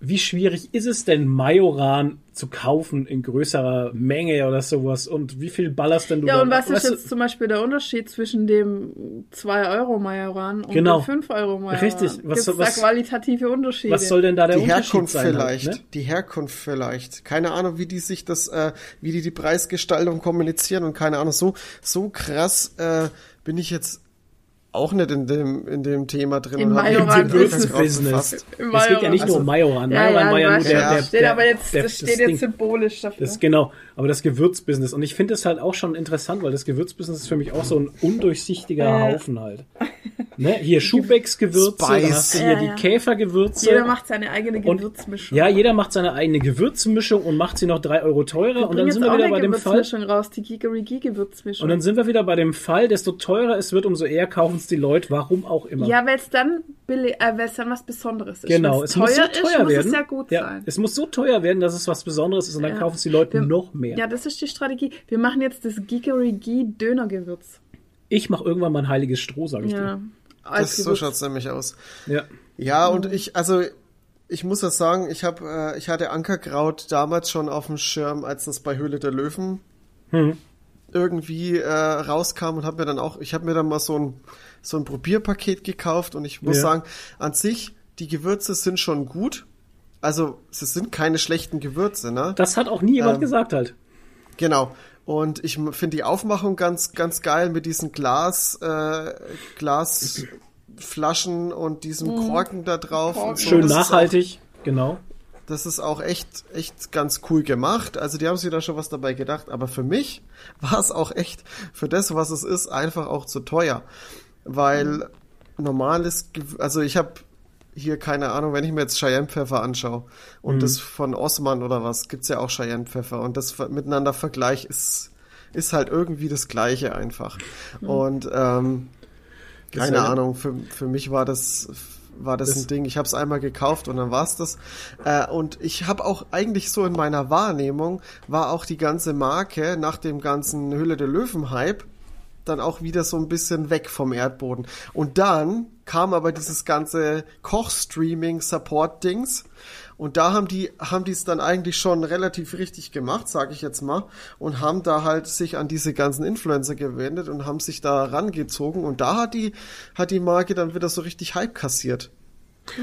wie schwierig ist es denn, Majoran zu kaufen in größerer Menge oder sowas? Und wie viel ballerst denn du Ja, da? und was ist jetzt zum Beispiel der Unterschied zwischen dem 2-Euro-Majoran und Genau. dem 5-Euro-Majoran? Richtig. Was- Gibt's was- da qualitative Unterschiede? Was soll denn da der die Unterschied Herkunft sein? vielleicht, Halt, ne? die Herkunft vielleicht. Keine Ahnung, wie die sich das, äh, wie die die Preisgestaltung kommunizieren und keine Ahnung. So so krass äh, bin ich jetzt auch nicht in dem in dem Thema drin. Mich Majoran Business. Es geht ja nicht nur um Majoran. Majoran war ja nur der, der, steht der, aber jetzt, der, das steht das jetzt Ding. symbolisch dafür. Das genau, aber das Gewürzbusiness. Und ich finde es halt auch schon interessant, weil das Gewürzbusiness ist für mich auch so ein undurchsichtiger Ja. Haufen halt. Ne? Hier Schubecks Gewürze, dann hast du hier Ja, die ja. Käfergewürze. Jeder macht seine eigene Und- Gewürzmischung. ja, jeder macht seine eigene Gewürzmischung und macht sie noch drei Euro teurer. Wir Und dann sind wir wieder bei dem Fall. Gewürzmischung raus, die Gigerigi-Gewürzmischung. Und dann sind wir wieder bei dem Fall, desto teurer es wird, umso eher kaufen es die Leute, warum auch immer. ja, weil es dann, billig, äh, weil es dann was Besonderes ist. Genau, Wenn's es muss so teuer ist, muss werden. es ja gut sein. Es muss so teuer werden, dass es was Besonderes ist und dann Ja. kaufen es die Leute Wir- noch mehr. Ja, das ist die Strategie. Wir machen jetzt das Gigerigi Dönergewürz. Ich mache irgendwann mal ein heiliges Stroh, sage ich Ja. dir. Das, so Gewürz. schaut's nämlich aus. Ja. Ja, und ich, also ich muss das sagen, ich habe, äh, ich hatte Ankerkraut damals schon auf dem Schirm, als das bei Höhle der Löwen Hm. irgendwie äh, rauskam und habe mir dann auch, ich habe mir dann mal so ein so ein Probierpaket gekauft und ich muss Ja. sagen, an sich die Gewürze sind schon gut. Also es sind keine schlechten Gewürze, ne? Das hat auch nie jemand Ähm, gesagt halt. Genau. Und ich finde die Aufmachung ganz, ganz geil mit diesen Glas, äh, Glasflaschen und diesem Korken da drauf. Und so. Schön Das nachhaltig, genau. Auch, das ist auch echt, echt ganz cool gemacht. Also die haben sich da schon was dabei gedacht. Aber für mich war es auch echt, für das, was es ist, einfach auch zu teuer. Weil normales, Gew- also ich habe hier keine Ahnung, wenn ich mir jetzt Cheyenne-Pfeffer anschaue und das von Osman oder was, gibt's ja auch Cheyenne-Pfeffer und das miteinander Vergleich ist, ist halt irgendwie das Gleiche einfach. Und ähm, keine ja- Ahnung, für, für mich war das war das, Das- ein Ding. Ich habe es einmal gekauft und dann war's das. Äh, und ich habe auch eigentlich so in meiner Wahrnehmung war auch die ganze Marke nach dem ganzen Hülle der Löwen Hype dann auch wieder so ein bisschen weg vom Erdboden. Und dann kam aber dieses ganze Koch-Streaming-Support-Dings. Und da haben die, haben die es dann eigentlich schon relativ richtig gemacht, sage ich jetzt mal, und haben da halt sich an diese ganzen Influencer gewendet und haben sich da rangezogen. Und da hat die, hat die Marke dann wieder so richtig Hype kassiert.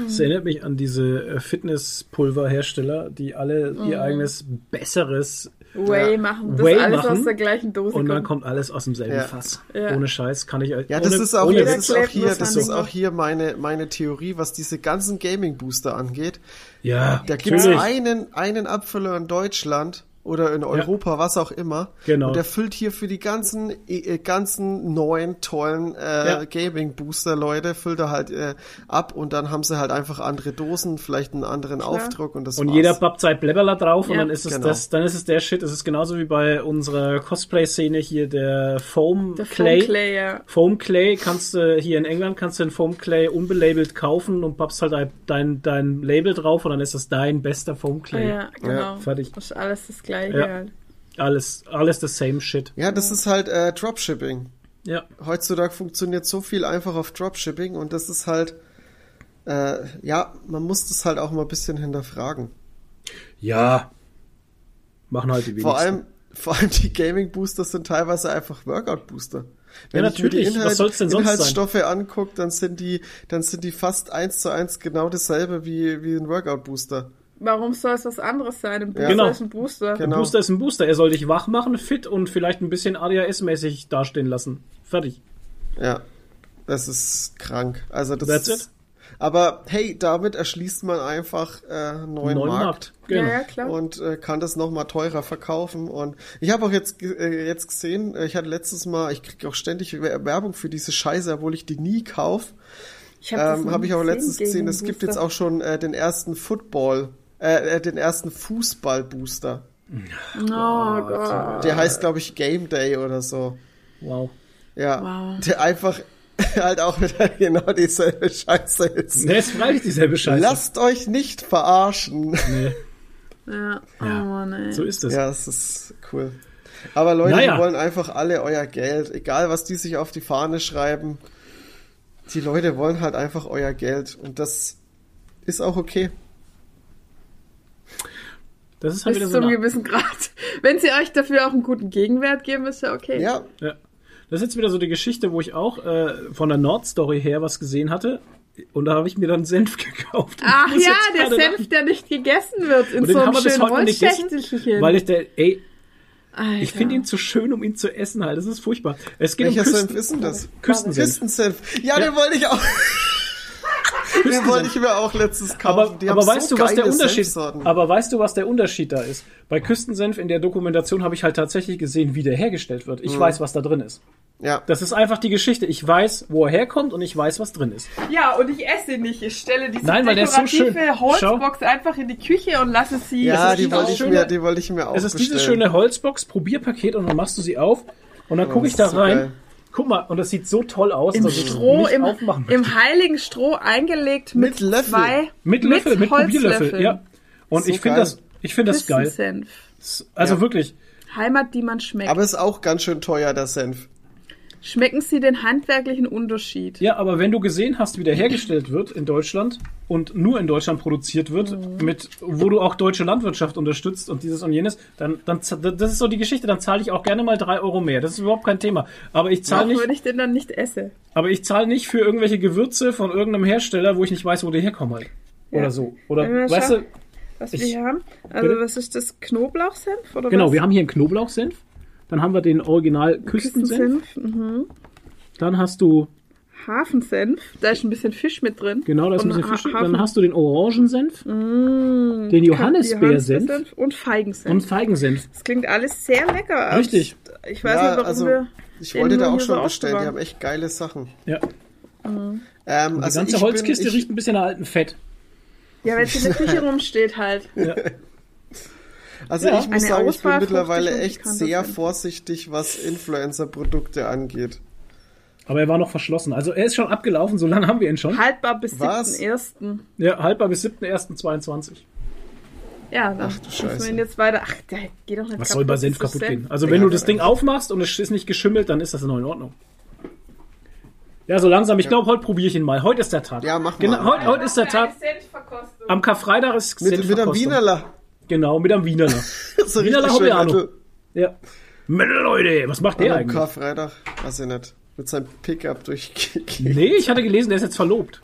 Das erinnert mich an diese äh, Fitnesspulverhersteller, die alle ihr eigenes besseres Whey Ja. machen. Das Whey alles machen. aus der gleichen Dose und dann kommt. kommt alles aus demselben Ja. Fass. Ja. Ohne Scheiß kann ich euch. Ja, das ohne, ist auch, ohne das ist auch hier, das ist auch hier meine, meine Theorie, was diese ganzen Gaming-Booster angeht. Ja, Da gibt's einen, einen Abfüller in Deutschland oder in Europa, was auch immer. Genau. Und der füllt hier für die ganzen, äh, ganzen neuen, tollen äh, Ja. Gaming-Booster, Leute, füllt er halt äh, ab und dann haben sie halt einfach andere Dosen, vielleicht einen anderen Aufdruck und das Und war's. jeder pappt sein Blabberler drauf und Ja. dann ist es Genau. das, dann ist es der Shit. Es ist genauso wie bei unserer Cosplay-Szene hier der Foam Der Clay. Foam Clay, ja. Foam Clay kannst du hier in England kannst du den Foam Clay unbelabelt kaufen und pappst halt dein, dein, dein Label drauf und dann ist das dein bester Foam Clay. Ja, genau. fertig. Das ist alles das Gleiche Ja. halt. Alles, alles the same shit. Ja, das ist halt äh, Dropshipping. Ja. Heutzutage funktioniert so viel einfach auf Dropshipping und das ist halt, äh, ja, man muss das halt auch mal ein bisschen hinterfragen. Ja. Machen halt die wenigsten. Vor allem, vor allem die Gaming-Booster sind teilweise einfach Workout-Booster. Wenn Ja, ich mir die natürlich. Was soll's denn sonst sein? Inhaltsstoffe angucke, dann sind die, dann sind die fast eins zu eins genau dasselbe wie, wie ein Workout-Booster. Warum soll es was anderes sein? Ein Booster Genau. ist ein Booster. Genau. Ein Booster ist ein Booster. Er soll dich wach machen, fit und vielleicht ein bisschen ADHS-mäßig dastehen lassen. Fertig. Ja, das ist krank. Also das That's ist, it. Aber hey, damit erschließt man einfach äh, einen neuen, Neuen Markt. Markt. Genau. Ja, ja, klar. und äh, kann das noch mal teurer verkaufen und ich habe auch jetzt äh, jetzt gesehen, äh, ich hatte letztes Mal, ich kriege auch ständig Wer- Werbung für diese Scheiße, obwohl ich die nie kauf. Ich hab das Ähm, habe ich auch letztens gesehen, es gibt jetzt auch schon äh, den ersten Football, äh, den ersten Fußball-Booster. Oh Gott. Der heißt, glaube ich, Game Day oder so. Wow. Ja, Wow. der einfach halt auch wieder genau dieselbe Scheiße ist. Ne, ist freilich dieselbe Scheiße. Lasst euch nicht verarschen. Nee, Ja, oh Mann, ey. so ist es. Ja, es ist cool. Aber Leute, Naja. die wollen einfach alle euer Geld, egal was die sich auf die Fahne schreiben. Die Leute wollen halt einfach euer Geld und das ist auch okay. Das ist halt Bis wieder so zu einem eine, gewissen Grad. Wenn sie euch dafür auch einen guten Gegenwert geben, ist ja okay. Ja, ja. Das ist jetzt wieder so die Geschichte, wo ich auch äh, von der Nordstory her was gesehen hatte. Und da habe ich mir dann Senf gekauft. Und Ach ja, der Senf, lachen. der nicht gegessen wird in Und so einem gegessen, Wollschächtelchen. weil ich der, ey, Alter. ich finde ihn zu schön, um ihn zu essen halt. Das ist furchtbar. Es geht welcher um Küsten, Senf ist denn das? Küstensenf. Küstensenf. Ja, Ja. den wollte ich auch. Den wollte ich mir auch letztens kaufen. Aber, Die aber haben weißt so du, was der Unterschied? Senfsorten. Aber weißt du, was der Unterschied da ist? Bei Küstensenf in der Dokumentation habe ich halt tatsächlich gesehen, wie der hergestellt wird. Mhm. Ich weiß, was da drin ist. Ja, Das ist einfach die Geschichte. Ich weiß, wo er herkommt und ich weiß, was drin ist. Ja, und ich esse ihn nicht. Ich stelle diese Nein, weil der ist so schön. dekorative Holzbox einfach in die Küche und lasse sie. ja, die dieses wollte ich schöne- mir, die wollte ich mir auch Es ist dieses bestellen. schöne Holzbox, Probierpaket und dann machst du sie auf und dann gucke das ich da so rein. geil. Guck mal, und das sieht so toll aus, Im dass ich Stroh, nicht im, im heiligen Stroh eingelegt mit, Mit Löffel. zwei Mit Löffel, mit, Probierlöffel, Holzlöffeln. ja. Und So ich finde das, ich finde das geil. Küstensenf. Also Ja. wirklich. Heimat, die man schmeckt. Aber ist auch ganz schön teuer, der Senf. Schmecken Sie den handwerklichen Unterschied? Ja, aber wenn du gesehen hast, wie der hergestellt wird in Deutschland und nur in Deutschland produziert wird, Mhm. mit, wo du auch deutsche Landwirtschaft unterstützt und dieses und jenes, dann, dann das ist so die Geschichte, dann zahle ich auch gerne mal drei Euro mehr. Das ist überhaupt kein Thema. Aber ich zahle nicht, wenn ich den dann nicht esse. aber ich zahle nicht für irgendwelche Gewürze von irgendeinem Hersteller, wo ich nicht weiß, wo die herkommen halt. Oder Ja. so. Oder weißt du, Was Ich- wir hier haben? Also, Bitte? was ist das? Knoblauchsenf? Oder genau, was? wir haben hier einen Knoblauchsenf, dann haben wir den Original Küstensenf, Küstensenf. Mhm. dann hast du, Hafensenf. Da ist ein bisschen Fisch mit drin. genau, da ist ein bisschen Ha- Fisch, drin. Hafen- dann hast du den Orangensenf, Mm, den Johannisbeersenf Johannisbeersenf und Feigensenf. und Feigensenf. das klingt alles sehr lecker. aber Richtig. Ich weiß Ja, nicht, warum also, wir. Ich den wollte nur da auch hier schon bestellen, die aufbewahren. haben echt geile Sachen. Ja. Ähm, Die also ganze ich Holzkiste bin, ich, riecht ein bisschen nach altem Fett. Ja, weil es in der Küche rumsteht halt. Also Ja. ich muss Eine sagen, ich bin Auswahl mittlerweile echt sehr vorsichtig, was Influencer-Produkte angeht. Aber er war noch verschlossen. Also er ist schon abgelaufen, so lange haben wir ihn schon. Haltbar bis Was? 7.1. Ja, haltbar bis 7.1.22. Ja, dann Ach, du müssen wir Scheiße. ihn jetzt weiter. Ach, der geht doch nicht Was soll bei Senf kaputt gehen? Also Ja, wenn du aber- das Ding aufmachst und es ist nicht geschimmelt, dann ist das noch in Ordnung. Ja, so langsam. Ich glaube, heute probiere ich ihn mal. Heute ist der Tag. Ja, mach Genau, mal. heute, heute ist der Tag. Senfverkostung. Am Karfreitag ist Mit, mit einem Senfverkostung. Wienerler. Genau, mit einem Wienerler. So Wienerler schön, Hobbyano. Alter. Ja. Mittel, Leute, was macht der An einem eigentlich? Karfreitag, weiß ich nicht. Mit seinem Pickup durch. Nee, ich hatte gelesen, der ist jetzt verlobt.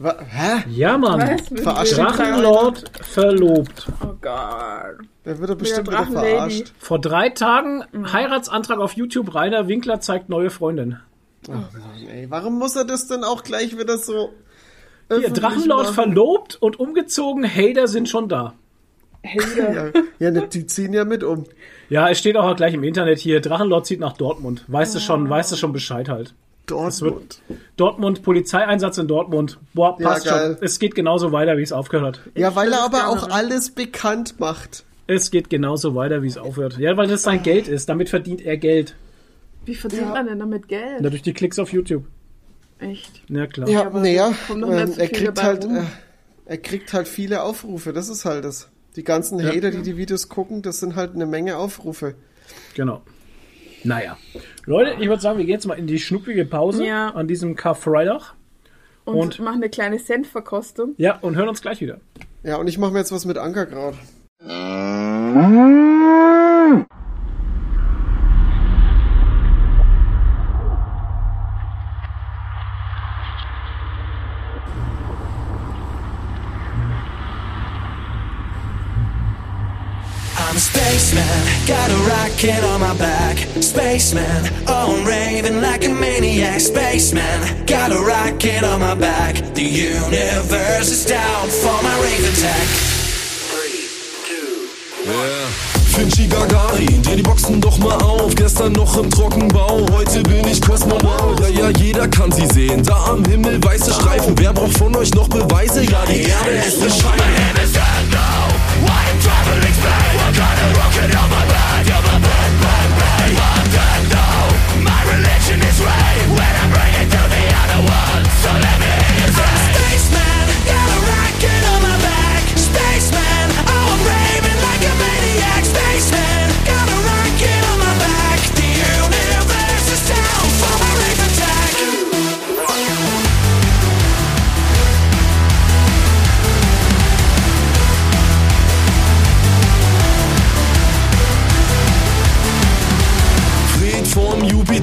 Wa- Hä? Ja, Mann. Was? Verarscht Drachenlord verlobt. Oh Gott. Der wird doch bestimmt wieder verarscht. Vor drei Tagen Heiratsantrag auf YouTube. Rainer Winkler zeigt neue Freundin. Oh Mann, ey, warum muss er das denn auch gleich wieder so. Hier, Drachenlord machen? verlobt und umgezogen. Hater sind schon da. Helga. Ja, ja die ziehen ja mit um. Ja, es steht auch gleich im Internet hier. Drachenlord zieht nach Dortmund. Weißt du schon, weißt du schon Bescheid halt. Dortmund. Dortmund, Polizeieinsatz in Dortmund. Boah, Ja, passt geil. schon. Es geht genauso weiter, wie es aufgehört hat. Ja, weil er aber gerne auch alles bekannt macht. Es geht genauso weiter, wie es aufhört. Ja, weil das sein Geld ist. Damit verdient er Geld. Wie verdient man denn damit Geld? Dadurch die Klicks auf YouTube. Echt? Ja, klar. Ja, aber naja, ähm, er kriegt halt, äh, er kriegt halt viele Aufrufe. Das ist halt das. Die ganzen Hater, die die Videos gucken, das sind halt eine Menge Aufrufe. Genau. Naja. Leute, ich würde sagen, wir gehen jetzt mal in die schnucklige Pause Ja. an diesem Karfreitag. Und, Und- machen eine kleine Senfverkostung. Ja, und hören uns gleich wieder. Ja, und ich mache mir jetzt was mit Ankerkraut. I'm a spaceman, got a rocket on my back. Spaceman, oh, I'm raving like a maniac. Spaceman, got a rocket on my back. The universe is down for my rave attack. Finchi Gagarin, dreh die Boxen doch mal auf. Gestern noch im Trockenbau, heute bin ich Kosmonaut. Ja, ja, jeder kann sie sehen. Da am Himmel weiße Streifen. Wer braucht von euch noch Beweise? Ja, die Erde ist bescheiden. Spaceman,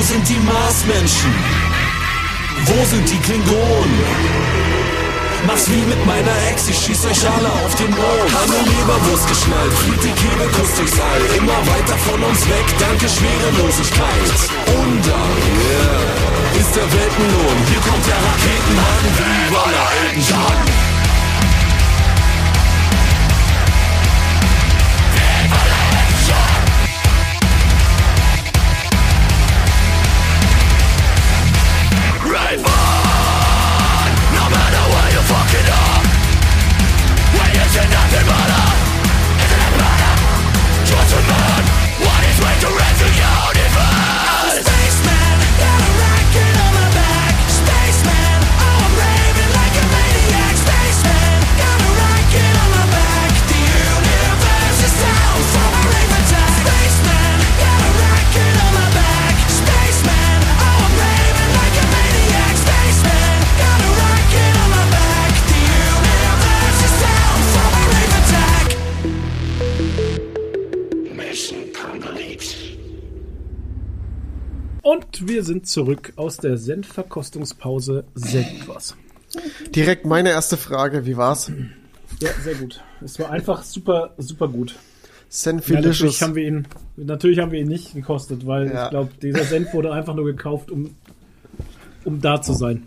Wo sind die Marsmenschen? Wo sind die Klingonen? Mach's wie mit meiner Ex, ich schieß euch alle auf den Mond. Eine Leberwurst geschnallt, fliegt die Kehle, küsst durchs All. Immer weiter von uns weg, danke Schwerelosigkeit. Und yeah, ist der Weltenlohn. Hier kommt der Raketenhahn, wie Waller Elton John. Sind zurück aus der Senfverkostungspause. Senfwas. Direkt meine erste Frage, wie war's? Ja, sehr gut. Es war einfach super, super gut. Ja, Senfilicious. natürlich haben wir ihn, natürlich haben wir ihn nicht gekostet, weil Ja. ich glaube, dieser Senf wurde einfach nur gekauft, um, um da zu sein.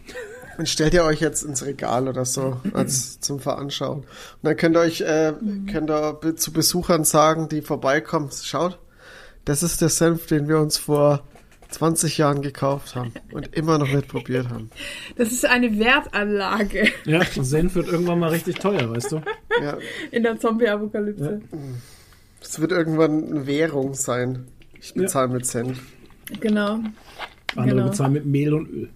Und stellt ihr euch jetzt ins Regal oder so als zum Veranschauen. Und dann könnt ihr euch äh, könnt ihr zu Besuchern sagen, die vorbeikommen, schaut, das ist der Senf, den wir uns vor 20 Jahren gekauft haben und immer noch nicht probiert haben. Das ist eine Wertanlage Ja, Senf wird irgendwann mal richtig teuer, weißt du? Ja, in der Zombie-Apokalypse. es wird irgendwann eine Währung sein. Ich bezahle mit Senf. Genau. Andere Genau. bezahlen mit Mehl und Öl.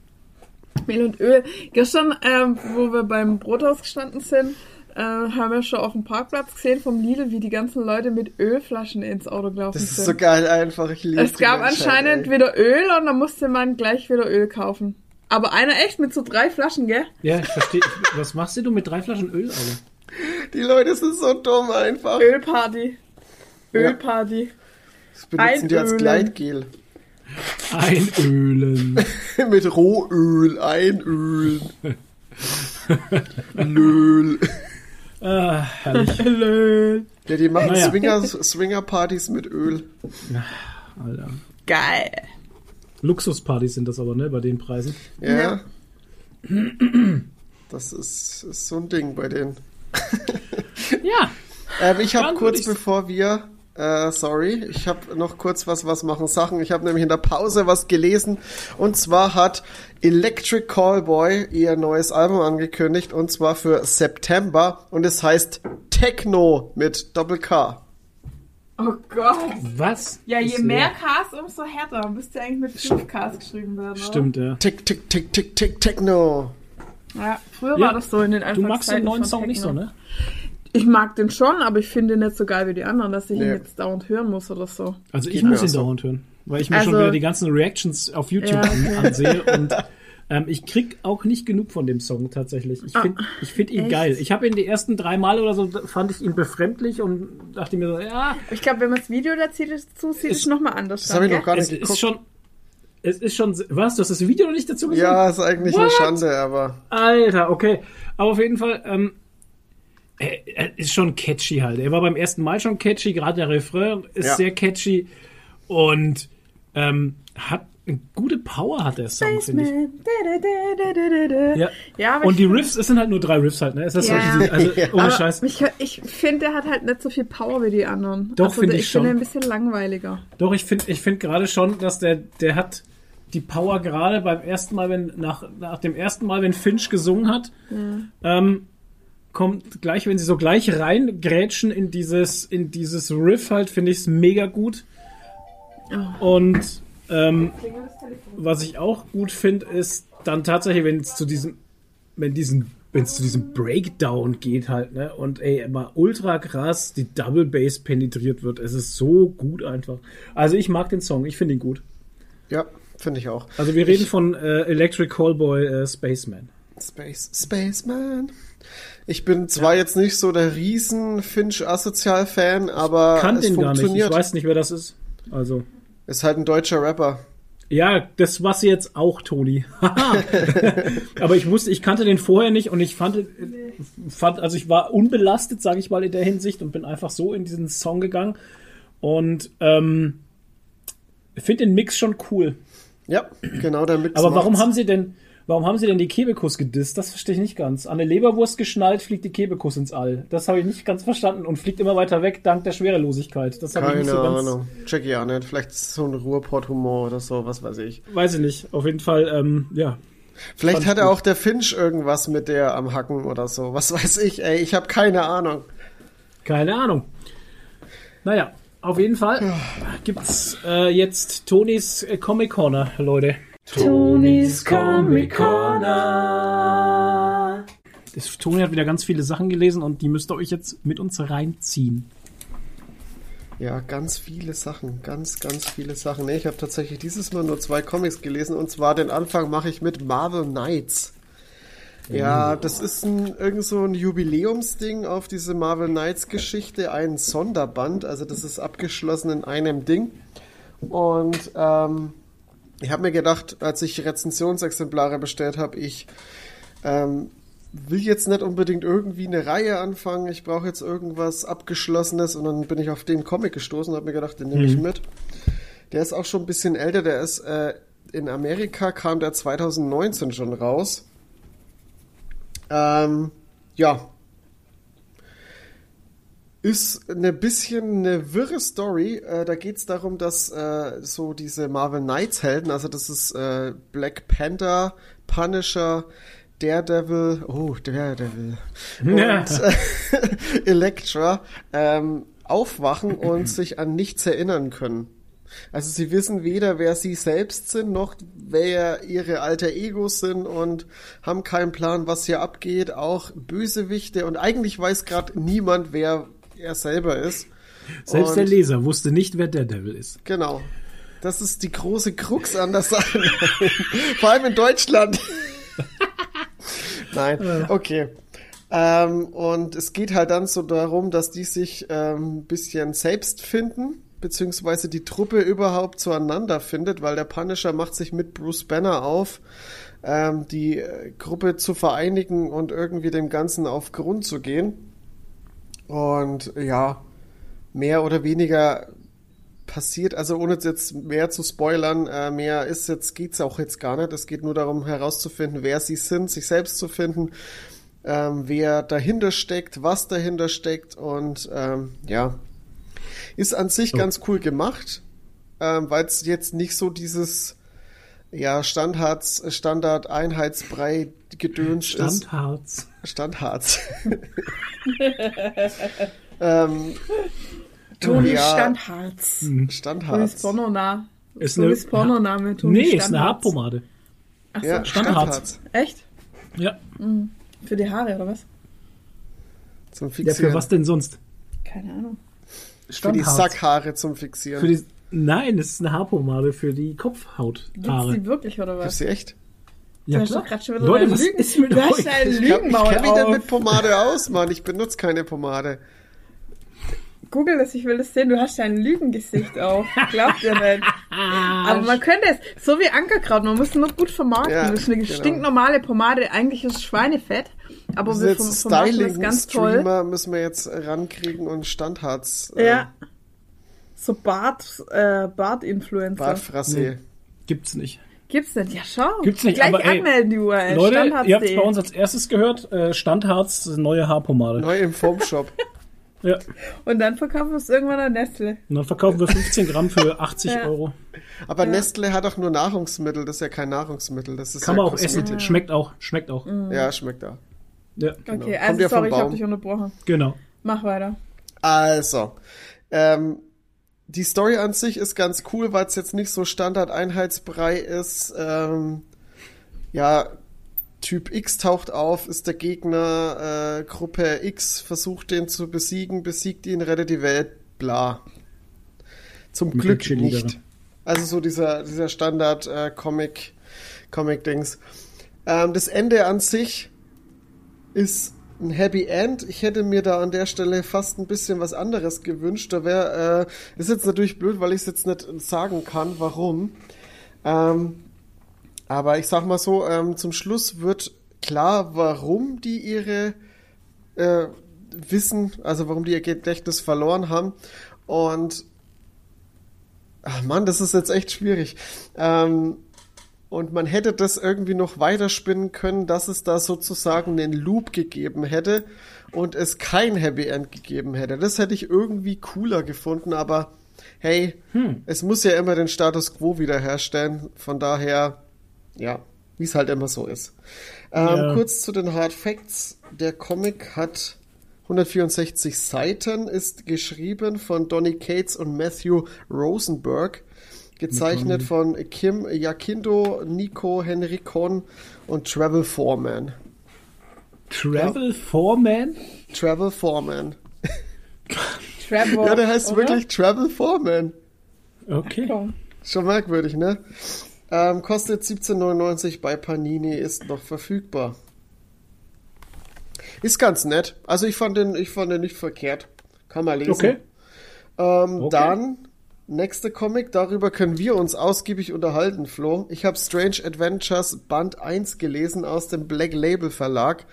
Mehl und Öl. Gestern, ähm, wo wir beim Brothaus gestanden sind, äh, haben wir schon auf dem Parkplatz gesehen vom Lidl, wie die ganzen Leute mit Ölflaschen ins Auto gelaufen Das ist sind. so geil einfach. Ich liebe es gab anscheinend ey. wieder Öl und dann musste man gleich wieder Öl kaufen. Aber einer echt mit so drei Flaschen, gell? Ja, ich verstehe. Was machst du mit drei Flaschen Öl, Alter? Die Leute sind so dumm einfach. Ölparty. Ölparty. Das benutzen die als Einölen. Gleitgel. Einölen. mit Rohöl, Einölen. Löl. Ah, herrlich. Öl. Ja, die machen Naja. Swinger, Swinger-Partys mit Öl. Alter. Geil. Luxuspartys sind das aber, ne, bei den Preisen. Ja. Das ist, ist so ein Ding bei denen. Ja. Ähm, ich habe kurz bevor wir, äh, sorry, ich habe noch kurz was, was machen Sachen. Ich habe nämlich in der Pause was gelesen. Und zwar hat Electric Callboy ihr neues Album angekündigt. Und zwar für September. Und es heißt Techno mit Doppel K. Oh Gott. Was? Ja, je mehr Ks, umso härter. Müsste ja eigentlich mit 5 Ks geschrieben werden, oder? Stimmt, ja. Tick, tick, tick, tick, tick, Techno. Ja, früher Ja, war das so in den Du magst den Anfangszeiten neuen Song nicht so, Techno. ne? Ich mag den schon, aber ich finde ihn nicht so geil wie die anderen, dass ich Nee. ihn jetzt dauernd hören muss oder so. Also ich Geht muss ihn so. dauernd hören, weil ich mir Also- schon wieder die ganzen Reactions auf YouTube Ja, ansehe und ähm, ich krieg auch nicht genug von dem Song tatsächlich. Ich finde ich find ihn Ah, echt? geil. Ich habe ihn die ersten drei Mal oder so, fand ich ihn befremdlich und dachte mir so, ja, Ich glaube, wenn man das Video dazu sieht, sieht es Ist- nochmal anders Das habe ich noch gar es nicht ist geguckt. schon, es ist schon, was, du hast das Video noch nicht dazu gesehen? Ja, ist eigentlich eine What? Schande, aber Alter, okay. Aber auf jeden Fall, ähm, er, er ist schon catchy halt. Er war beim ersten Mal schon catchy, gerade der Refrain ist Ja. sehr catchy und ähm, hat eine gute Power hat der Song, finde ich. Ja. Ja, aber Und ich die Riffs, es sind halt nur drei Riffs halt, ne? Es ist Ja. so also ohne aber Scheiß. Ich, ich finde, der hat halt nicht so viel Power wie die anderen. Doch, also, find der- ich ich finde schon. ein bisschen langweiliger. Doch, ich finde ich find gerade schon, dass der, der hat die Power gerade beim ersten Mal, wenn, nach, nach dem ersten Mal, wenn Finch gesungen hat, ähm, kommt gleich, wenn sie so gleich reingrätschen in dieses, in dieses Riff halt, finde ich es mega gut. Und ähm, was ich auch gut finde, ist dann tatsächlich, wenn es zu diesem, wenn diesen, wenn es zu diesem Breakdown geht halt, ne, und ey, immer ultra krass die Double Bass penetriert wird. Es ist so gut einfach. Also ich mag den Song, ich finde ihn gut. ja, finde ich auch. Also wir reden von äh, Electric Callboy äh, Spaceman. Space, Spaceman. Ich bin zwar jetzt nicht so der riesen Finch-Asozial-Fan, aber Kann es den gar nicht. Ich funktioniert. weiß nicht, wer das ist. Also Ist halt ein deutscher Rapper. Ja, das war's jetzt auch, Toni. Aber ich wusste, ich kannte den vorher nicht und ich fand, fand also ich war unbelastet, sage ich mal, in der Hinsicht und bin einfach so in diesen Song gegangen und ähm, finde den Mix schon cool. Ja, genau der Mix. Aber warum macht's. haben sie denn, warum haben sie denn die Kebekus gedisst? Das verstehe ich nicht ganz. An der Leberwurst geschnallt fliegt die Kebekus ins All. Das habe ich nicht ganz verstanden und fliegt immer weiter weg dank der Schwerelosigkeit. Das habe ich Keine nicht so ganz. Ahnung. Check ich auch nicht. Vielleicht ist es so ein Ruhrpott-Humor oder so, was weiß ich. Weiß ich nicht. Auf jeden Fall, ähm, ja. Vielleicht Fand ich hat er gut. auch der Finch irgendwas mit der am Hacken oder so. Was weiß ich, ey. Ich habe keine Ahnung. Keine Ahnung. Naja, auf jeden Fall gibt's äh, jetzt Tonis äh, Comic Corner, Leute. Tonis Comic Corner. Das, Toni hat wieder ganz viele Sachen gelesen und die müsst ihr euch jetzt mit uns reinziehen. Ja, ganz viele Sachen. Ganz, ganz viele Sachen. Nee, ich habe tatsächlich dieses Mal nur zwei Comics gelesen. Und zwar den Anfang mache ich mit Marvel Knights. Ja, das ist ein, irgend so ein Jubiläumsding auf diese Marvel Knights Geschichte, ein Sonderband, also das ist abgeschlossen in einem Ding. Und ähm, ich habe mir gedacht, als ich Rezensionsexemplare bestellt habe, ich ähm, will jetzt nicht unbedingt irgendwie eine Reihe anfangen, ich brauche jetzt irgendwas Abgeschlossenes und dann bin ich auf den Comic gestoßen und habe mir gedacht, den nehme ich mit. Der ist auch schon ein bisschen älter, der ist äh, in Amerika kam der 2019 schon raus. Ähm, ja. Ist eine bisschen eine wirre Story. Äh, da geht es darum, dass äh, so diese Marvel Knights Helden, also das ist äh, Black Panther, Punisher, Daredevil, oh, Daredevil und Ja. äh, Elektra ähm, aufwachen und sich an nichts erinnern können. Also sie wissen weder, wer sie selbst sind, noch wer ihre alter Egos sind und haben keinen Plan, was hier abgeht. Auch Bösewichte und eigentlich weiß gerade niemand, wer er selber ist. Selbst und, der Leser wusste nicht, wer der Devil ist. Genau. Das ist die große Krux an der Sache. Vor allem in Deutschland. Nein, okay. Ähm, und es geht halt dann so darum, dass die sich ähm, ein bisschen selbst finden, beziehungsweise die Truppe überhaupt zueinander findet, weil der Punisher macht sich mit Bruce Banner auf, ähm, die äh, Gruppe zu vereinigen und irgendwie dem Ganzen auf Grund zu gehen. Und ja, mehr oder weniger passiert, also ohne jetzt mehr zu spoilern, äh, mehr ist jetzt, geht's auch jetzt gar nicht. Es geht nur darum herauszufinden, wer sie sind, sich selbst zu finden, ähm, wer dahinter steckt, was dahinter steckt und ähm, ja, ist an sich ganz cool gemacht, ähm, weil es jetzt nicht so dieses ja, Standards, Standard Einheitsbrei Gedöns ist. Standharz. Standharz. ähm, Toni ja, Standharz. Tonis Standharz. Pornoname. Ist eine, Pornoname. Toni nee, ist eine Standharz. Haarpomade. Ach so, Ja, Standharz. Standharz. echt? Ja. Für die Haare oder was? Zum ja, Fixieren. für was denn sonst? Keine Ahnung. Für die Standharz. Sackhaare zum Fixieren. Für die, nein, das ist eine Haarpomade für die Gibt's Kopfhauthaare. die wirklich oder Ist was? sie echt? Ja, du hast klar. schon wieder Leute, dein was Lügen. ist mit du hast euch? dein Ich, hab- ich Lügenmaul kenne mich denn mit Pomade aus, Mann. Ich benutze keine Pomade. Google das, ich will das sehen. Du hast dein Lügengesicht auf. Glaubt ihr nicht. Aber man könnte es, so wie Ankerkraut, man muss es noch gut vermarkten. Ja, das ist eine genau. stinknormale Pomade. Eigentlich ist es Schweinefett. Aber Das wir ist vom, vermarkten das ganz toll. Styling-Streamer müssen wir jetzt rankriegen und Standharz. äh, Ja. So Bart, äh, Bart-Influencer. Bartfrasse. Gibt's nicht. Gibt's nicht. Ja, schau. Gibt's nicht, Gleich aber ey, anmelden, die URL. Leute, Standharz.de. ihr habt es bei uns als erstes gehört. Äh, Standharz, neue Haarpomade. Neu im Foamshop. Ja. Und dann verkaufen wir es irgendwann an Nestle. Und dann verkaufen wir 15 Gramm für 80 Ja. Euro. Aber Nestle hat auch nur Nahrungsmittel. Das ist ja kein Nahrungsmittel. Das ist Kann ja man auch essen. Schmeckt auch. Schmeckt auch. Ja, schmeckt auch. Ja, Okay, Kommt also ja vom sorry, ich habe Baum. dich unterbrochen. genau. Mach weiter. Also, ähm, die Story an sich ist ganz cool, weil es jetzt nicht so Standard-Einheitsbrei ist. Ähm, ja, Typ X taucht auf, ist der Gegner, äh, Gruppe X versucht den zu besiegen, besiegt ihn, rettet die Welt, bla. Zum Mit Glück nicht. Also so dieser, dieser Standard-Comic, Comic-Dings. Ähm, das Ende an sich ist ein Happy End. Ich hätte mir da an der Stelle fast ein bisschen was anderes gewünscht. Da wäre, äh, ist jetzt natürlich blöd, weil ich es jetzt nicht sagen kann, warum. Ähm, aber ich sag mal so, ähm, zum Schluss wird klar, warum die ihre äh, Wissen, also warum die ihr Gedächtnis verloren haben. Und ach Mann, das ist jetzt echt schwierig. Ähm, und man hätte das irgendwie noch weiterspinnen können, dass es da sozusagen einen Loop gegeben hätte und es kein Happy End gegeben hätte. Das hätte ich irgendwie cooler gefunden, aber hey, es muss ja immer den Status quo wiederherstellen. Von daher, ja, wie es halt immer so ist. Ähm, Ja. Kurz zu den Hard Facts. Der Comic hat 164 Seiten, ist geschrieben von Donny Cates und Matthew Rosenberg. Gezeichnet von Kim Yakindo, Nico Henrikon und Travel Foreman. Travel Foreman? Travel Foreman. Trevor. Ja, der heißt oder? wirklich Travel Foreman. Okay. Ja. Schon merkwürdig, ne? Ähm, kostet 17,99 bei Panini, ist noch verfügbar. Ist ganz nett. Also ich fand den, ich fand den nicht verkehrt. Kann man lesen. Okay. Ähm, Okay. Dann, nächste Comic, darüber können wir uns ausgiebig unterhalten, Flo. Ich habe Strange Adventures Band 1 gelesen aus dem Black Label Verlag.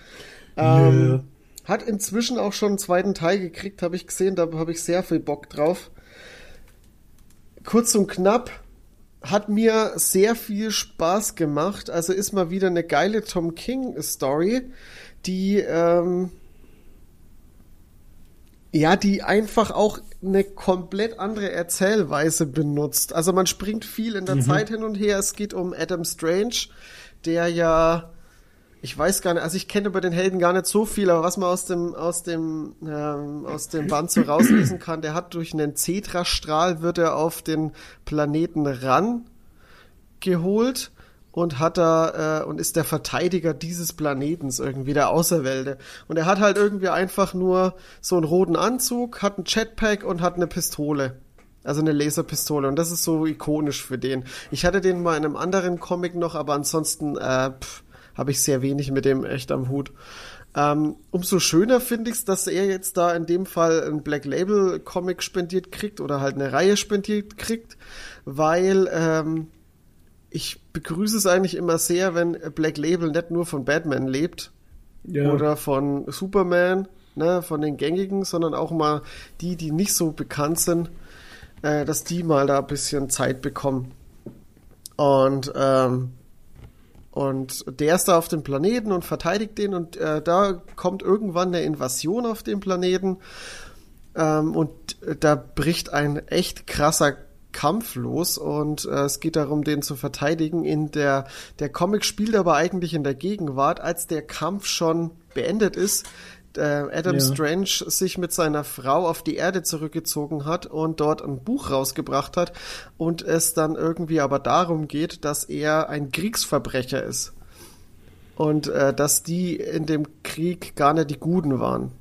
Ähm, Hat inzwischen auch schon einen zweiten Teil gekriegt, habe ich gesehen, da habe ich sehr viel Bock drauf. Kurz und knapp, hat mir sehr viel Spaß gemacht. Also ist mal wieder eine geile Tom King Story, die ähm, ja, die einfach auch eine komplett andere Erzählweise benutzt. Also man springt viel in der Zeit hin und her. Es geht um Adam Strange, der ja, ich weiß gar nicht, also ich kenne über den Helden gar nicht so viel, aber was man aus dem aus dem ähm, aus dem Band so rauslesen kann, der hat durch einen Zetrastrahl wird er auf den Planeten ran geholt und hat da äh, und ist der Verteidiger dieses Planetens irgendwie der Auserwählte und er hat halt irgendwie einfach nur so einen roten Anzug, hat einen Jetpack und hat eine Pistole. Also eine Laserpistole und das ist so ikonisch für den. Ich hatte den mal in einem anderen Comic noch, aber ansonsten äh, habe ich sehr wenig mit dem echt am Hut. Ähm, umso schöner finde ich es, dass er jetzt da in dem Fall ein Black Label Comic spendiert kriegt oder halt eine Reihe spendiert kriegt, weil ähm, ich begrüße es eigentlich immer sehr, wenn Black Label nicht nur von Batman lebt Ja. oder von Superman, ne, von den gängigen, sondern auch mal die, die nicht so bekannt sind, äh, dass die mal da ein bisschen Zeit bekommen. Und ähm, und der ist da auf dem Planeten und verteidigt den und äh, da kommt irgendwann eine Invasion auf dem Planeten ähm, und äh, da bricht ein echt krasser Kampf los und äh, es geht darum, den zu verteidigen. In der der Comic spielt aber eigentlich in der Gegenwart, als der Kampf schon beendet ist. Äh, Adam Ja. Strange sich mit seiner Frau auf die Erde zurückgezogen hat und dort ein Buch rausgebracht hat und es dann irgendwie aber darum geht, dass er ein Kriegsverbrecher ist und äh, dass die in dem Krieg gar nicht die Guten waren.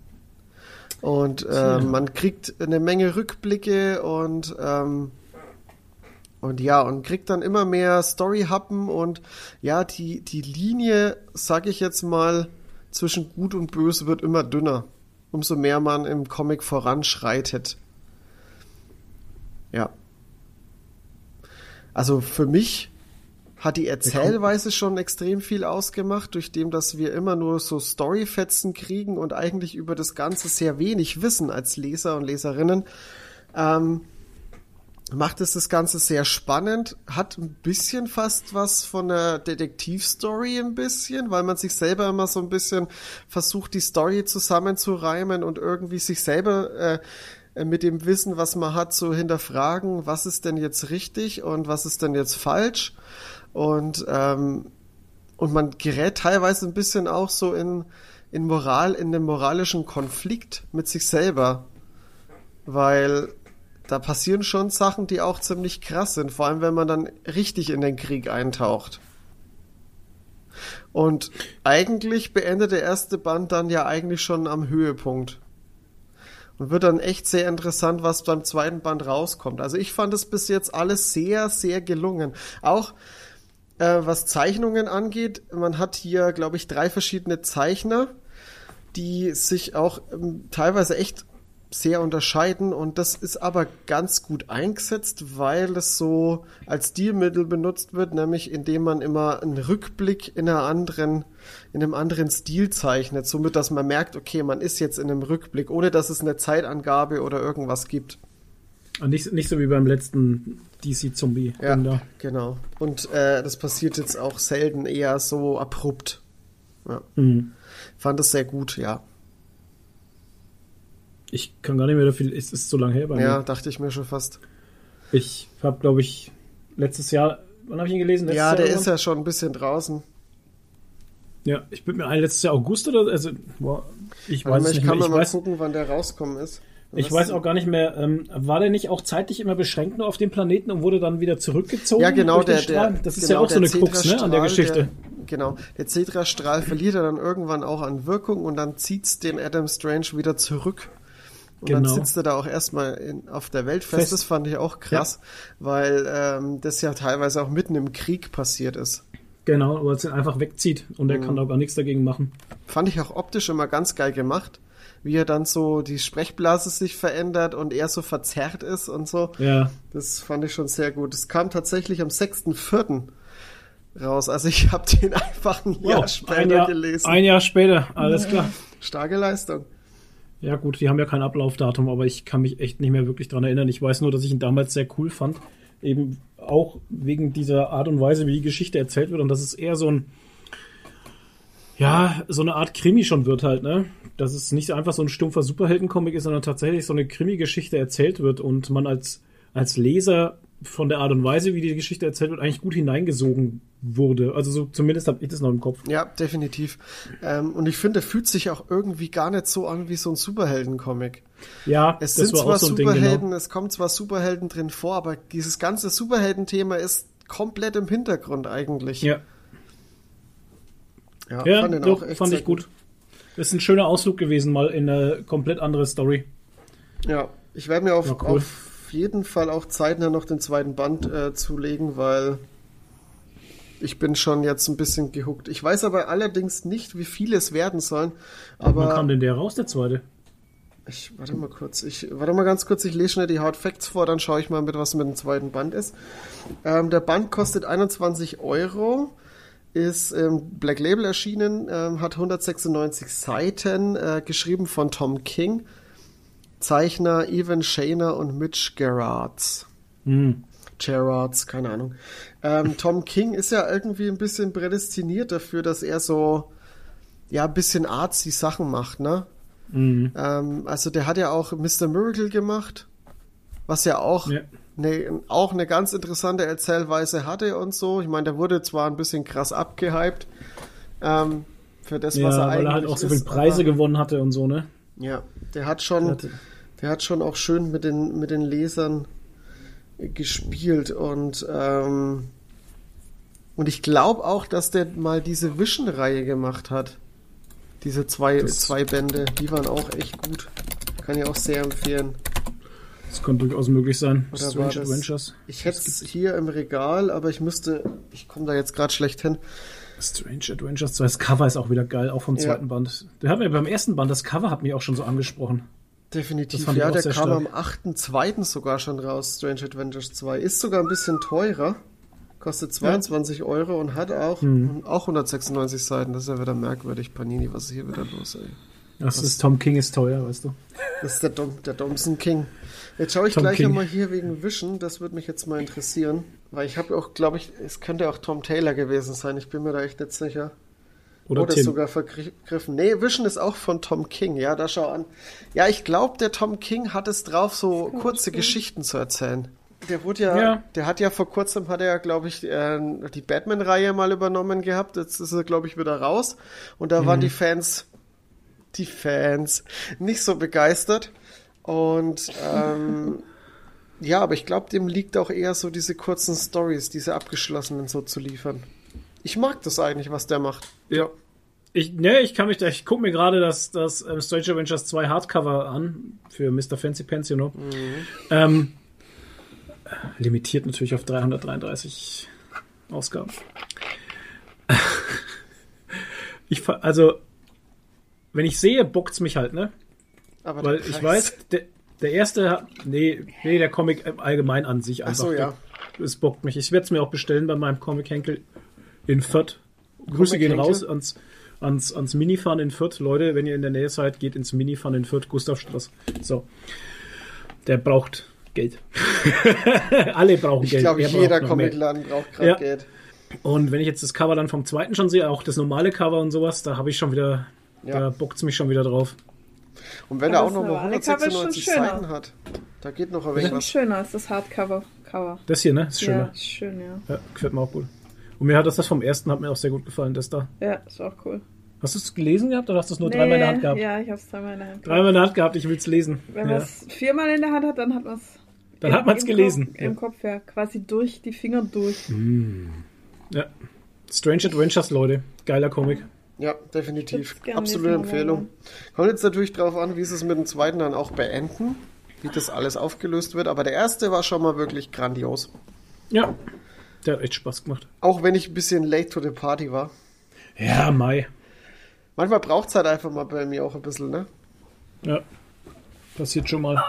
Und äh, man kriegt eine Menge Rückblicke und ähm, und ja, und kriegt dann immer mehr Story-Happen und ja, die, die Linie, sag ich jetzt mal, zwischen Gut und Böse wird immer dünner, umso mehr man im Comic voranschreitet. Ja. Also für mich hat die Erzählweise schon extrem viel ausgemacht, durch dem, dass wir immer nur so Storyfetzen kriegen und eigentlich über das Ganze sehr wenig wissen als Leser und Leserinnen. Ähm, macht es das Ganze sehr spannend, hat ein bisschen fast was von der Detektivstory ein bisschen, weil man sich selber immer so ein bisschen versucht, die Story zusammenzureimen und irgendwie sich selber äh, mit dem Wissen, was man hat, so hinterfragen, was ist denn jetzt richtig und was ist denn jetzt falsch. Und ähm, und man gerät teilweise ein bisschen auch so in in Moral, in den moralischen Konflikt mit sich selber, weil da passieren schon Sachen, die auch ziemlich krass sind, vor allem wenn man dann richtig in den Krieg eintaucht. Und eigentlich beendet der erste Band dann ja eigentlich schon am Höhepunkt. Und wird dann echt sehr interessant, was beim zweiten Band rauskommt. Also ich fand es bis jetzt alles sehr, sehr gelungen. Auch äh, was Zeichnungen angeht, man hat hier, glaube ich, drei verschiedene Zeichner, die sich auch ähm, teilweise echt sehr unterscheiden und das ist aber ganz gut eingesetzt, weil es so als Stilmittel benutzt wird, nämlich indem man immer einen Rückblick in einer anderen, in einem anderen Stil zeichnet, somit dass man merkt, okay, man ist jetzt in einem Rückblick, ohne dass es eine Zeitangabe oder irgendwas gibt. Und nicht, nicht so wie beim letzten DC-Zombie. Ja, genau. Und äh, das passiert jetzt auch selten eher so abrupt. Ja. Mhm. Fand das sehr gut, ja. Ich kann gar nicht mehr dafür, es ist so lange her bei Ja, mir. dachte ich mir schon fast. Ich habe, glaube ich, letztes Jahr, wann habe ich ihn gelesen? Letztes Ja, Jahr der irgendwann? ist ja schon ein bisschen draußen. Ja, ich bin mir ein, letztes Jahr August oder, also, boah, ich weiß mal, es ich nicht kann mehr. mal, weiß, gucken, wann der rauskommen ist. ich weiß auch gar nicht mehr, ähm, war der nicht auch zeitlich immer beschränkt nur auf den Planeten und wurde dann wieder zurückgezogen? Ja, genau, der, der, Das ist genau, ja auch so eine Krux, ne, an der Geschichte. Der, genau, der Zetrastrahl verliert er dann irgendwann auch an Wirkung und dann zieht's den Adam Strange wieder zurück. Und dann Genau. sitzt er da auch erstmal in, auf der Welt fest. Das fand ich auch krass, weil ähm, das ja teilweise auch mitten im Krieg passiert ist. Genau, weil es ihn einfach wegzieht und Mhm. er kann da gar nichts dagegen machen. Fand ich auch optisch immer ganz geil gemacht, wie er dann so die Sprechblase sich verändert und er so verzerrt ist und so. Ja, Das fand ich schon sehr gut. Es kam tatsächlich am 6.4. raus. Also ich habe den einfach ein Jahr wow, später ein Jahr, gelesen. ein Jahr später, alles klar. Starke Leistung. Ja gut, die haben ja kein Ablaufdatum, aber ich kann mich echt nicht mehr wirklich dran erinnern. Ich weiß nur, dass ich ihn damals sehr cool fand. Eben auch wegen dieser Art und Weise, wie die Geschichte erzählt wird. Und dass es eher so ein, ja, so eine Art Krimi schon wird halt, ne? Dass es nicht einfach so ein stumpfer Superheldencomic ist, sondern tatsächlich so eine Krimi-Geschichte erzählt wird und man als, als Leser von der Art und Weise, wie die Geschichte erzählt wird, eigentlich gut hineingesogen wurde. Also so zumindest habe ich das noch im Kopf. Ja, definitiv. Ähm, und ich finde, fühlt sich auch irgendwie gar nicht so an wie so ein Superhelden-Comic. Ja, Es das sind war zwar so ein Ding, Superhelden, genau. es kommen zwar Superhelden drin vor, aber dieses ganze Superhelden-Thema ist komplett im Hintergrund eigentlich. Ja, ja, ja fand doch, fand ich gut. Das ist ein schöner Ausflug gewesen, mal in eine komplett andere Story. Ja, ich werde mir auf, cool. auf jeden Fall auch zeitnah noch den zweiten Band äh, zulegen, weil ich bin schon jetzt ein bisschen gehuckt. Ich weiß aber allerdings nicht, wie viele es werden sollen. Wann kam Aber denn der raus, der zweite? ich warte mal kurz. Ich warte mal ganz kurz. Ich lese schnell die Hard Facts vor, dann schaue ich mal mit was mit dem zweiten Band ist. Ähm, der Band kostet 21 Euro. Ist im Black Label erschienen, ähm, hat 196 Seiten, äh, geschrieben von Tom King, Zeichner Evan Shaner und Mitch Gerards. Hm. Gerards, keine Ahnung. Ähm, Tom King ist ja irgendwie ein bisschen prädestiniert dafür, dass er so, ja, ein bisschen artsy Sachen macht, ne? Mhm. Ähm, also der hat ja auch Mr. Miracle gemacht, was ja auch, Ja. ne, auch eine ganz interessante Erzählweise hatte und so. Ich meine, der wurde zwar ein bisschen krass abgehypt ähm, für das, Ja, was er weil eigentlich er halt auch so viele Preise gewonnen hatte und so, ne? ja, der hat schon, Der hatte- der hat schon auch schön mit den, mit den Lesern gespielt und, ähm, und ich glaube auch, dass der mal diese Vision-Reihe gemacht hat. Diese zwei, Das- zwei Bände, die waren auch echt gut. Kann ich auch sehr empfehlen. Das könnte durchaus möglich sein. Oder Strange Adventures. Ich hätte es hier im Regal, aber ich müsste, ich komme da jetzt gerade schlecht hin. Strange Adventures 2. Das Cover ist auch wieder geil, auch vom Ja. zweiten Band. Der hat mir beim ersten Band, das Cover hat mich auch schon so angesprochen. Definitiv. Ja, der kam stark. am 8.2. sogar schon raus, Strange Adventures 2. Ist sogar ein bisschen teurer. Kostet 22 Euro und hat auch, Hm. auch 196 Seiten. Das ist ja wieder merkwürdig, Panini. Was ist hier wieder los, ey? Das ist Tom King ist teuer, weißt du. Das ist der, Dom, der Domson King. Jetzt schaue ich Tom gleich King. nochmal hier wegen Vision. Das würde mich jetzt mal interessieren. Weil ich habe auch, glaube ich, es könnte auch Tom Taylor gewesen sein. Ich bin mir da echt nicht sicher. Oder Oder Tim. sogar vergriffen. Nee, Vision ist auch von Tom King. Ja, da schau an. Ja, ich glaube, der Tom King hat es drauf, so kurze Geschichten zu erzählen. Der wurde ja, Ja. der hat ja vor kurzem, hat er ja, glaube ich, äh, die Batman-Reihe mal übernommen gehabt. Jetzt ist er, glaube ich, wieder raus. Und da Mhm. waren die Fans, die Fans, nicht so begeistert. Und ähm, ja, aber ich glaube, dem liegt auch eher so diese kurzen Stories, diese abgeschlossenen so zu liefern. Ich mag das eigentlich, was der macht. Ja. Ich, ne, ich kann mich da, ich gucke mir gerade das, das ähm, Strange Adventures 2 Hardcover an für Mr. Fancy Pants, you know. Ähm, limitiert natürlich auf 333 Ausgaben. ich, also, wenn ich sehe, bockt's mich halt, ne? Aber Weil ich weiß, der, der erste, hat- nee, nee, der Comic allgemein an sich Ach einfach. so, ja. Es bockt mich. Ich werde es mir auch bestellen bei meinem Comic Henkel in Fürth. Grüße gehen raus ans, ans, ans Minifan in Fürth. Leute, wenn ihr in der Nähe seid, geht ins Minifan in Fürth, Gustavstraße. So. Der braucht Geld. Alle brauchen Ich Geld. glaube, Er braucht jeder. Comicladen braucht gerade Ja. Geld. Und wenn ich jetzt das Cover dann vom zweiten schon sehe, auch das normale Cover und sowas, da habe ich schon wieder, Ja. da bockt es mich schon wieder drauf. Und wenn Aber er auch das noch mal normale Cover ist schon 196 schöner. Seiten hat, da geht noch ein Das wenig ist was. schöner als das Hardcover-Cover. Das hier, ne? Ist schöner. Ja, ist schön, ja. Ja, gefällt mir auch gut. Und mir hat das, das vom ersten hat mir auch sehr gut gefallen, das da. Ja, ist auch cool. Hast du es gelesen gehabt oder hast du es nur dreimal in der Hand gehabt? Ja, ich habe es dreimal in der Hand gehabt. Dreimal in der Hand gehabt, ich will es lesen. Wenn Ja. man es viermal in der Hand hat, dann hat man es. Dann hat man's gelesen, Kopf, Im ja. Kopf, ja. Quasi durch die Finger durch. ja. Strange Adventures, Leute. Geiler Comic. Ja, definitiv. Absolute Empfehlung. Kommt jetzt natürlich drauf an, wie sie es mit dem zweiten dann auch beenden, wie das alles aufgelöst wird. Aber der erste war schon mal wirklich grandios. Ja. Der hat echt Spaß gemacht. Auch wenn ich ein bisschen late to the party war. Ja, Mai. Manchmal braucht es halt einfach mal bei mir auch ein bisschen, ne? Ja. Passiert schon mal.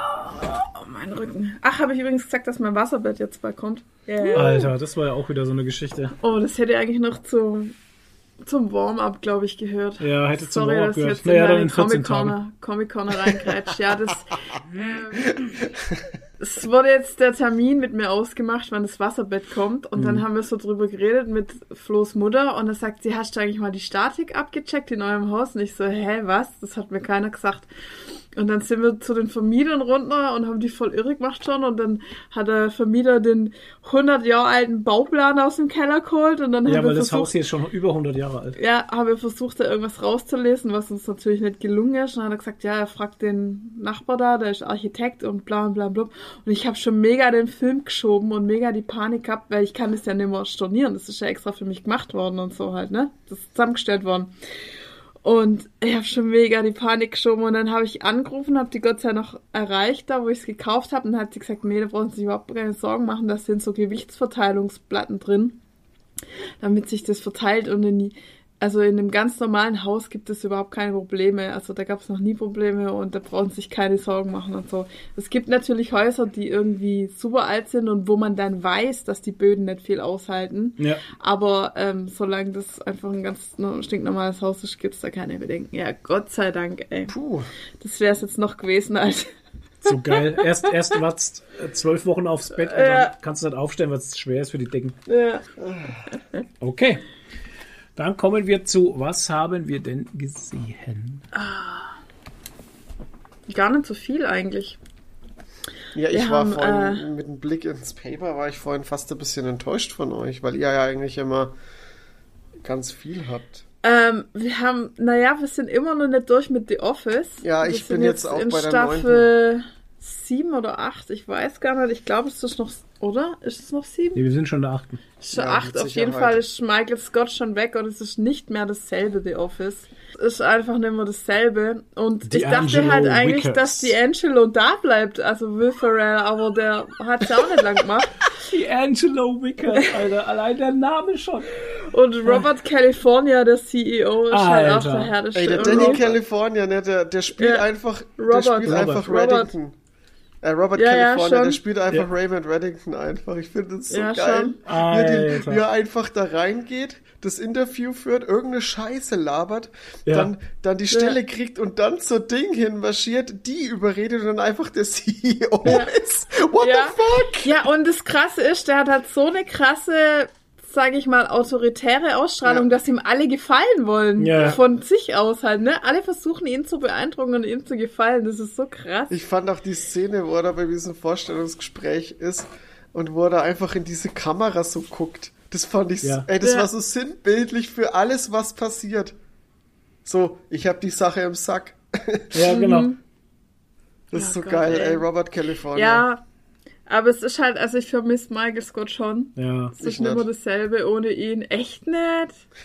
Oh, mein Rücken. Ach, habe ich übrigens gesagt, dass mein Wasserbett jetzt bald kommt. Yeah. Alter, das war ja auch wieder so eine Geschichte. Oh, das hätte eigentlich noch zum, zum Warm-up, glaube ich, gehört. Ja, hätte zum Sorry, Warm-up dass ich gehört. jetzt Naja, in dann in 14 Comic Corner, Comic Corner reingrätscht. Ja, das. ähm, es wurde jetzt der Termin mit mir ausgemacht, wann das Wasserbett kommt. Und Mhm. dann haben wir so drüber geredet mit Flo's Mutter. Und da sagt sie, hast du eigentlich mal die Statik abgecheckt in eurem Haus? Und ich so, hä, was? Das hat mir keiner gesagt. Und dann sind wir zu den Vermietern runter und haben die voll irre gemacht schon. Und dann hat der Vermieter den 100 Jahre alten Bauplan aus dem Keller geholt. Und dann Ja, haben wir weil das versucht, Haus hier ist schon über 100 Jahre alt. ja, haben wir versucht, da irgendwas rauszulesen, was uns natürlich nicht gelungen ist. Und dann hat er gesagt, ja, er fragt den Nachbar da, der ist Architekt und bla bla bla. Und ich habe schon mega den Film geschoben und mega die Panik gehabt, weil ich kann das ja nicht mehr stornieren. Das ist ja extra für mich gemacht worden und so halt, ne? Das ist zusammengestellt worden. Und ich habe schon mega die Panik geschoben und dann habe ich angerufen, habe die Gott sei Dank noch erreicht, da wo ich es gekauft habe. Und dann hat sie gesagt, nee, da brauchen Sie sich überhaupt keine Sorgen machen, da sind so Gewichtsverteilungsplatten drin damit sich das verteilt und in, also in einem ganz normalen Haus gibt es überhaupt keine Probleme. Also da gab es noch nie Probleme und da brauchen sich keine Sorgen machen und so. Es gibt natürlich Häuser, die irgendwie super alt sind und wo man dann weiß, dass die Böden nicht viel aushalten. Ja. Aber ähm, solange das einfach ein ganz no- stinknormales Haus ist, gibt es da keine Bedenken. Ja, Gott sei Dank, ey. Puh. Das wäre es jetzt noch gewesen, als So geil. Erst, erst wart's äh, zwölf Wochen aufs Bett und Ja. dann kannst du das aufstellen, weil es schwer ist für die Decken. ja. Okay. Dann kommen wir zu, was haben wir denn gesehen? gar nicht so viel eigentlich. Ja, ich Wir war haben, vorhin äh, mit dem Blick ins Paper, war ich vorhin fast ein bisschen enttäuscht von euch, weil ihr ja eigentlich immer ganz viel habt. Ähm, wir haben, naja, wir sind immer noch nicht durch mit The Office. Ja, ich bin jetzt auch in bei der Staffel sieben oder acht, ich weiß gar nicht. Ich glaube, es ist noch, oder? Ist es noch sieben? Nee, wir sind schon der achten. Schon Ja, acht. Auf jeden. Fall ist Michael Scott schon weg und es ist nicht mehr dasselbe, The Office. Es ist einfach nicht mehr dasselbe. Und ich dachte D'Angelo halt eigentlich, Wickers. dass die Angelo da bleibt, also Will Ferrell, aber der hat es auch nicht lang gemacht. Die Angelo Wickers, Alter. Allein der Name schon. Und Robert California, der CEO, ist halt auch Alter. der härteste. Ey, der Danny Robert- California, ne, der, der spielt Ja. einfach, der Robert. spielt Robert. einfach Robert. Reddington. Äh, Robert Ja, ja, California, der schon. spielt einfach Ja. Raymond Reddington einfach. Ich finde das so Ja, geil. schon. Wie er, wie er einfach da reingeht, das Interview führt, irgendeine Scheiße labert, Ja. dann, dann die Stelle kriegt und dann zur Ding hinmarschiert, die überredet und dann einfach der CEO ist. What Ja. the fuck? Ja, und das Krasse ist, der hat halt so eine krasse, sage ich mal, autoritäre Ausstrahlung, Ja. dass ihm alle gefallen wollen. Ja. Von sich aus halt, ne? Alle versuchen ihn zu beeindrucken und ihm zu gefallen. Das ist so krass. Ich fand auch die Szene, wo er da bei diesem Vorstellungsgespräch ist und wo er da einfach in diese Kamera so guckt. Das fand ich, Ja. ey, das Ja. war so sinnbildlich für alles, was passiert. So, ich habe die Sache im Sack. Ja, genau. Das ist so Gott, geil, ey. ey, Robert California. Ja, aber es ist halt, also ich vermisse Michael Scott schon. Ja. Es ist Ich nicht mehr nicht. dasselbe ohne ihn. Echt nicht?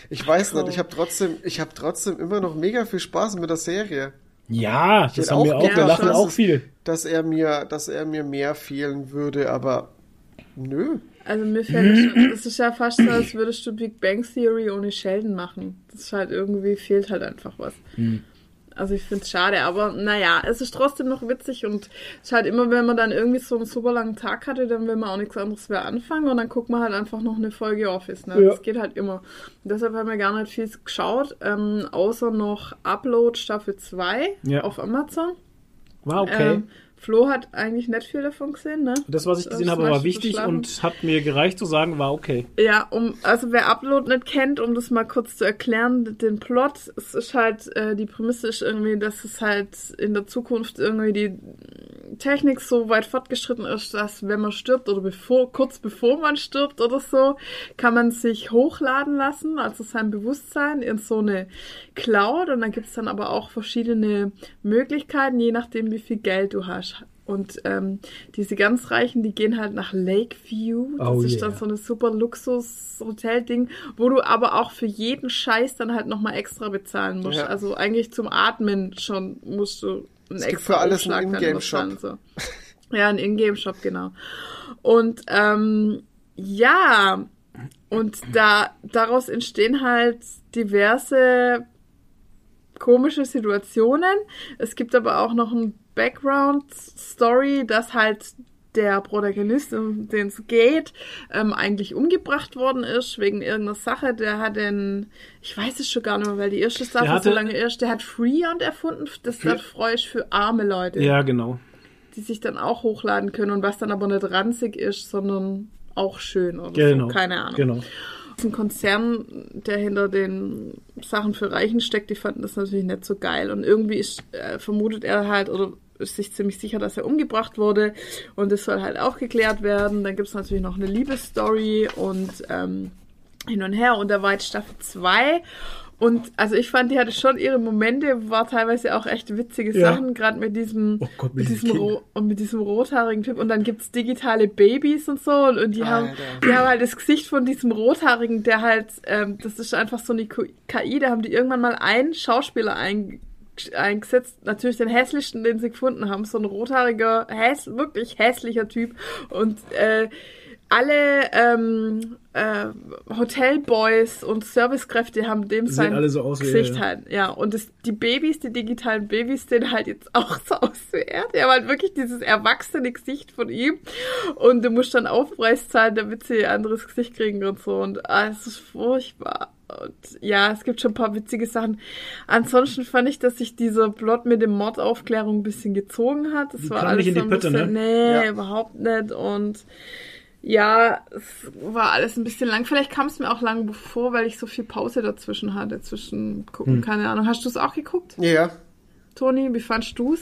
Ich weiß nicht, Oh. ich habe trotzdem, ich habe trotzdem immer noch mega viel Spaß mit der Serie. Ja, das haben wir auch. Wir lachen dass auch viel. Dass er mir, dass er mir mehr fehlen würde, aber nö. Also mir fällt es schon, es ist ja fast so, als würdest du Big Bang Theory ohne Sheldon machen. Das ist halt irgendwie, fehlt halt einfach was. Also ich finde es schade, aber naja, es ist trotzdem noch witzig und es ist halt immer, wenn man dann irgendwie so einen super langen Tag hatte, dann will man auch nichts anderes mehr anfangen und dann guckt man halt einfach noch eine Folge Office. Ne? Ja. Das geht halt immer. Und deshalb haben wir gar nicht viel geschaut, ähm, außer noch Upload Staffel 2 Ja. auf Amazon. War okay. Ähm, Flo hat eigentlich nicht viel davon gesehen, ne? das, was ich gesehen das habe, war wichtig und hat mir gereicht zu sagen, war okay. Ja, um, also wer Upload nicht kennt, um das mal kurz zu erklären, den Plot, es ist halt, äh, die Prämisse ist irgendwie, dass es halt in der Zukunft irgendwie die Technik so weit fortgeschritten ist, dass wenn man stirbt oder bevor, kurz bevor man stirbt oder so, kann man sich hochladen lassen, also sein Bewusstsein in so eine Cloud und dann gibt's dann aber auch verschiedene Möglichkeiten, je nachdem wie viel Geld du hast. Und ähm, diese ganz Reichen, die gehen halt nach Lakeview. Das Oh ist yeah. dann so eine super Luxus-Hotel-Ding, wo du aber auch für jeden Scheiß dann halt nochmal extra bezahlen musst. Ja. Also eigentlich zum Atmen schon musst du einen Es gibt extra für alles einen Aufschlag dann Ingame-Shop. So. Ja, ein Ingame-Shop, genau. Und ähm, ja, und da daraus entstehen halt diverse komische Situationen. Es gibt aber auch noch ein Background-Story, dass halt der Protagonist, um den es geht, ähm, eigentlich umgebracht worden ist wegen irgendeiner Sache. Der hat den, ich weiß es schon gar nicht mehr, weil die erste hatte- so lange ist, der hat Freehand erfunden. Das freue ich für arme Leute, Ja, genau. die sich dann auch hochladen können und was dann aber nicht ranzig ist, sondern auch schön oder Genau. so. Keine Ahnung Genau. Ein Konzern, der hinter den Sachen für Reichen steckt, die fanden das natürlich nicht so geil. Und irgendwie ist, äh, vermutet er halt oder ist sich ziemlich sicher, dass er umgebracht wurde. Und das soll halt auch geklärt werden. Dann gibt es natürlich noch eine Liebesstory und ähm, hin und her. Und da war jetzt Staffel 2. Und also ich fand, die hatte schon ihre Momente, war teilweise auch echt witzige Ja. Sachen, gerade mit diesem, Oh Gott, mit mit diesem Ro und mit diesem rothaarigen Typ. Und dann gibt's digitale Babys und so. Und, und die haben, die haben halt das Gesicht von diesem Rothaarigen, der halt, ähm, das ist einfach so eine KI, da haben die irgendwann mal einen Schauspieler ein, eingesetzt, natürlich den hässlichsten, den sie gefunden haben, so ein rothaariger, häss, wirklich hässlicher Typ und äh, alle ähm, äh, Hotelboys und Servicekräfte haben dem Sehen sein so aus Gesicht ja. halt. Ja, und das, die Babys, die digitalen Babys, sehen halt jetzt auch so aus wie er. Die haben halt wirklich dieses erwachsene Gesicht von ihm. Und du musst dann Aufpreis zahlen, damit sie ein anderes Gesicht kriegen und so. Und ah, es ist furchtbar. Und ja, es gibt schon ein paar witzige Sachen. Ansonsten fand ich, dass sich dieser Plot mit dem Mordaufklärung ein bisschen gezogen hat. Das Die war alles nicht in die ein Pötte, bisschen, ne? nee, Ja. überhaupt nicht. Und ja, es war alles ein bisschen lang. Vielleicht kam es mir auch lang bevor, weil ich so viel Pause dazwischen hatte, zwischen gucken, Hm. keine Ahnung. Hast du es auch geguckt, Ja. Toni? Wie fandst du es?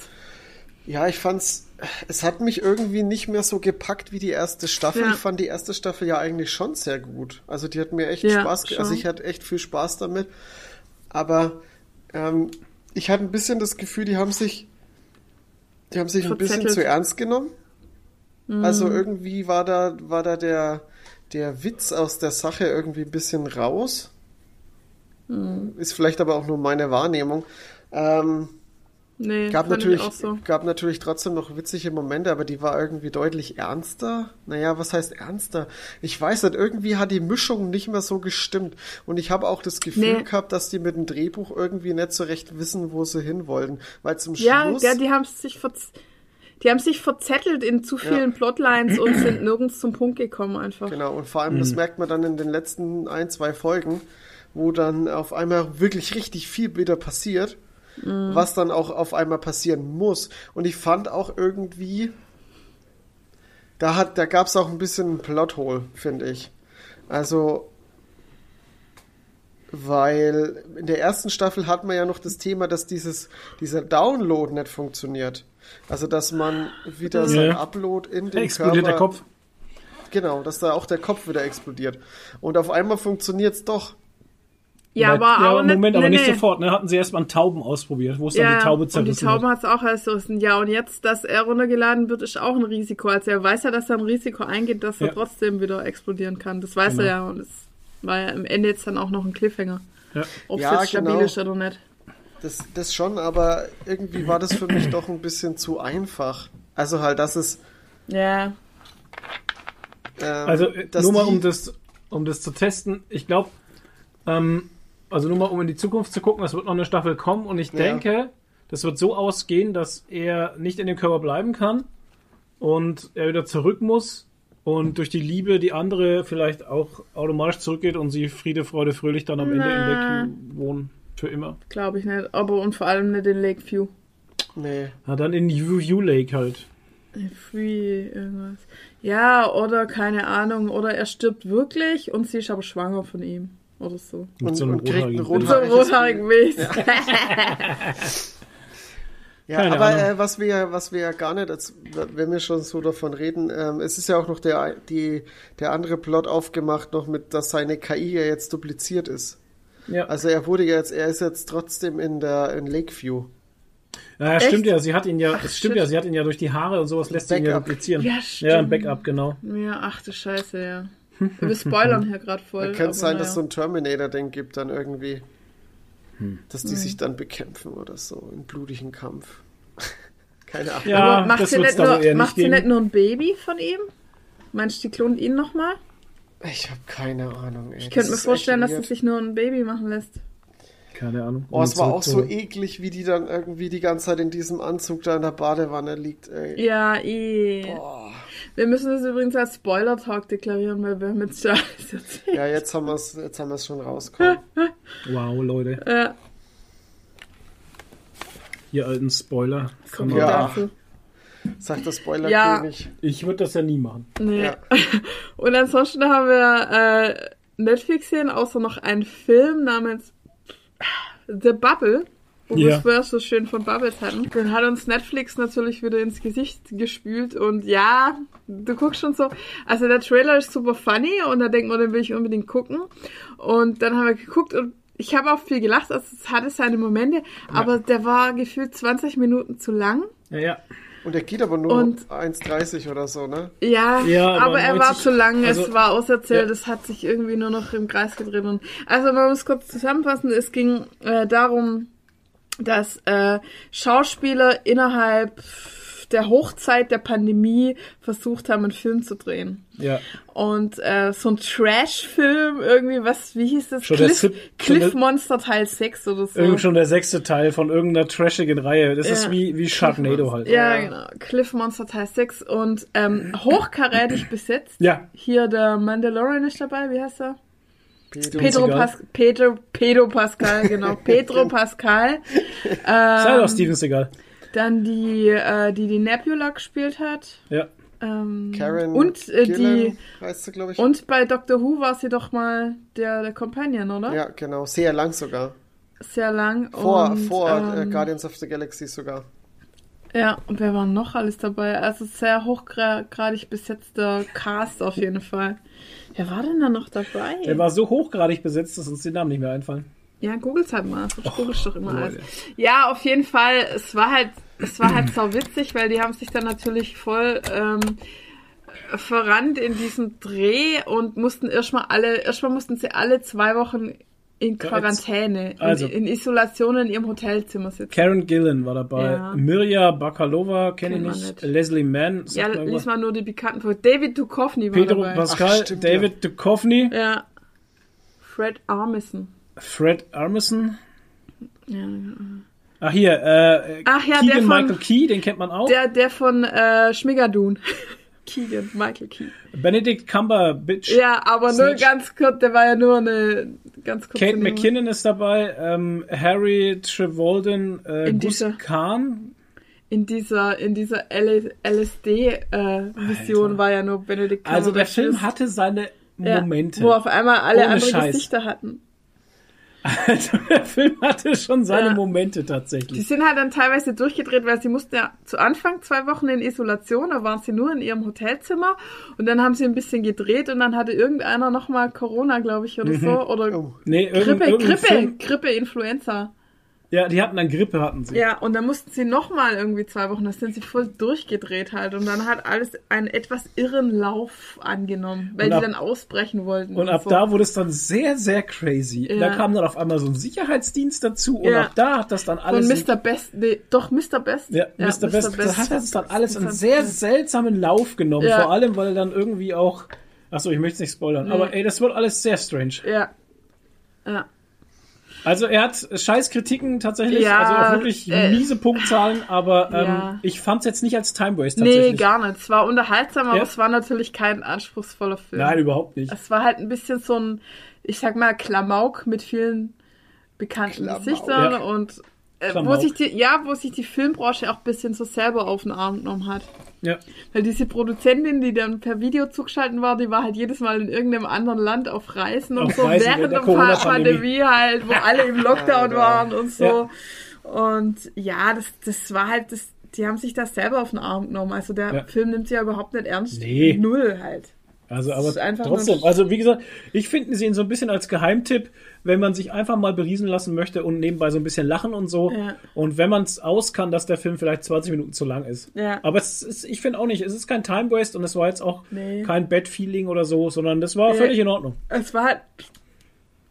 Ja, ich fand's, es hat mich irgendwie nicht mehr so gepackt wie die erste Staffel. Ja. Ich fand die erste Staffel ja eigentlich schon sehr gut. Also die hat mir echt Ja, Spaß, also schon. ich hatte echt viel Spaß damit. Aber ähm, ich hatte ein bisschen das Gefühl, die haben sich, die haben sich ein bisschen zu ernst genommen. Mhm. Also irgendwie war da, war da der, der Witz aus der Sache irgendwie ein bisschen raus. Mhm. Ist vielleicht aber auch nur meine Wahrnehmung. Ähm, Nee, gab natürlich, so. gab natürlich trotzdem noch witzige Momente, aber die war irgendwie deutlich ernster. Naja, was heißt ernster? Ich weiß nicht, irgendwie hat die Mischung nicht mehr so gestimmt. Und ich habe auch das Gefühl Nee. gehabt, dass die mit dem Drehbuch irgendwie nicht so recht wissen, wo sie hin wollten. Weil zum Ja, Schluss. ja, die haben sich verz die haben sich verzettelt in zu vielen Plotlines und sind nirgends zum Punkt gekommen einfach. Genau, und vor allem, das merkt man dann in den letzten ein, zwei Folgen, wo dann auf einmal wirklich richtig viel wieder passiert, was dann auch auf einmal passieren muss. Und ich fand auch irgendwie, da hat, da gab es auch ein bisschen ein Plothole, finde ich. Also, weil in der ersten Staffel hat man ja noch das Thema, dass dieses, dieser Download nicht funktioniert. Also, dass man wieder Ja. sein Upload in den Explodiert Körper der Kopf. Genau, dass da auch der Kopf wieder explodiert. Und auf einmal funktioniert's doch. Ja, aber auch Moment, nicht, aber nee, nicht nee. sofort. Ne? Hatten sie erst mal einen Tauben ausprobiert, wo es dann Ja, die Taube und die zerrissen Taube hat. es auch erst so. Ja, und jetzt, dass er runtergeladen wird, ist auch ein Risiko. Also er weiß ja, dass er ein Risiko eingeht, dass er Ja. trotzdem wieder explodieren kann. Das weiß Genau. er ja. Und es war ja am Ende jetzt dann auch noch ein Cliffhanger. Ja. Ob es Ja, jetzt stabil genau. ist oder nicht. Das, das schon, aber irgendwie war das für mich doch ein bisschen zu einfach. Also halt, dass es. Ja. Ähm, Also äh, dass nur mal um das, um das zu testen. Ich glaube, ähm, also nur mal um in die Zukunft zu gucken, es wird noch eine Staffel kommen und ich Ja. denke, das wird so ausgehen, dass er nicht in dem Körper bleiben kann und er wieder zurück muss und durch die Liebe die andere vielleicht auch automatisch zurückgeht und sie Friede, Freude, Fröhlich dann am Ende in Na. Lakeview wohnen. Für immer. Glaube ich nicht. Aber und vor allem nicht in Lakeview. Nee. Na, dann in View Lake halt. Free irgendwas. Ja, oder keine Ahnung. Oder er stirbt wirklich und sie ist aber schwanger von ihm. Oder so. Mit Und- so einem und rothaarigen rothaarigen. Milch. Ja, Keine aber äh, was wir, was wir ja gar nicht, als, wenn wir schon so davon reden, ähm, es ist ja auch noch der, die, der andere Plot aufgemacht, noch mit, dass seine KI ja jetzt dupliziert ist. Ja. Also er wurde ja jetzt, er ist jetzt trotzdem in der in Lakeview. Ja, ja, stimmt Echt? ja, sie hat ihn ja, es stimmt shit. ja, sie hat ihn ja durch die Haare und sowas lässt sie ihn ja Backup. duplizieren. Ja, Ja, stimmt. ein Backup, genau. Ja, ach du Scheiße, ja. Wir spoilern hier gerade voll. Da könnte sein, dass es so naja. ein Terminator-Ding gibt dann irgendwie. Dass Hm. die sich dann bekämpfen oder so, in blutigen Kampf. Keine Ahnung. Ja, Aber macht das sie, nicht nur, macht sie nicht nur ein Baby von ihm? Meinst du, die klont ihn nochmal? Ich habe keine Ahnung, ey. Ich könnte mir vorstellen, dass sie sich nur ein Baby machen lässt. Keine Ahnung. Oh, es war auch so eklig, wie die dann irgendwie die ganze Zeit in diesem Anzug da in der Badewanne liegt, ey. Ja, eh. Boah. Wir müssen das übrigens als Spoiler-Talk deklarieren, weil wir haben jetzt schon alles erzählt. Ja, jetzt haben wir es jetzt haben wir's schon rausgekommen. Wow, Leute. Ja, Ihr alten Spoiler. Kann man- Ja. dazu. Sagt der Spoiler Ja. König. Ich würde das ja nie machen. Nee. Ja. Und ansonsten haben wir äh, Netflix hier, außer noch einen Film namens The Bubble, wo wir es vorher so schön von Bubbles hatten. Den hat uns Netflix natürlich wieder ins Gesicht gespült und ja, du guckst schon so, also der Trailer ist super funny und da denkt man, den will ich unbedingt gucken. Und dann haben wir geguckt und ich habe auch viel gelacht, also es hatte seine Momente, aber der war gefühlt 20 Minuten zu lang. Ja, ja. Und er geht aber nur Und- 1,30 oder so, ne? Ja, Ja, aber er war 90 zu lang, es also- war auserzählt, Ja. es hat sich irgendwie nur noch im Kreis gedreht. Und, also man muss kurz zusammenfassen, es ging äh, darum, dass äh, Schauspieler innerhalb der Hochzeit der Pandemie versucht haben, einen Film zu drehen. Ja. Und äh, so ein Trash-Film, irgendwie, was, wie hieß das? Schon Cliff, Cliff Monster Teil 6 oder so. Irgend schon der sechste Teil von irgendeiner trashigen Reihe. Das ist Ja. wie, wie Sharknado halt. ja, Ja. genau. Cliff Monster Teil 6 und ähm, hochkarätig besetzt. Ja. Hier der Mandalorian ist dabei, wie heißt er? Pedro. Pedro. Pas Pedro, Pedro Pascal, genau. Pedro Pascal. Sei Ähm, doch Steven Seagal. Dann die, äh, die die Nebula gespielt hat. Ja. Ähm, Karen und äh, Gillan die heißt sie, glaube ich. und bei Doctor Who war sie doch mal der, der Companion, oder? Ja, genau. Sehr lang sogar. Sehr lang. Vor, und, vor äh, ähm, Guardians of the Galaxy sogar. Ja, und wer war noch alles dabei? Also sehr hochgradig besetzter Cast auf jeden Fall. Wer war denn da noch dabei? Der war so hochgradig besetzt, dass uns die Namen nicht mehr einfallen. Ja, googles halt mal. Du googelst doch immer alles. Leute. Ja, auf jeden Fall. Es war halt, es war halt sau witzig, weil die haben sich dann natürlich voll ähm, verrannt in diesem Dreh und mussten erstmal alle, erstmal mussten sie alle zwei Wochen in Quarantäne, also- in, in Isolation in ihrem Hotelzimmer sitzen. Karen Gillan war dabei. Ja. Mirja Bakalova kenne ich nicht. nicht. Leslie Mann. Ja, mir lies mal nur die Bekannten vor. David Duchovny war Pedro dabei. Pascal, Ach, stimmt, David Duchovny, ja. Fred Armisen. Fred Armisen. Ja, Ach hier, äh, Ach ja, Keegan der von- Michael Key, den kennt man auch. der, der von äh, Schmigadoon. Keegan, Michael Keegan. Benedict Cumberbatch. Ja, aber nur Snitch. ganz kurz, der war ja nur eine ganz kurze Kate Nummer. McKinnon ist dabei, ähm, Harry Trevolden, äh, In Gus dieser- Kahn. In dieser, in dieser LSD-Vision Alter. war ja nur Benedict Also der Cumberbatch. Film hatte seine ja, Momente. Wo auf einmal alle Ohne andere Scheiß. Gesichter hatten. Also der Film hatte schon seine Ja. Momente Die tatsächlich. sind halt dann teilweise durchgedreht, weil sie mussten ja zu Anfang zwei Wochen in Isolation, da waren sie nur in ihrem Hotelzimmer und dann haben sie ein bisschen gedreht und dann hatte irgendeiner nochmal Corona, glaube ich, oder so. Oder Oh. Nee, Grippe, irgendein Grippe. Grippe, Influenza. Ja, die hatten dann Grippe, hatten sie. Ja, und dann mussten sie nochmal irgendwie zwei Wochen, da sind sie voll durchgedreht halt. Und dann hat alles einen etwas irren Lauf angenommen, weil Und die ab- dann ausbrechen wollten. Und ab so. da wurde es dann sehr, sehr crazy. Ja. Da kam dann auf einmal so ein Sicherheitsdienst dazu und Ja. ab da hat das dann Von alles. Mr. Best, nee, doch Mr. Best. Ja, Mr. Best, das hat das dann alles einen sehr seltsamen Lauf genommen. Ja. Vor allem, weil er dann irgendwie auch. Achso, ich möchte es nicht spoilern. Aber ey, das wird alles sehr strange. Ja. Ja. Also er hat scheiß Kritiken tatsächlich, Ja, also auch wirklich äh, miese Punktzahlen, aber ähm, Ja. ich fand's jetzt nicht als Time Waste Nee, tatsächlich. gar nicht. Es war unterhaltsam, aber Ja? es war natürlich kein anspruchsvoller Film. Nein, überhaupt nicht. Es war halt ein bisschen so ein, ich sag mal, Klamauk mit vielen bekannten Klamauk. Gesichtern Ja. und äh, wo sich die, ja, wo sich die Filmbranche auch ein bisschen so selber auf den Arm genommen hat. Ja. Weil diese Produzentin, die dann per Video zugeschaltet war, die war halt jedes Mal in irgendeinem anderen Land auf Reisen und Auf so Reisen während der der. Pandemie halt, wo alle im Lockdown Ja, waren und so. Ja. Und ja, das, das war halt, das, die haben sich das selber auf den Arm genommen. Also der Ja. Film nimmt sie ja überhaupt nicht ernst. Nee. Null halt. Also, aber trotzdem, also wie gesagt, ich finde sie ihn so ein bisschen als Geheimtipp, wenn man sich einfach mal beriesen lassen möchte und nebenbei so ein bisschen lachen und so. Ja. Und wenn man es aus kann, dass der Film vielleicht 20 Minuten zu lang ist. Ja. Aber es ist, ich finde auch nicht, es ist kein Time Waste und es war jetzt auch Nee. kein Bad Feeling oder so, sondern das war Nee. völlig in Ordnung. Es war halt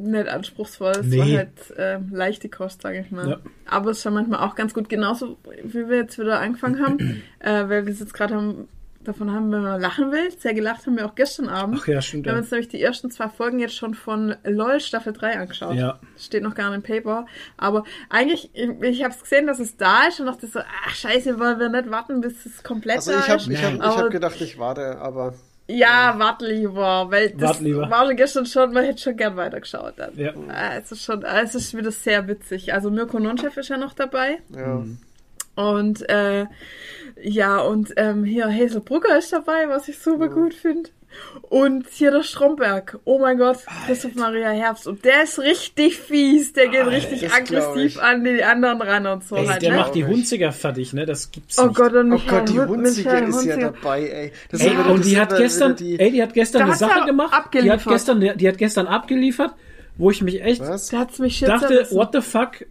nicht anspruchsvoll, es Nee. war halt ähm, leichte Kost, sage ich mal. Ja. Aber es schon manchmal auch ganz gut, genauso wie wir jetzt wieder angefangen haben, äh, weil wir es jetzt gerade haben, davon haben, wenn man lachen will. Sehr gelacht haben wir auch gestern Abend. Ach ja, stimmt. Wir haben Ja. uns nämlich die ersten zwei Folgen jetzt schon von LOL Staffel 3 angeschaut. Ja. Steht noch gar nicht im Paper. Aber eigentlich, ich, ich habe es gesehen, dass es da ist und dachte so, ach scheiße, wollen wir nicht warten, bis es komplett Also ich habe ist. ich hab, Aber- hab gedacht, ich warte, aber Ja, warte lieber, weil das Wart lieber. war schon gestern schon, man hätte schon gern weitergeschaut dann. Ja. Ah, Es ist schon, ah, es ist wieder sehr witzig. Also Mirko Nonchef ist ja noch dabei ja. und äh, ja und ähm, hier Hazel Brugger ist dabei, was ich super gut finde. Und hier der Stromberg. Oh mein Gott, Christoph Maria Herbst. Und der ist richtig fies. Der geht richtig das glaub aggressiv an die anderen ran und so Ey, halt. der Ne? macht die. Hunziger fertig, ne? Das gibt's Oh nicht. Gott, und Oh Michael, Gott, die Hund- Hunzige Michael ist ja Hunziger. dabei, ey. Das Ey, und die hat gestern, die- ey, die hat gestern eine Sache gemacht. Die hat abgeliefert. gestern, die hat gestern abgeliefert, wo ich mich echt Was? Dachte, what the fuck?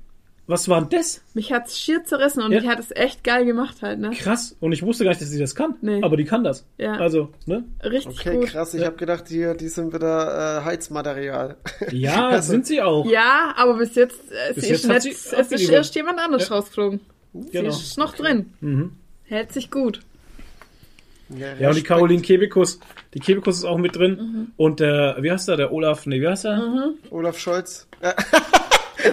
Was war denn das? Mich hat's schier zerrissen und Ja. die hat es echt geil gemacht halt, ne? Krass. Und ich wusste gar nicht, dass sie das kann. Nee. Aber die kann das. Ja. Also, ne? Richtig Okay, gut. krass. Ich habe gedacht, die, die sind wieder äh, Heizmaterial. Ja, Also- sind sie auch. Ja, aber bis jetzt, äh, Bis sie jetzt ist hat nicht, sie es ist erst jemand anderes Ja. rausgeflogen. Sie Genau. ist noch drin. Mhm. Hält sich gut. Ja, und die. Caroline Kebekus. Die Kebekus ist auch mit drin. Mhm. Und der, wie heißt der? Der Olaf, nee, wie heißt er? Olaf Scholz.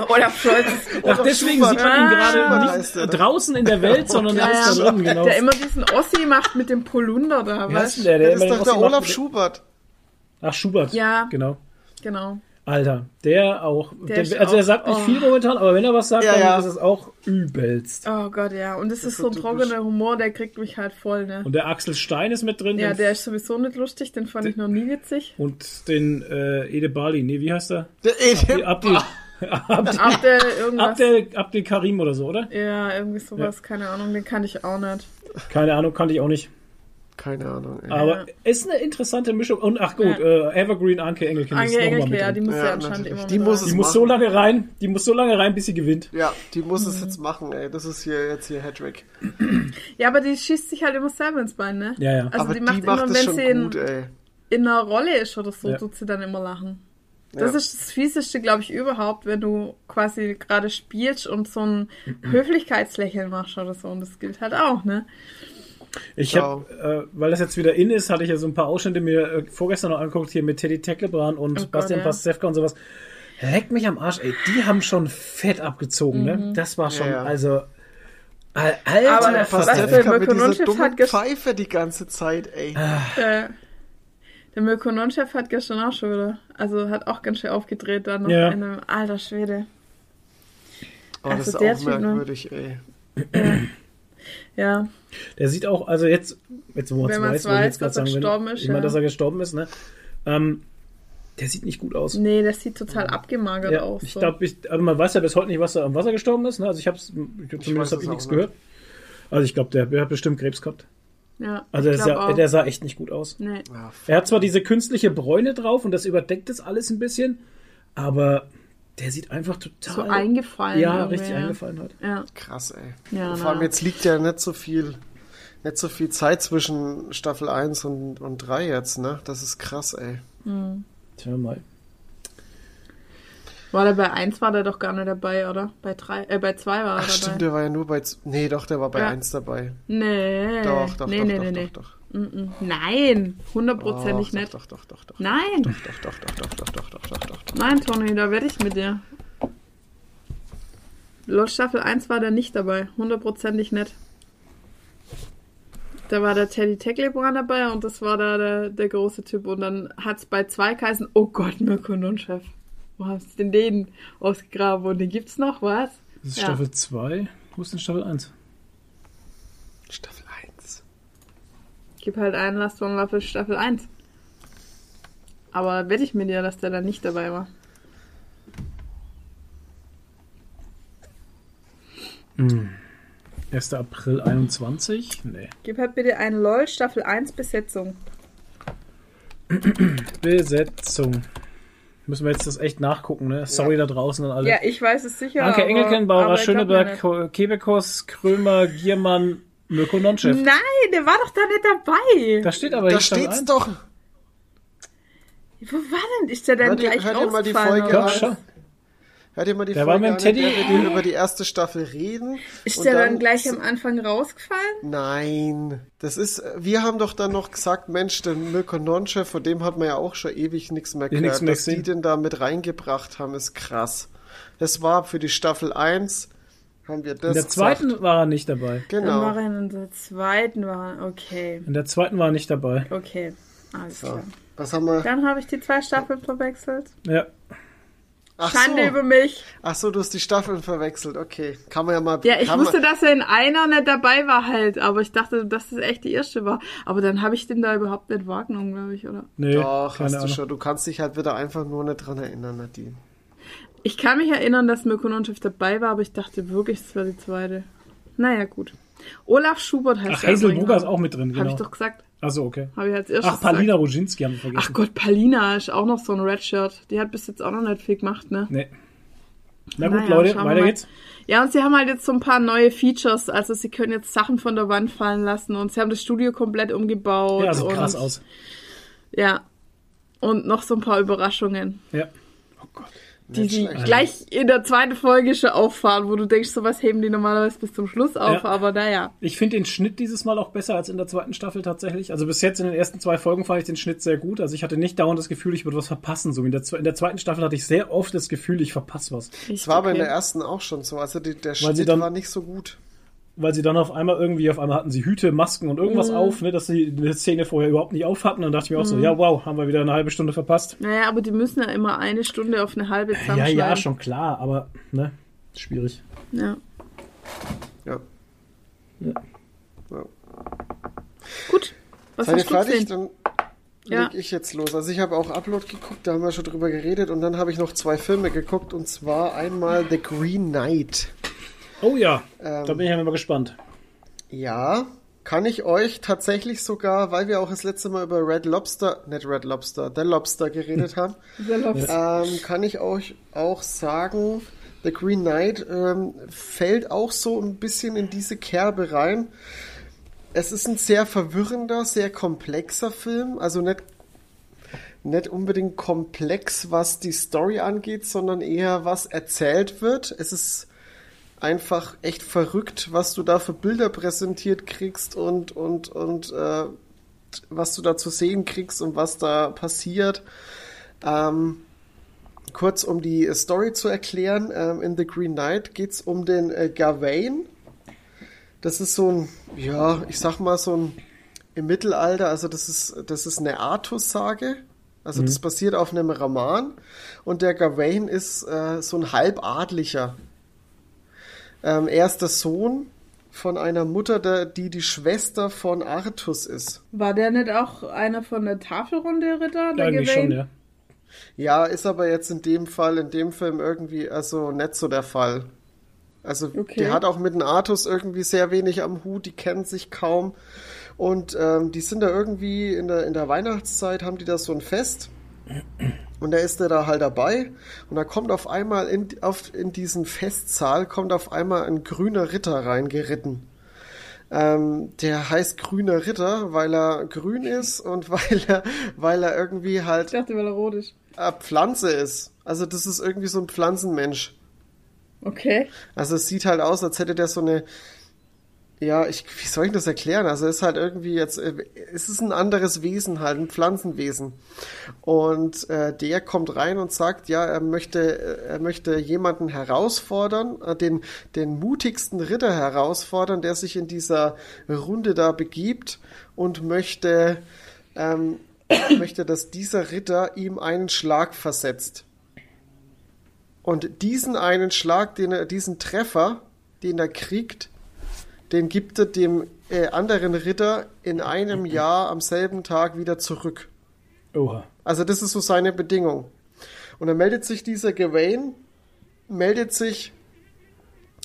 Olaf Scholz. Ach, deswegen Schubert. sieht man ihn Ah. gerade nicht ne? draußen in der Welt, sondern Ja, er ist ja. da drin, genau. Der immer diesen Ossi macht mit dem Polunder da, weißt du? der? der das ist doch den der Olaf Schubert. Ach, Schubert. Ja. Genau. Genau. Alter, der auch. Der Der also er sagt nicht oh. viel momentan, aber wenn er was sagt, Ja, dann ja. ist es auch übelst. Oh Gott, ja. Und es ist ist so ein trockener Humor, der kriegt mich halt voll, ne? Und der Axel Stein ist mit drin. Ja, den- der ist sowieso nicht lustig, den fand ich noch nie witzig. und den äh, Ede Bali. Nee, wie heißt er? Der Edem. Abdel, Abdel, Ab der irgendwas. Abdel, Abdel Karim oder so, oder? Ja, irgendwie sowas, keine Ahnung, den kann ich auch nicht. Keine Ahnung, kannte ich auch nicht. Keine Ahnung, ey. Aber ist eine interessante Mischung. Und ach gut, äh, Evergreen Anke Engelken ist noch mal Engelke, mit ja, die muss ja, Ja, anscheinend immer Die muss. Die muss so lange rein, die muss so lange rein, bis sie gewinnt. Ja, die muss Mhm. es jetzt machen, ey. Das ist hier jetzt hier Hattrick. Ja, aber die schießt sich halt immer selber ins Bein, ne? Ja, ja. Also Aber die macht immer, es wenn schon sie in, gut, ey. in einer Rolle ist oder so, Ja. tut sie dann immer lachen. Das Ja. ist das Fieseste, glaube ich, überhaupt, wenn du quasi gerade spielst und so ein Mhm. Höflichkeitslächeln machst oder so. Und das gilt halt auch, ne? Ich habe, äh, weil das jetzt wieder in ist, hatte ich ja so ein paar Ausschnitte mir äh, vorgestern noch angeguckt, hier mit Teddy Tecklebrand und Oh Gott, Bastian ja. Pastewka und sowas. Leck mich am Arsch, ey. Die haben schon fett abgezogen, ne? Das war schon, Ja, ja. also. Al- Alter, Aber der Pastewka- mit dieser dummen Pfeife die ganze Zeit, ey. Ah. Äh, der Mirko Nonchef hat gestern auch schon wieder, also hat auch ganz schön aufgedreht dann noch Ja. in einem alter Schwede. Oh, das also ist der auch Typ, ne? merkwürdig, ey. Ja, Der sieht auch, also jetzt, jetzt wo man es weiß, weiß, jetzt dass er sagen, gestorben wenn, ist, ich meine, ja. dass er gestorben ist, ne? Ähm, der sieht nicht gut aus. nee, das sieht total abgemagert Ja, aus. ich so. glaube, ich, also man weiß ja bis heute nicht, was er am Wasser gestorben ist. Ne? Also ich habe zumindest habe es ich nichts nicht. gehört. Also ich glaube, der, der hat bestimmt Krebs gehabt. Ja, Also der sah, der sah echt nicht gut aus. nee. Ja, Er hat zwar diese künstliche Bräune drauf und das überdeckt das alles ein bisschen, aber der sieht einfach total So eingefallen. ja richtig ja. eingefallen hat. Ja, krass, ey. Ja, vor allem jetzt liegt ja nicht so viel, nicht so viel Zeit zwischen Staffel 1 und, und 3 jetzt, ne? Das ist krass, ey. Tja mal. War der bei 1 war der doch gar nicht dabei, oder? Bei 3, äh, bei 2 war er Ach dabei. stimmt, der war ja nur bei, nee, doch, der war bei Ja. 1 dabei. Nee. Doch, doch, nee, doch, nee, doch, nee, doch, doch, Mm, mm. Nein, hundertprozentig Doch, nicht. Doch, doch, doch, doch, doch. Nein, Doch, doch, doch, doch, doch, doch, doch, doch, doch, doch, doch. nein, Toni, da werde ich mit dir. LOL Staffel 1 war der nicht dabei. Hundertprozentig nicht. Da war der Teddy Tecklebrand dabei und das war da der, der große Typ. Und dann hat es bei zwei geheißen, oh Gott, Mirko Nonchef. Wo hast du denn den ausgegraben? Und den gibt's noch, was? Das ist Ja. Staffel 2. Wo ist denn Staffel 1? Staffel 1. Gib halt einen Last One Waffel Staffel 1. Aber wette ich mir dir, dass der da nicht dabei war. 1. April 21? Nee. Gib halt bitte einen LOL Staffel 1 Besetzung. Besetzung. Müssen wir jetzt das echt nachgucken, ne? Sorry da draußen an alle. Ja, ich weiß es sicher. Anke aber- Engelken, aber Bauer ich glaub mir Schöneberg, Kebekos, Krömer, Giermann, Mirko Nonchef. Nein, der war doch da nicht dabei. Da steht aber Da steht's 1. doch. Wo war denn? Ist der denn Hört ihr- gleich hört ihr mal die? Folge schau. Hört ihr mal die Der war Folge mit an, in Teddy- der wir über die erste Staffel reden? Ist Und der dann, gleich am Anfang rausgefallen? Nein, das ist, wir haben doch dann noch gesagt, Mensch, der Mirko Nonchef, von dem hat man ja auch schon ewig nichts mehr gehört. nichts mehr Dass die den da mit reingebracht haben, ist krass. Das war für die Staffel 1, haben wir das In der zweiten gesagt. war er nicht dabei. Dann war Genau. er in der zweiten, war okay, In der zweiten war er nicht dabei. okay, alles So. klar. Was haben wir? Dann habe ich die zwei Staffeln verwechselt. Ja. Ach Schande so. über mich. Ach so, du hast die Staffeln verwechselt. Okay, kann man ja mal. Ja, ich wusste, man, dass er in einer nicht dabei war halt, aber ich dachte, dass das echt die erste war. Aber dann habe ich den da überhaupt nicht wahrgenommen, glaube ich, oder? Nee, Doch, hast du Ahnung. schon. Du kannst dich halt wieder einfach nur nicht dran erinnern, Nadine. Ich kann mich erinnern, dass Mirko Nonchef dabei war, aber ich dachte wirklich, es war die zweite. Naja, gut. Olaf Schubert heißt Ach, Hazel. Brugger ist auch mit drin, Habe genau. ich doch gesagt. Achso, okay. Habe ich als erstes Ach, Palina. Roginski haben wir vergessen. Ach Gott, Palina ist auch noch so ein Redshirt. Die hat bis jetzt auch noch nicht viel gemacht, ne? Nee. Na gut, Naja, Leute, weiter geht's. Ja, und sie haben halt jetzt so ein paar neue Features. Also sie können jetzt Sachen von der Wand fallen lassen und sie haben das Studio komplett umgebaut. Ja, sieht und, krass aus. Ja. Und noch so ein paar Überraschungen, Ja. Die sie gleich in der zweiten Folge schon auffahren, wo du denkst, sowas heben die normalerweise bis zum Schluss auf, Ja. aber naja. Ich finde den Schnitt dieses Mal auch besser als in der zweiten Staffel tatsächlich. Also bis jetzt in den ersten zwei Folgen fand ich den Schnitt sehr gut. Also ich hatte nicht dauernd das Gefühl, ich würde was verpassen. So in der, in der zweiten Staffel hatte ich sehr oft das Gefühl, ich verpasse was. Das war aber in okay. der ersten auch schon so. Also die, der Weil sie Schnitt dann- war nicht so gut. Weil sie dann auf einmal irgendwie, auf einmal hatten sie Hüte, Masken und irgendwas Mhm. auf, ne, dass sie eine Szene vorher überhaupt nicht auf hatten. Und dann dachte ich mir auch so, ja wow, haben wir wieder eine halbe Stunde verpasst. Naja, aber die müssen ja immer eine Stunde auf eine halbe Ja, zusammenschneiden. ja, schon klar, aber ne, schwierig. Ja. Ja. Ja. Ja. Gut. Was Seid ihr hast du fertig? gesehen? Dann Ja. leg ich jetzt los. Also ich habe auch Upload geguckt, da haben wir schon drüber geredet. Und dann habe ich noch zwei Filme geguckt. Und zwar einmal The Green Knight. Oh ja, Ähm, da bin ich ja mal gespannt. Ja, kann ich euch tatsächlich sogar, weil wir auch das letzte Mal über Red Lobster, nicht Red Lobster, The Lobster geredet haben, ähm, kann ich euch auch sagen, The Green Knight ähm, fällt auch so ein bisschen in diese Kerbe rein. Es ist ein sehr verwirrender, sehr komplexer Film, also nicht nicht unbedingt komplex, was die Story angeht, sondern eher was erzählt wird. Es ist einfach echt verrückt, was du da für Bilder präsentiert kriegst und, und, und äh, was du da zu sehen kriegst und was da passiert. Ähm, kurz um die Story zu erklären, ähm, in The Green Knight geht es um den äh, Gawain. Das ist so ein, ja, ich sag mal so ein im Mittelalter, also das ist, das ist eine Artus-Sage. Also das basiert auf einem Roman. Und der Gawain ist äh, so ein Halbadlicher. Ähm, er ist der Sohn von einer Mutter, der, die die Schwester von Artus ist. War der nicht auch einer von der Tafelrunde Ritter? Ja, Der eigentlich Gawain? schon, ja. Ja, ist aber jetzt in dem Fall, in dem Film irgendwie also nicht so der Fall. Also Okay. der hat auch mit dem Artus irgendwie sehr wenig am Hut, die kennen sich kaum. Und ähm, die sind da irgendwie in der, in der Weihnachtszeit, haben die da so ein Fest. Und da ist er da halt dabei. Und da kommt auf einmal in, auf, in diesen Festsaal, kommt auf einmal ein grüner Ritter reingeritten. Ähm, der heißt grüner Ritter, weil er grün ist und weil er, weil er irgendwie halt Ich dachte, weil er rot ist. äh, Pflanze ist. Also das ist irgendwie so ein Pflanzenmensch. Okay. Also es sieht halt aus, als hätte der so eine ja, ich, wie soll ich das erklären? Also es ist halt irgendwie jetzt, äh, es ist ein anderes Wesen halt, ein Pflanzenwesen. Und äh, der kommt rein und sagt, ja, er möchte, äh, er möchte jemanden herausfordern, äh, den, den mutigsten Ritter herausfordern, der sich in dieser Runde da begibt und möchte, ähm, möchte, dass dieser Ritter ihm einen Schlag versetzt. Und diesen einen Schlag, den er, diesen Treffer, den er kriegt, den gibt er dem äh, anderen Ritter in einem Jahr am selben Tag wieder zurück. Oha. Also das ist so seine Bedingung. Und dann meldet sich dieser Gawain, meldet sich,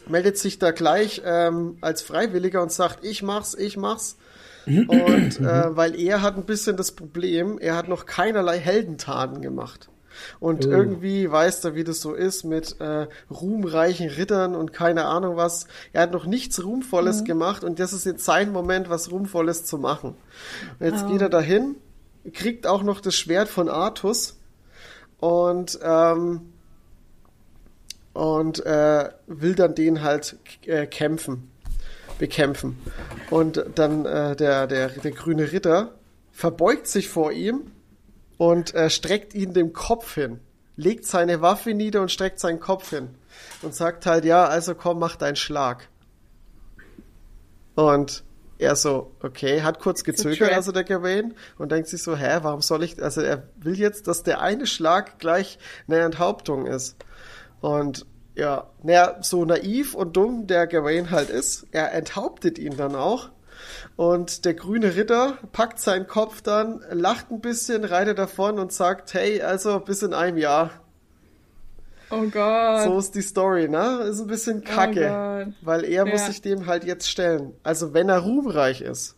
meldet sich da gleich ähm, als Freiwilliger und sagt, ich mach's, ich mach's. Und äh, weil er hat ein bisschen das Problem, er hat noch keinerlei Heldentaten gemacht. Und Oh. irgendwie weiß er, wie das so ist mit äh, ruhmreichen Rittern und keine Ahnung was. Er hat noch nichts Ruhmvolles gemacht und das ist jetzt sein Moment, was Ruhmvolles zu machen. Und jetzt geht er dahin, kriegt auch noch das Schwert von Artus und ähm, und äh, will dann den halt äh, kämpfen, bekämpfen. Und dann äh, der, der, der grüne Ritter verbeugt sich vor ihm und äh, streckt ihn dem Kopf hin, legt seine Waffe nieder und streckt seinen Kopf hin und sagt halt, ja, also komm, mach deinen Schlag. Und er so, okay, hat kurz gezögert, also der Gawain, und denkt sich so, hä, warum soll ich, also er will jetzt, dass der eine Schlag gleich eine Enthauptung ist. Und ja, naja, so naiv und dumm der Gawain halt ist, er enthauptet ihn dann auch. Und der grüne Ritter packt seinen Kopf dann, lacht ein bisschen, reitet davon und sagt, hey, also bis in einem Jahr. Oh Gott. So ist die Story, ne? Ist ein bisschen kacke, Gott. weil er muss Ja. sich dem halt jetzt stellen. Also wenn er ruhmreich ist.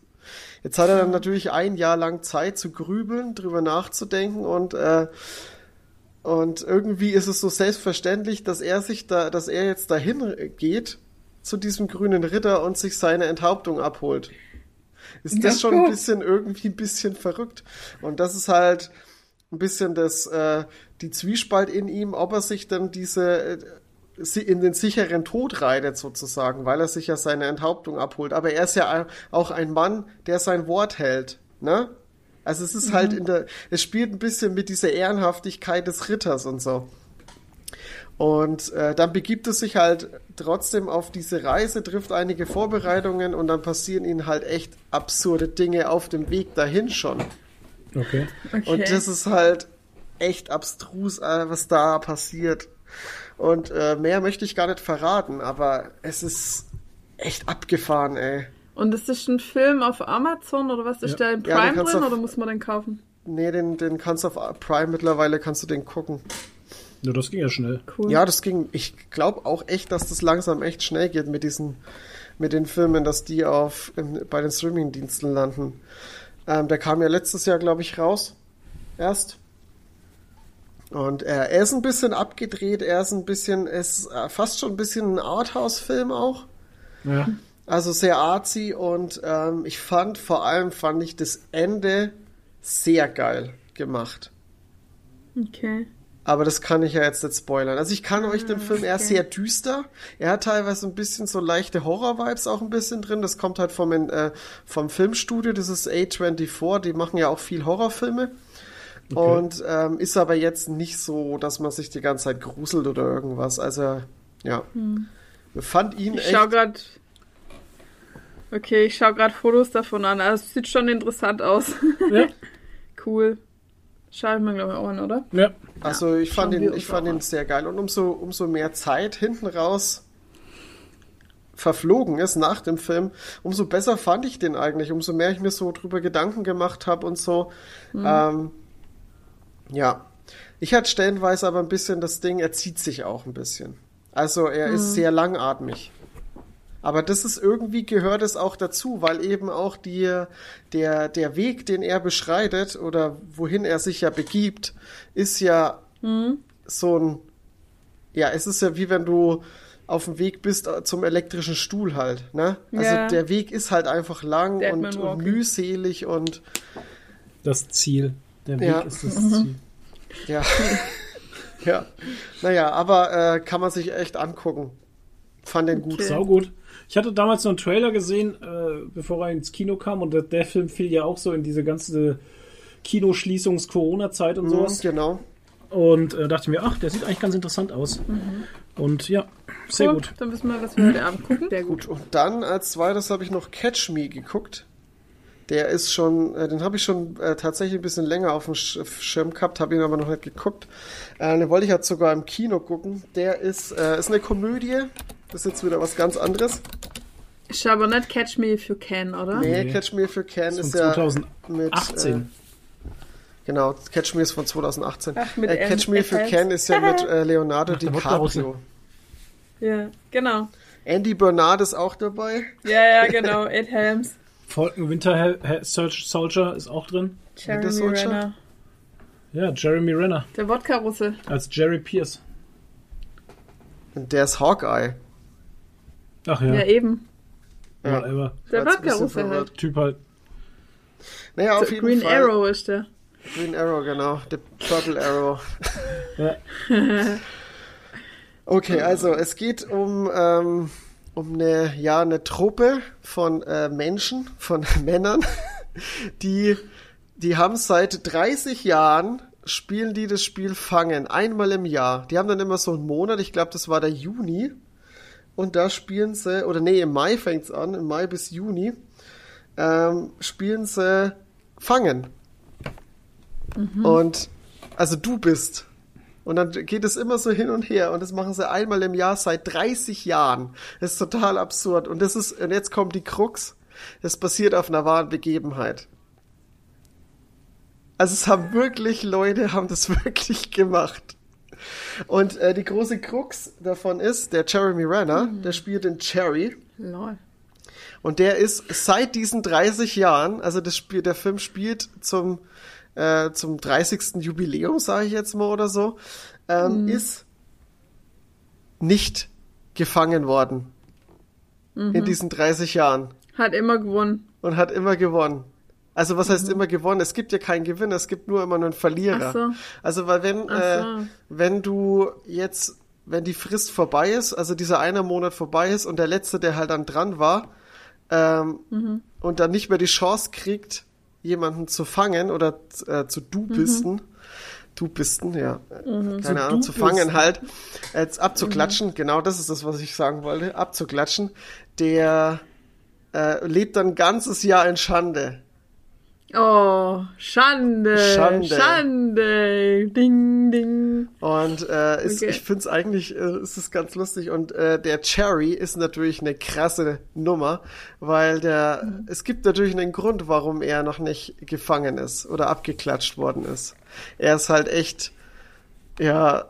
Jetzt hat er dann natürlich ein Jahr lang Zeit zu grübeln, drüber nachzudenken und äh, und irgendwie ist es so selbstverständlich, dass er sich da, dass er jetzt dahin geht zu diesem grünen Ritter und sich seine Enthauptung abholt. Ist das schon ein bisschen irgendwie ein bisschen verrückt? Und das ist halt ein bisschen das äh, die Zwiespalt in ihm, ob er sich dann diese äh, in den sicheren Tod reitet sozusagen, weil er sich ja seine Enthauptung abholt. Aber er ist ja auch ein Mann, der sein Wort hält, ne? Also es ist halt in der, es spielt ein bisschen mit dieser Ehrenhaftigkeit des Ritters und so. Und äh, dann begibt es sich halt trotzdem auf diese Reise, trifft einige Vorbereitungen und dann passieren ihnen halt echt absurde Dinge auf dem Weg dahin schon. Okay. okay. Und das ist halt echt abstrus, äh, was da passiert. Und äh, mehr möchte ich gar nicht verraten, aber es ist echt abgefahren, ey. Und ist das ein Film auf Amazon oder was? Ist Ja. der in Ja, den Prime du drin auf- oder muss man den kaufen? Nee, den, den kannst du auf Prime mittlerweile, kannst du den gucken. Ja, das ging ja schnell. Cool. Ja, das ging, ich glaube auch echt, dass das langsam echt schnell geht mit diesen, mit den Filmen, dass die auf, bei den Streaming-Diensten landen. Ähm, der kam ja letztes Jahr, glaube ich, raus. Erst. Und äh, er ist ein bisschen abgedreht, er ist ein bisschen, er ist äh, fast schon ein bisschen ein Arthouse-Film auch. Ja. Also sehr artsy und ähm, ich fand, vor allem fand ich das Ende sehr geil gemacht. Okay. Aber das kann ich ja jetzt nicht spoilern. Also ich kann euch den Film, er ist okay. sehr düster. Er hat teilweise ein bisschen so leichte Horror-Vibes auch ein bisschen drin. Das kommt halt vom, äh, vom Filmstudio, das ist A24, die machen ja auch viel Horrorfilme. Und ähm, ist aber jetzt nicht so, dass man sich die ganze Zeit gruselt oder irgendwas. Also, ja. Fand ihn Ich echt. schau grad. Okay, ich schau grad Fotos davon an. Also es sieht schon interessant aus. Ja. cool. Schau ich mir, glaube ich, auch an, oder? ja. Also ich fand ihn, ich fand ihn sehr geil und umso umso mehr Zeit hinten raus verflogen ist nach dem Film, umso besser fand ich den eigentlich, umso mehr ich mir so drüber Gedanken gemacht habe und so. Mhm. Ähm, ja, ich hatte stellenweise aber ein bisschen das Ding, er zieht sich auch ein bisschen. Also er Mhm. ist sehr langatmig. Aber das ist irgendwie gehört es auch dazu, weil eben auch die, der, der Weg, den er beschreitet oder wohin er sich ja begibt, ist ja Mhm. so ein, ja, es ist ja wie wenn du auf dem Weg bist äh, zum elektrischen Stuhl halt, ne? Also Ja. der Weg ist halt einfach lang und, und mühselig und Das Ziel. Der Weg Ja. ist das Ziel. ja. ja. Naja, aber äh, kann man sich echt angucken. Fand den gut. Okay. Sau gut. Ich hatte damals noch einen Trailer gesehen, äh, bevor er ins Kino kam und der, der Film fiel ja auch so in diese ganze Kinoschließungs-Corona-Zeit und sowas. Genau. Und äh, dachte mir, ach, der sieht eigentlich ganz interessant aus. Und ja, sehr Cool, gut. Dann wissen wir, was wir heute Abend gucken. Sehr gut. Gut, und dann als zweites habe ich noch Catch Me geguckt. Der ist schon, äh, den habe ich schon äh, tatsächlich ein bisschen länger auf dem Sch Schirm gehabt, habe ihn aber noch nicht geguckt. Äh, den wollte ich jetzt sogar im Kino gucken. Der ist, äh, ist eine Komödie. Das ist jetzt wieder was ganz anderes. Ist aber nicht Catch Me If You Can, oder? Nee, Nee. Catch Me If You Can ist ist von ja 2018. mit. Äh, genau, Catch Me ist von 2018. Ach, mit äh, Catch Me If You Can ist ja mit äh, Leonardo Wodka-Russe. DiCaprio. Ja, genau. Andy Bernard ist auch dabei. Ja, ja, genau. Ed Helms, Falcon Winter Hel Hel Search Soldier ist auch drin. Jeremy? Renner. Ja, Jeremy Renner Der Wodka-Russe. als Jerry Pierce. Und der ist Hawkeye. Ach Ja, ja, eben. Ja. whatever. Der bisschen Wodka-Russe halt. Typ halt. Naja, auf jeden Green Fall. Arrow ist der. Green Arrow, genau. Der Purple Arrow. Ja. Okay, also es geht um, ähm, um eine, ja, eine Truppe von äh, Menschen, von Männern, die, die haben seit 30 Jahren spielen die das Spiel Fangen, einmal im Jahr. Die haben dann immer so einen Monat, ich glaube, das war der Juni. Und da spielen sie, oder nee, im Mai fängt's an, im Mai bis Juni, ähm, spielen sie Fangen. Und also du bist. Und dann geht es immer so hin und her und das machen sie einmal im Jahr seit 30 Jahren. Das ist total absurd. Und das ist, und jetzt kommt die Krux. Das basiert auf einer wahren Begebenheit. Also es haben wirklich Leute, haben das wirklich gemacht. Und äh, die große Krux davon ist, der Jeremy Renner, der spielt den Cherry. Lol. Und der ist seit diesen 30 Jahren, also das Spiel, der Film spielt zum, äh, zum 30. Jubiläum, sage ich jetzt mal oder so, ähm, ist nicht gefangen worden in diesen 30 Jahren Hat immer gewonnen. und hat immer gewonnen. Also was heißt immer gewonnen? Es gibt ja keinen Gewinner, es gibt nur immer nur einen Verlierer. So. Also weil wenn äh, so. wenn du jetzt wenn die Frist vorbei ist, also dieser eine Monat vorbei ist und der letzte, der halt dann dran war ähm, Mhm. und dann nicht mehr die Chance kriegt, jemanden zu fangen oder äh, zu dubisten, Mhm. dubisten, ja, Zu keine Ahnung, zu fangen halt, äh, jetzt abzuklatschen, Mhm. genau das ist das, was ich sagen wollte, abzuklatschen, der äh, lebt dann ein ganzes Jahr in Schande. Oh, Schande. Schande. Schande. Ding, ding. Und äh, ist, Okay. ich finde es eigentlich, äh, ist es ganz lustig. Und äh, der Cherry ist natürlich eine krasse Nummer, weil der, Mhm. es gibt natürlich einen Grund, warum er noch nicht gefangen ist oder abgeklatscht worden ist. Er ist halt echt, ja,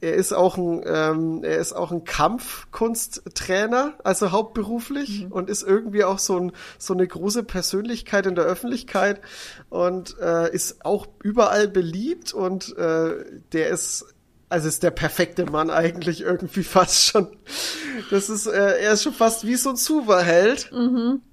er ist auch ein, ähm, er ist auch ein Kampfkunsttrainer, also hauptberuflich und ist irgendwie auch so, ein, so eine große Persönlichkeit in der Öffentlichkeit und äh, ist auch überall beliebt und äh, der ist also ist der perfekte Mann eigentlich irgendwie fast schon. Das ist, äh, er ist schon fast wie so ein Superheld.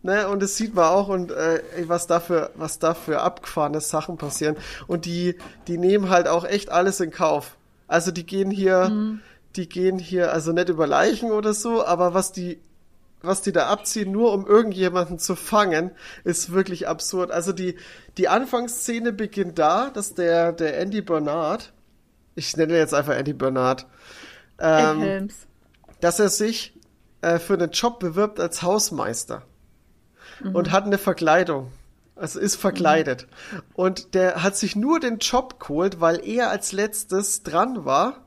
Ne? Und das sieht man auch und äh, was dafür, was da für abgefahrene Sachen passieren. Und die, die nehmen halt auch echt alles in Kauf. Also die gehen hier, die gehen hier, also nicht über Leichen oder so, aber was die, was die da abziehen, nur um irgendjemanden zu fangen, ist wirklich absurd. Also die, die Anfangsszene beginnt da, dass der, der Andy Bernard, ich nenne ihn jetzt einfach Andy Bernard, ähm, dass er sich äh, für einen Job bewirbt als Hausmeister und hat eine Verkleidung. Also ist verkleidet. Und der hat sich nur den Job geholt, weil er als letztes dran war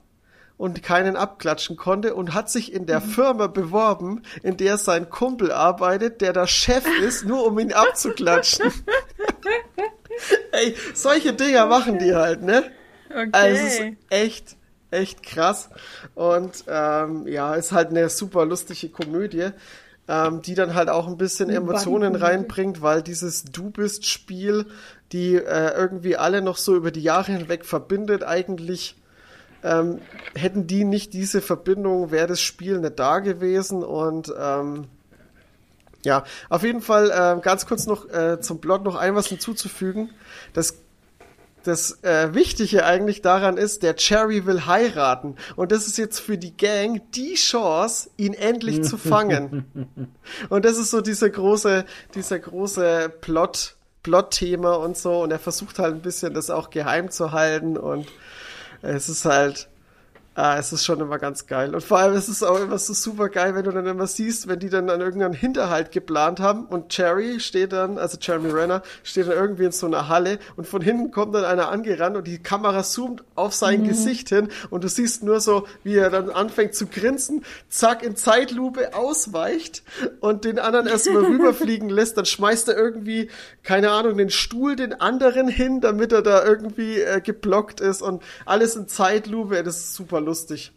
und keinen abklatschen konnte und hat sich in der Firma beworben, in der sein Kumpel arbeitet, der der Chef ist, nur um ihn abzuklatschen. Ey, solche Dinger machen die halt, ne? Okay. Also es ist echt, echt krass. Und ähm, ja, ist halt eine super lustige Komödie, ähm, die dann halt auch ein bisschen Emotionen reinbringt, weil dieses Du bist Spiel, die äh, irgendwie alle noch so über die Jahre hinweg verbindet, eigentlich ähm, hätten die nicht diese Verbindung, wäre das Spiel nicht da gewesen und ähm, ja, auf jeden Fall äh, ganz kurz noch äh, zum Plot noch ein was hinzuzufügen. Das das äh, Wichtige eigentlich daran ist, der Cherry will heiraten. Und das ist jetzt für die Gang die Chance, ihn endlich zu fangen. Und das ist so dieser große, dieser große Plot, Plot-Thema und so. Und er versucht halt ein bisschen das auch geheim zu halten. Und es ist halt, Ah, es ist schon immer ganz geil. Und vor allem ist es auch immer so super geil, wenn du dann immer siehst, wenn die dann an irgendeinen Hinterhalt geplant haben und Cherry steht dann, also Jeremy Renner, steht dann irgendwie in so einer Halle und von hinten kommt dann einer angerannt und die Kamera zoomt auf sein Gesicht hin und du siehst nur so, wie er dann anfängt zu grinsen, zack, in Zeitlupe ausweicht und den anderen erstmal rüberfliegen lässt, dann schmeißt er irgendwie, keine Ahnung, den Stuhl den anderen hin, damit er da irgendwie äh, geblockt ist und alles in Zeitlupe, das ist super lustig.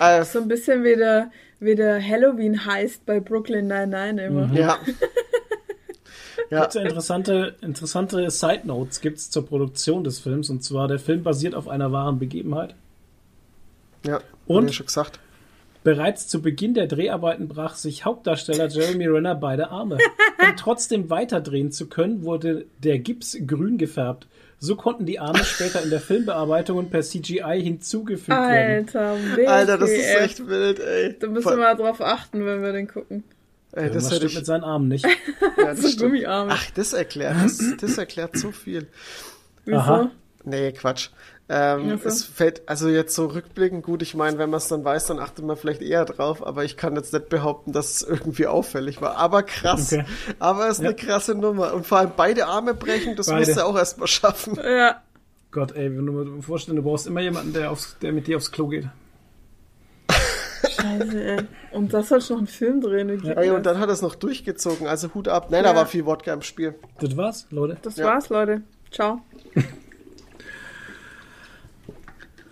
Äh, So ein bisschen wie der, wie der Halloween heißt bei Brooklyn Nine-Nine immer. ja. ja. Kurze interessante, interessante Side Notes gibt's zur Produktion des Films. Und zwar, der Film basiert auf einer wahren Begebenheit. Ja, Und? ich schon gesagt. Bereits zu Beginn der Dreharbeiten brach sich Hauptdarsteller Jeremy Renner beide Arme. Um trotzdem weiterdrehen zu können, wurde der Gips grün gefärbt. So konnten die Arme später in der Filmbearbeitung und per CGI hinzugefügt werden. Alter, Alter, das ist echt wild, ey. Da müssen Voll- wir mal drauf achten, wenn wir den gucken. ey, Das stimmt ich, mit seinen Armen nicht. ja, das So. Gummiarme. Ach, das erklärt, das, das erklärt so viel. Wieso? aha. Nee, Quatsch. Ähm, Ach so. Es fällt, also jetzt so rückblickend, gut, ich meine, wenn man es dann weiß, dann achtet man vielleicht eher drauf, aber ich kann jetzt nicht behaupten, dass es irgendwie auffällig war. Aber krass. Okay. Aber es ist Ja. eine krasse Nummer. Und vor allem beide Arme brechen, das Beide. musst du auch erstmal schaffen. Ja. Gott, ey, wenn du mir vorstellst, du brauchst immer jemanden, der, aufs, der mit dir aufs Klo geht. Scheiße, ey. Und das sollst du noch einen Film drehen. geht Ey, und dann hat er es noch durchgezogen, also Hut ab. Nein, Ja. da war viel Wodka im Spiel. Das war's, Leute. das Ja. war's, Leute. Ciao.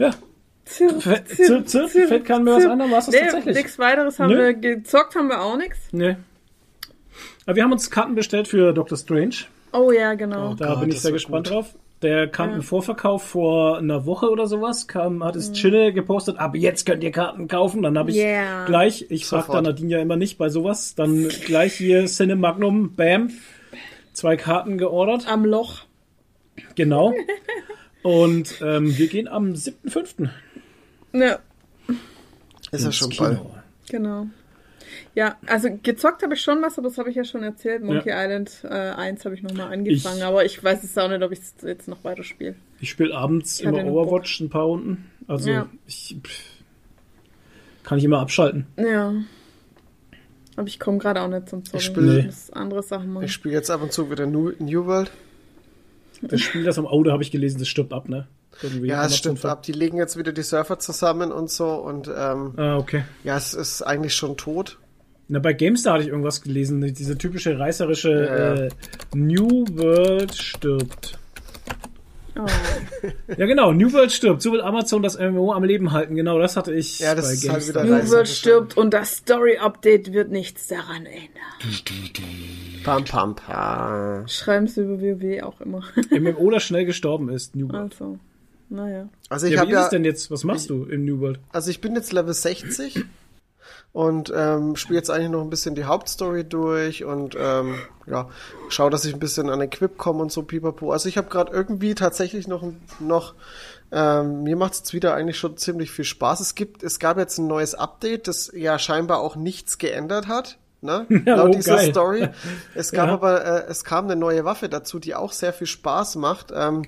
Ja. Zirp, F- zirp, zirp, fällt keinem mehr was dann war's das nee, tatsächlich. nichts weiteres haben Nö. wir gezockt, haben wir auch nichts. Nee. Aber wir haben uns Karten bestellt für Doctor Strange. Oh ja, genau. Da Gott, bin ich sehr gespannt gut. drauf. Der kam im Vorverkauf vor einer Woche oder sowas, kam, hat es Chille gepostet, ab jetzt könnt ihr Karten kaufen. Dann habe ich Yeah. gleich, ich frage da Sofort. Nadine ja immer nicht bei sowas, dann gleich hier Cinemagnum, bam, zwei Karten geordert, Am Loch. genau. Und ähm, wir gehen am 7.5. Ja, Ist ja schon Kino. bald. genau. Ja, also gezockt habe ich schon was, aber das habe ich ja schon erzählt. Monkey Island äh, 1 habe ich nochmal angefangen, Ich- aber ich weiß es auch nicht, ob ich es jetzt noch weiter spiele. Ich spiele abends Ich immer Overwatch ein paar Runden. Also Ja. ich pff, kann ich immer abschalten. Ja. Aber ich komme gerade auch nicht zum Zocken. Ich spiel- Ich muss andere Sachen machen. Ich spiele jetzt ab und zu wieder New, New World. Das Spiel, das am Auto habe ich gelesen, das stirbt ab, ne? Irgendwie Ja, es stimmt ver- ab. Die legen jetzt wieder die Surfer zusammen und so und ähm, Ah, okay. ja, es ist eigentlich schon tot. Na, bei GameStar hatte ich irgendwas gelesen, diese typische reißerische Ja, ja. Äh, New World stirbt. Oh. Ja, genau, New World stirbt. So will Amazon das MMO am Leben halten. Genau, das hatte ich Ja, das bei ist halt GameStar. wieder New reißerisch. World stirbt und das Story-Update wird nichts daran ändern. Pam, pam, pam. Schreiben sie über WoW auch immer. MMO, das schnell gestorben ist, New World. Also, naja. Also ich Ja, wie ist es ja, denn jetzt? Was machst du im New World? also ich bin jetzt Level 60 und ähm, spiele jetzt eigentlich noch ein bisschen die Hauptstory durch und ähm, ja, schau, dass ich ein bisschen an Equip komme und so pipapo. Also ich habe gerade irgendwie tatsächlich noch noch ähm, mir macht es wieder eigentlich schon ziemlich viel Spaß. Es gibt, es gab jetzt ein neues Update, das ja scheinbar auch nichts geändert hat. Ne? Ja, Laut oh, dieser geil. Story. Es gab Ja. aber, äh, es kam eine neue Waffe dazu, die auch sehr viel Spaß macht. Ähm,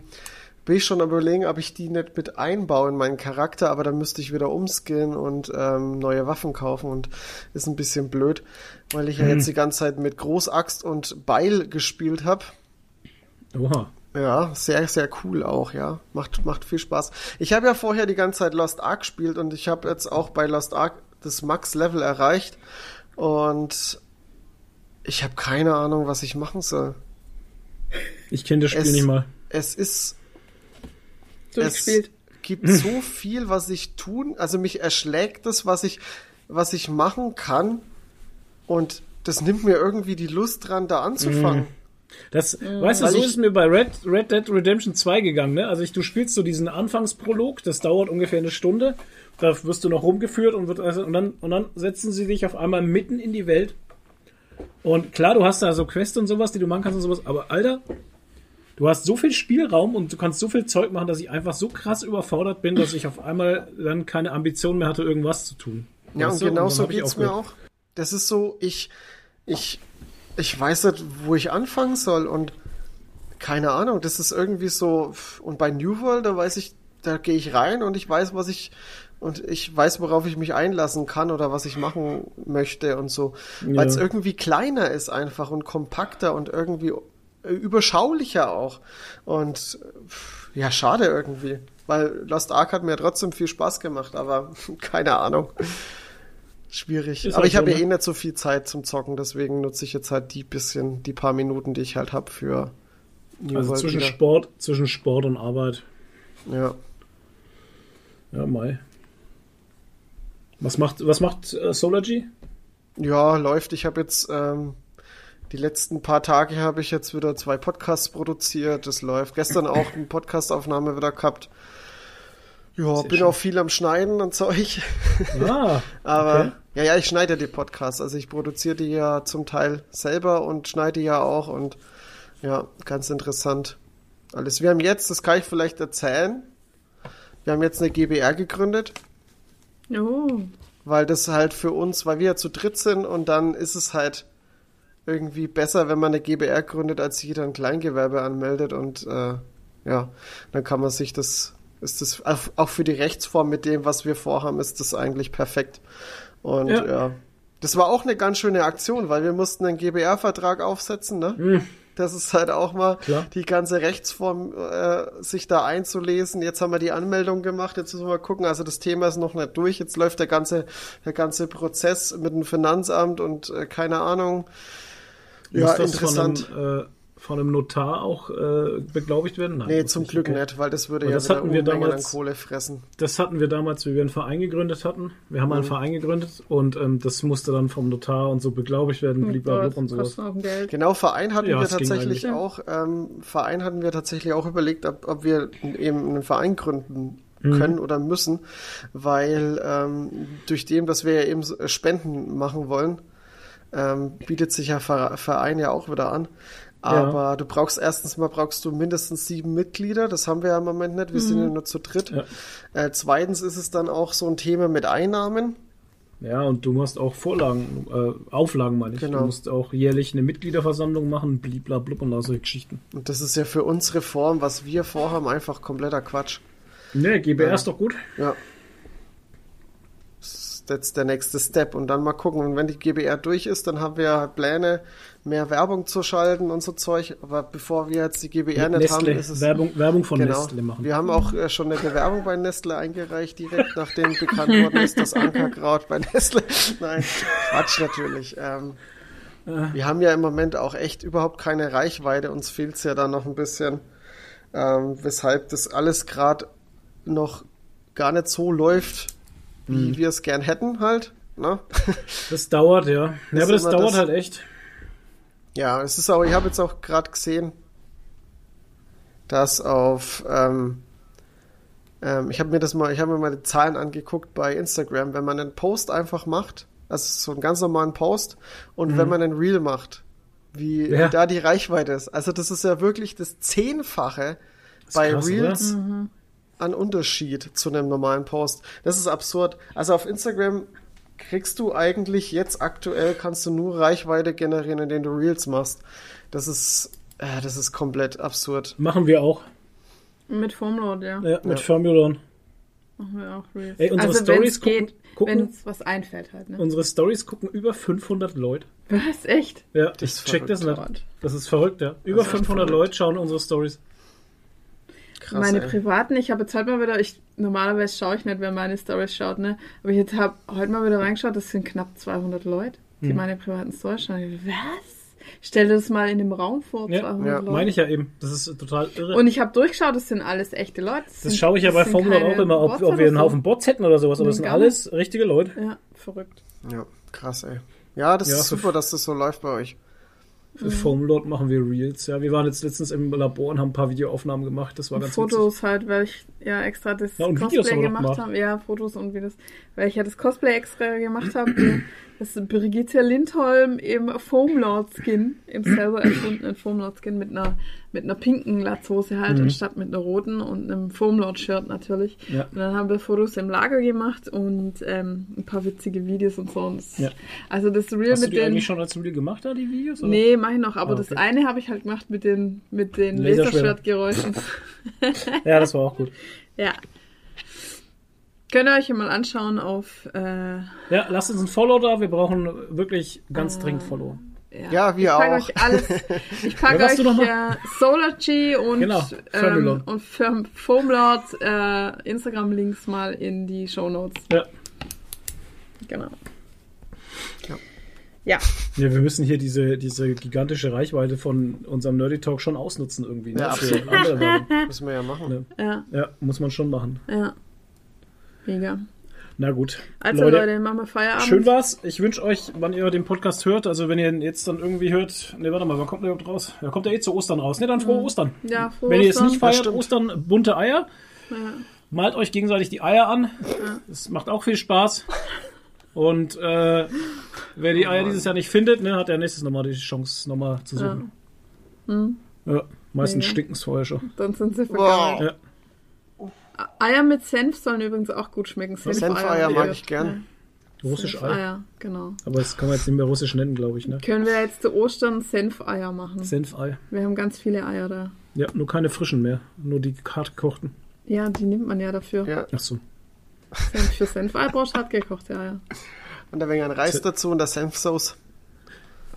bin ich schon am überlegen, ob ich die nicht mit einbaue in meinen Charakter, aber dann müsste ich wieder umskillen und ähm, neue Waffen kaufen und ist ein bisschen blöd, weil ich ja jetzt die ganze Zeit mit Großaxt und Beil gespielt habe. Oha. Ja, sehr, sehr cool auch, ja. Macht, macht viel Spaß. Ich habe ja vorher die ganze Zeit Lost Ark gespielt und ich habe jetzt auch bei Lost Ark das Max-Level erreicht und ich habe keine Ahnung, was ich machen soll. Ich kenne das Spiel Es- nicht mal. Es ist Durchgespielt. Es gibt so viel, was ich tun, also mich erschlägt das, was ich, was ich machen kann und das nimmt mir irgendwie die Lust dran, da anzufangen. Das, weißt du, Weil so ich- ist mir bei Red, Red Dead Redemption 2 gegangen, ne? Also ich, du spielst so diesen Anfangsprolog, das dauert ungefähr eine Stunde, da wirst du noch rumgeführt und, wird, also, und, dann, und dann setzen sie dich auf einmal mitten in die Welt. Und klar, du hast da so Quests und sowas, die du machen kannst und sowas, aber Alter, du hast so viel Spielraum und du kannst so viel Zeug machen, dass ich einfach so krass überfordert bin, dass ich auf einmal dann keine Ambition mehr hatte, irgendwas zu tun. Ja, Weißt und genau so ich geht's mir auch. Das ist so, ich, ich, ich weiß nicht, wo ich anfangen soll und keine Ahnung, das ist irgendwie so, und bei New World, da weiß ich, da gehe ich rein und ich weiß, was ich, und ich weiß, worauf ich mich einlassen kann oder was ich machen möchte und so. Weil es Ja. irgendwie kleiner ist einfach und kompakter und irgendwie überschaulicher auch. Und äh, ja, schade irgendwie. Weil Lost Ark hat mir trotzdem viel Spaß gemacht, aber keine Ahnung. Schwierig. Ist aber halt ich habe ja ne? eh nicht so viel Zeit zum Zocken, deswegen nutze ich jetzt halt die bisschen, die paar Minuten, die ich halt habe für New Also World zwischen wieder. Sport, zwischen Sport und Arbeit. Ja. Ja, Mai. Was macht, was macht äh, Solargy? Ja, läuft. Ich habe jetzt ähm, die letzten paar Tage habe ich jetzt wieder zwei Podcasts produziert. Das läuft. Gestern auch eine Podcastaufnahme wieder gehabt. Ja, Sehr bin schön. auch viel am Schneiden und Zeug. Ah, Aber Okay. ja, ja, ich schneide die Podcasts. Also ich produziere die ja zum Teil selber und schneide die ja auch und ja, ganz interessant. Alles. Wir haben jetzt, das kann ich vielleicht erzählen. Wir haben jetzt eine GBR gegründet. Oh. weil das halt für uns, weil wir ja zu dritt sind und dann ist es halt irgendwie besser, wenn man eine GBR gründet, als jeder ein Kleingewerbe anmeldet und äh, ja, dann kann man sich das, ist das auch für die Rechtsform mit dem, was wir vorhaben, ist das eigentlich perfekt. Und Ja. ja, das war auch eine ganz schöne Aktion, weil wir mussten einen GBR-Vertrag aufsetzen, ne? Das ist halt auch mal Klar. die ganze Rechtsform, äh, sich da einzulesen. Jetzt haben wir die Anmeldung gemacht, jetzt müssen wir mal gucken. Also das Thema ist noch nicht durch. Jetzt läuft der ganze, der ganze Prozess mit dem Finanzamt und äh, keine Ahnung. Ja, Muss das interessant. Von einem, äh, von einem Notar auch äh, beglaubigt werden? Nein, nee, zum Glück okay. nicht, weil das würde Aber ja das wieder hatten wir damals- an Kohle fressen. Das hatten wir damals, wie wir einen Verein gegründet hatten. Wir haben Mhm. einen Verein gegründet und ähm, das musste dann vom Notar und so beglaubigt werden, blablabla und sowas. Genau, Verein hatten Ja, wir tatsächlich auch, ähm, Verein hatten wir tatsächlich auch überlegt, ob, ob wir eben einen Verein gründen Mhm. können oder müssen, weil ähm, durch dem, dass wir ja eben äh, Spenden machen wollen, ähm, bietet sich ja Ver- Verein ja auch wieder an. Aber du brauchst erstens mal brauchst du mindestens sieben Mitglieder, das haben wir ja im Moment nicht, wir sind ja nur zu dritt. Ja. Äh, zweitens ist es dann auch so ein Thema mit Einnahmen. Ja, und du musst auch Vorlagen, äh, Auflagen meine ich. Genau. Du musst auch jährlich eine Mitgliederversammlung machen, bliblablub und all solche Geschichten. Und das ist ja für unsere Form, was wir vorhaben, einfach kompletter Quatsch. Ne, GBR Ja. ist doch gut. Ja. Ist der nächste Step. Und dann mal gucken. Und wenn die GBR durch ist, dann haben wir halt Pläne, mehr Werbung zu schalten und so Zeug. Aber bevor wir jetzt die GBR nicht haben, Nestle, ist es. Werbung, Werbung von genau. Nestle machen. Wir haben auch äh, schon eine Bewerbung bei Nestle eingereicht, direkt nachdem bekannt worden ist, dass Ankerkraut bei Nestle. Nein, Quatsch natürlich. Ähm, wir haben ja im Moment auch echt überhaupt keine Reichweite. Uns fehlt es ja da noch ein bisschen, ähm, weshalb das alles gerade noch gar nicht so läuft, wie Mhm. wir es gern hätten halt. Ne? Das dauert, ja. Ja, aber das dauert das- halt echt. Ja, es ist auch, ich habe jetzt auch gerade gesehen, dass auf, ähm, ähm, ich habe mir das mal, ich habe mir mal die Zahlen angeguckt bei Instagram, wenn man einen Post einfach macht, also so einen ganz normalen Post, und wenn man einen Reel macht, wie, Mhm. Ja. wie da die Reichweite ist. Also das ist ja wirklich das Zehnfache bei krass, Reels Mhm. An Unterschied zu einem normalen Post. Das ist absurd. Also auf Instagram kriegst du eigentlich jetzt aktuell kannst du nur Reichweite generieren, indem du Reels machst. Das ist äh, das ist komplett absurd. Machen wir auch. Mit Formload, ja. Ja, mit Ja. Formulon. Machen wir auch Reels. Ey, unsere also Stories gucken- gucken- wenn uns was einfällt halt, ne? Unsere Stories gucken über 500 Leute. Was? Echt? Ja, Das ich ist check das nicht. Das ist verrückt, ja. Über ist echt 500 verrückt. Leute schauen unsere Stories. Krass. meine ey. privaten, ich habe jetzt heute mal wieder, ich normalerweise schaue ich nicht, wer meine Stories schaut, ne? Aber ich jetzt habe heute mal wieder reingeschaut, das sind knapp 200 Leute, die Hm. meine privaten Stories schauen. Was? Stell dir das mal in dem Raum vor, Ja, 200 ja, Leute. Meine ich ja eben. Das ist total irre. Und ich habe durchgeschaut, das sind alles echte Leute. das sind- schaue ich ja bei Formula auch immer, ob, ob wir einen so. Haufen Bots hätten oder sowas. Aber das sind alles richtige Leute. Ja, verrückt. Ja, krass, ey. Ja, das Ja, ist super, dass das so läuft bei euch. Für Foamlord machen wir Reels. Ja, wir waren jetzt letztens im Labor und haben ein paar Videoaufnahmen gemacht. Das war ganz witzig. Fotos halt, weil ich ja extra das Ja, Cosplay gemacht gemacht. habe. Ja, Fotos und Videos. Weil ich ja das Cosplay extra gemacht habe. Das ist Brigitte Lindholm im Foamlord-Skin, im selber erfundenen Foamlord-Skin mit einer, mit einer pinken Latzhose halt, Mhm. anstatt mit einer roten und einem Foamlord-Shirt natürlich. Ja. Und dann haben wir Fotos im Lager gemacht und ähm, ein paar witzige Videos und so. Und das, Ja. Also das Real Hast du mit die den... eigentlich schon als Video gemacht, da, die Videos? oder? Nee, mach ich noch, aber Ah, das okay. eine habe ich halt gemacht mit den, mit den. Laserschwertgeräuschen. Ja, das war auch gut. Ja. Könnt ihr euch ja mal anschauen auf. Äh, Ja, lasst uns ein Follow da. Wir brauchen wirklich ganz Ah. dringend Follow. Ja, wir ich pack auch. euch alles. Ich packe Ja, euch du noch mal- äh, Solargy und, Genau, ähm, und Firm, Foamlord äh, Instagram-Links mal in die Show Notes. Ja. Genau. Ja. Ja. Ja, wir müssen hier diese, diese gigantische Reichweite von unserem Nerdy Talk schon ausnutzen irgendwie. Ne? Ja, absolut. Müssen wir ja machen. Ja, Ja, muss man schon machen. ja. Mega. Na gut. Also Leute, machen wir Feierabend. Schön war's. Ich wünsche euch, wann ihr den Podcast hört, also wenn ihr ihn jetzt dann irgendwie hört, ne, warte mal, wann kommt der überhaupt raus? Ja, kommt der eh zu Ostern raus. Ne, dann frohe Ostern. Ja, frohe wenn ihr es Ostern. nicht feiert. Ostern bunte Eier. Ja. Malt euch gegenseitig die Eier an. Das macht auch viel Spaß. Und äh, wer die Eier dieses Jahr nicht findet, ne, hat ja nächstes nochmal die Chance, nochmal zu suchen. Ja, meistens Mega. stinken es vorher schon. Dann sind sie Wow. vergammelt. Ja. Eier mit Senf sollen übrigens auch gut schmecken. Senfeier mag ich gern. Russisch Ei. Senfeier, genau. Aber das kann man jetzt nicht mehr russisch nennen, glaube ich. Ne? Können wir jetzt zu Ostern Senfeier machen? Senfei. Wir haben ganz viele Eier da. Ja, nur keine frischen mehr. Nur die hart gekochten. Ja, die nimmt man ja dafür. Ja. Ach so. Senf für Senfeier brauchst du hart gekochte Eier. Und ein wenig ein Reis dazu und das Senfsauce.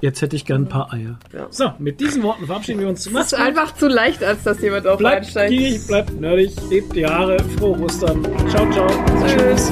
Jetzt hätte ich gern ein paar Eier. Ja. So, mit diesen Worten verabschieden wir uns. Das ist einfach zu leicht, als dass jemand auf Bleibt einsteigt. gierig, bleibt nerdig, lebt die Jahre, frohe Ostern. Ciao, ciao. Tschüss. Tschüss.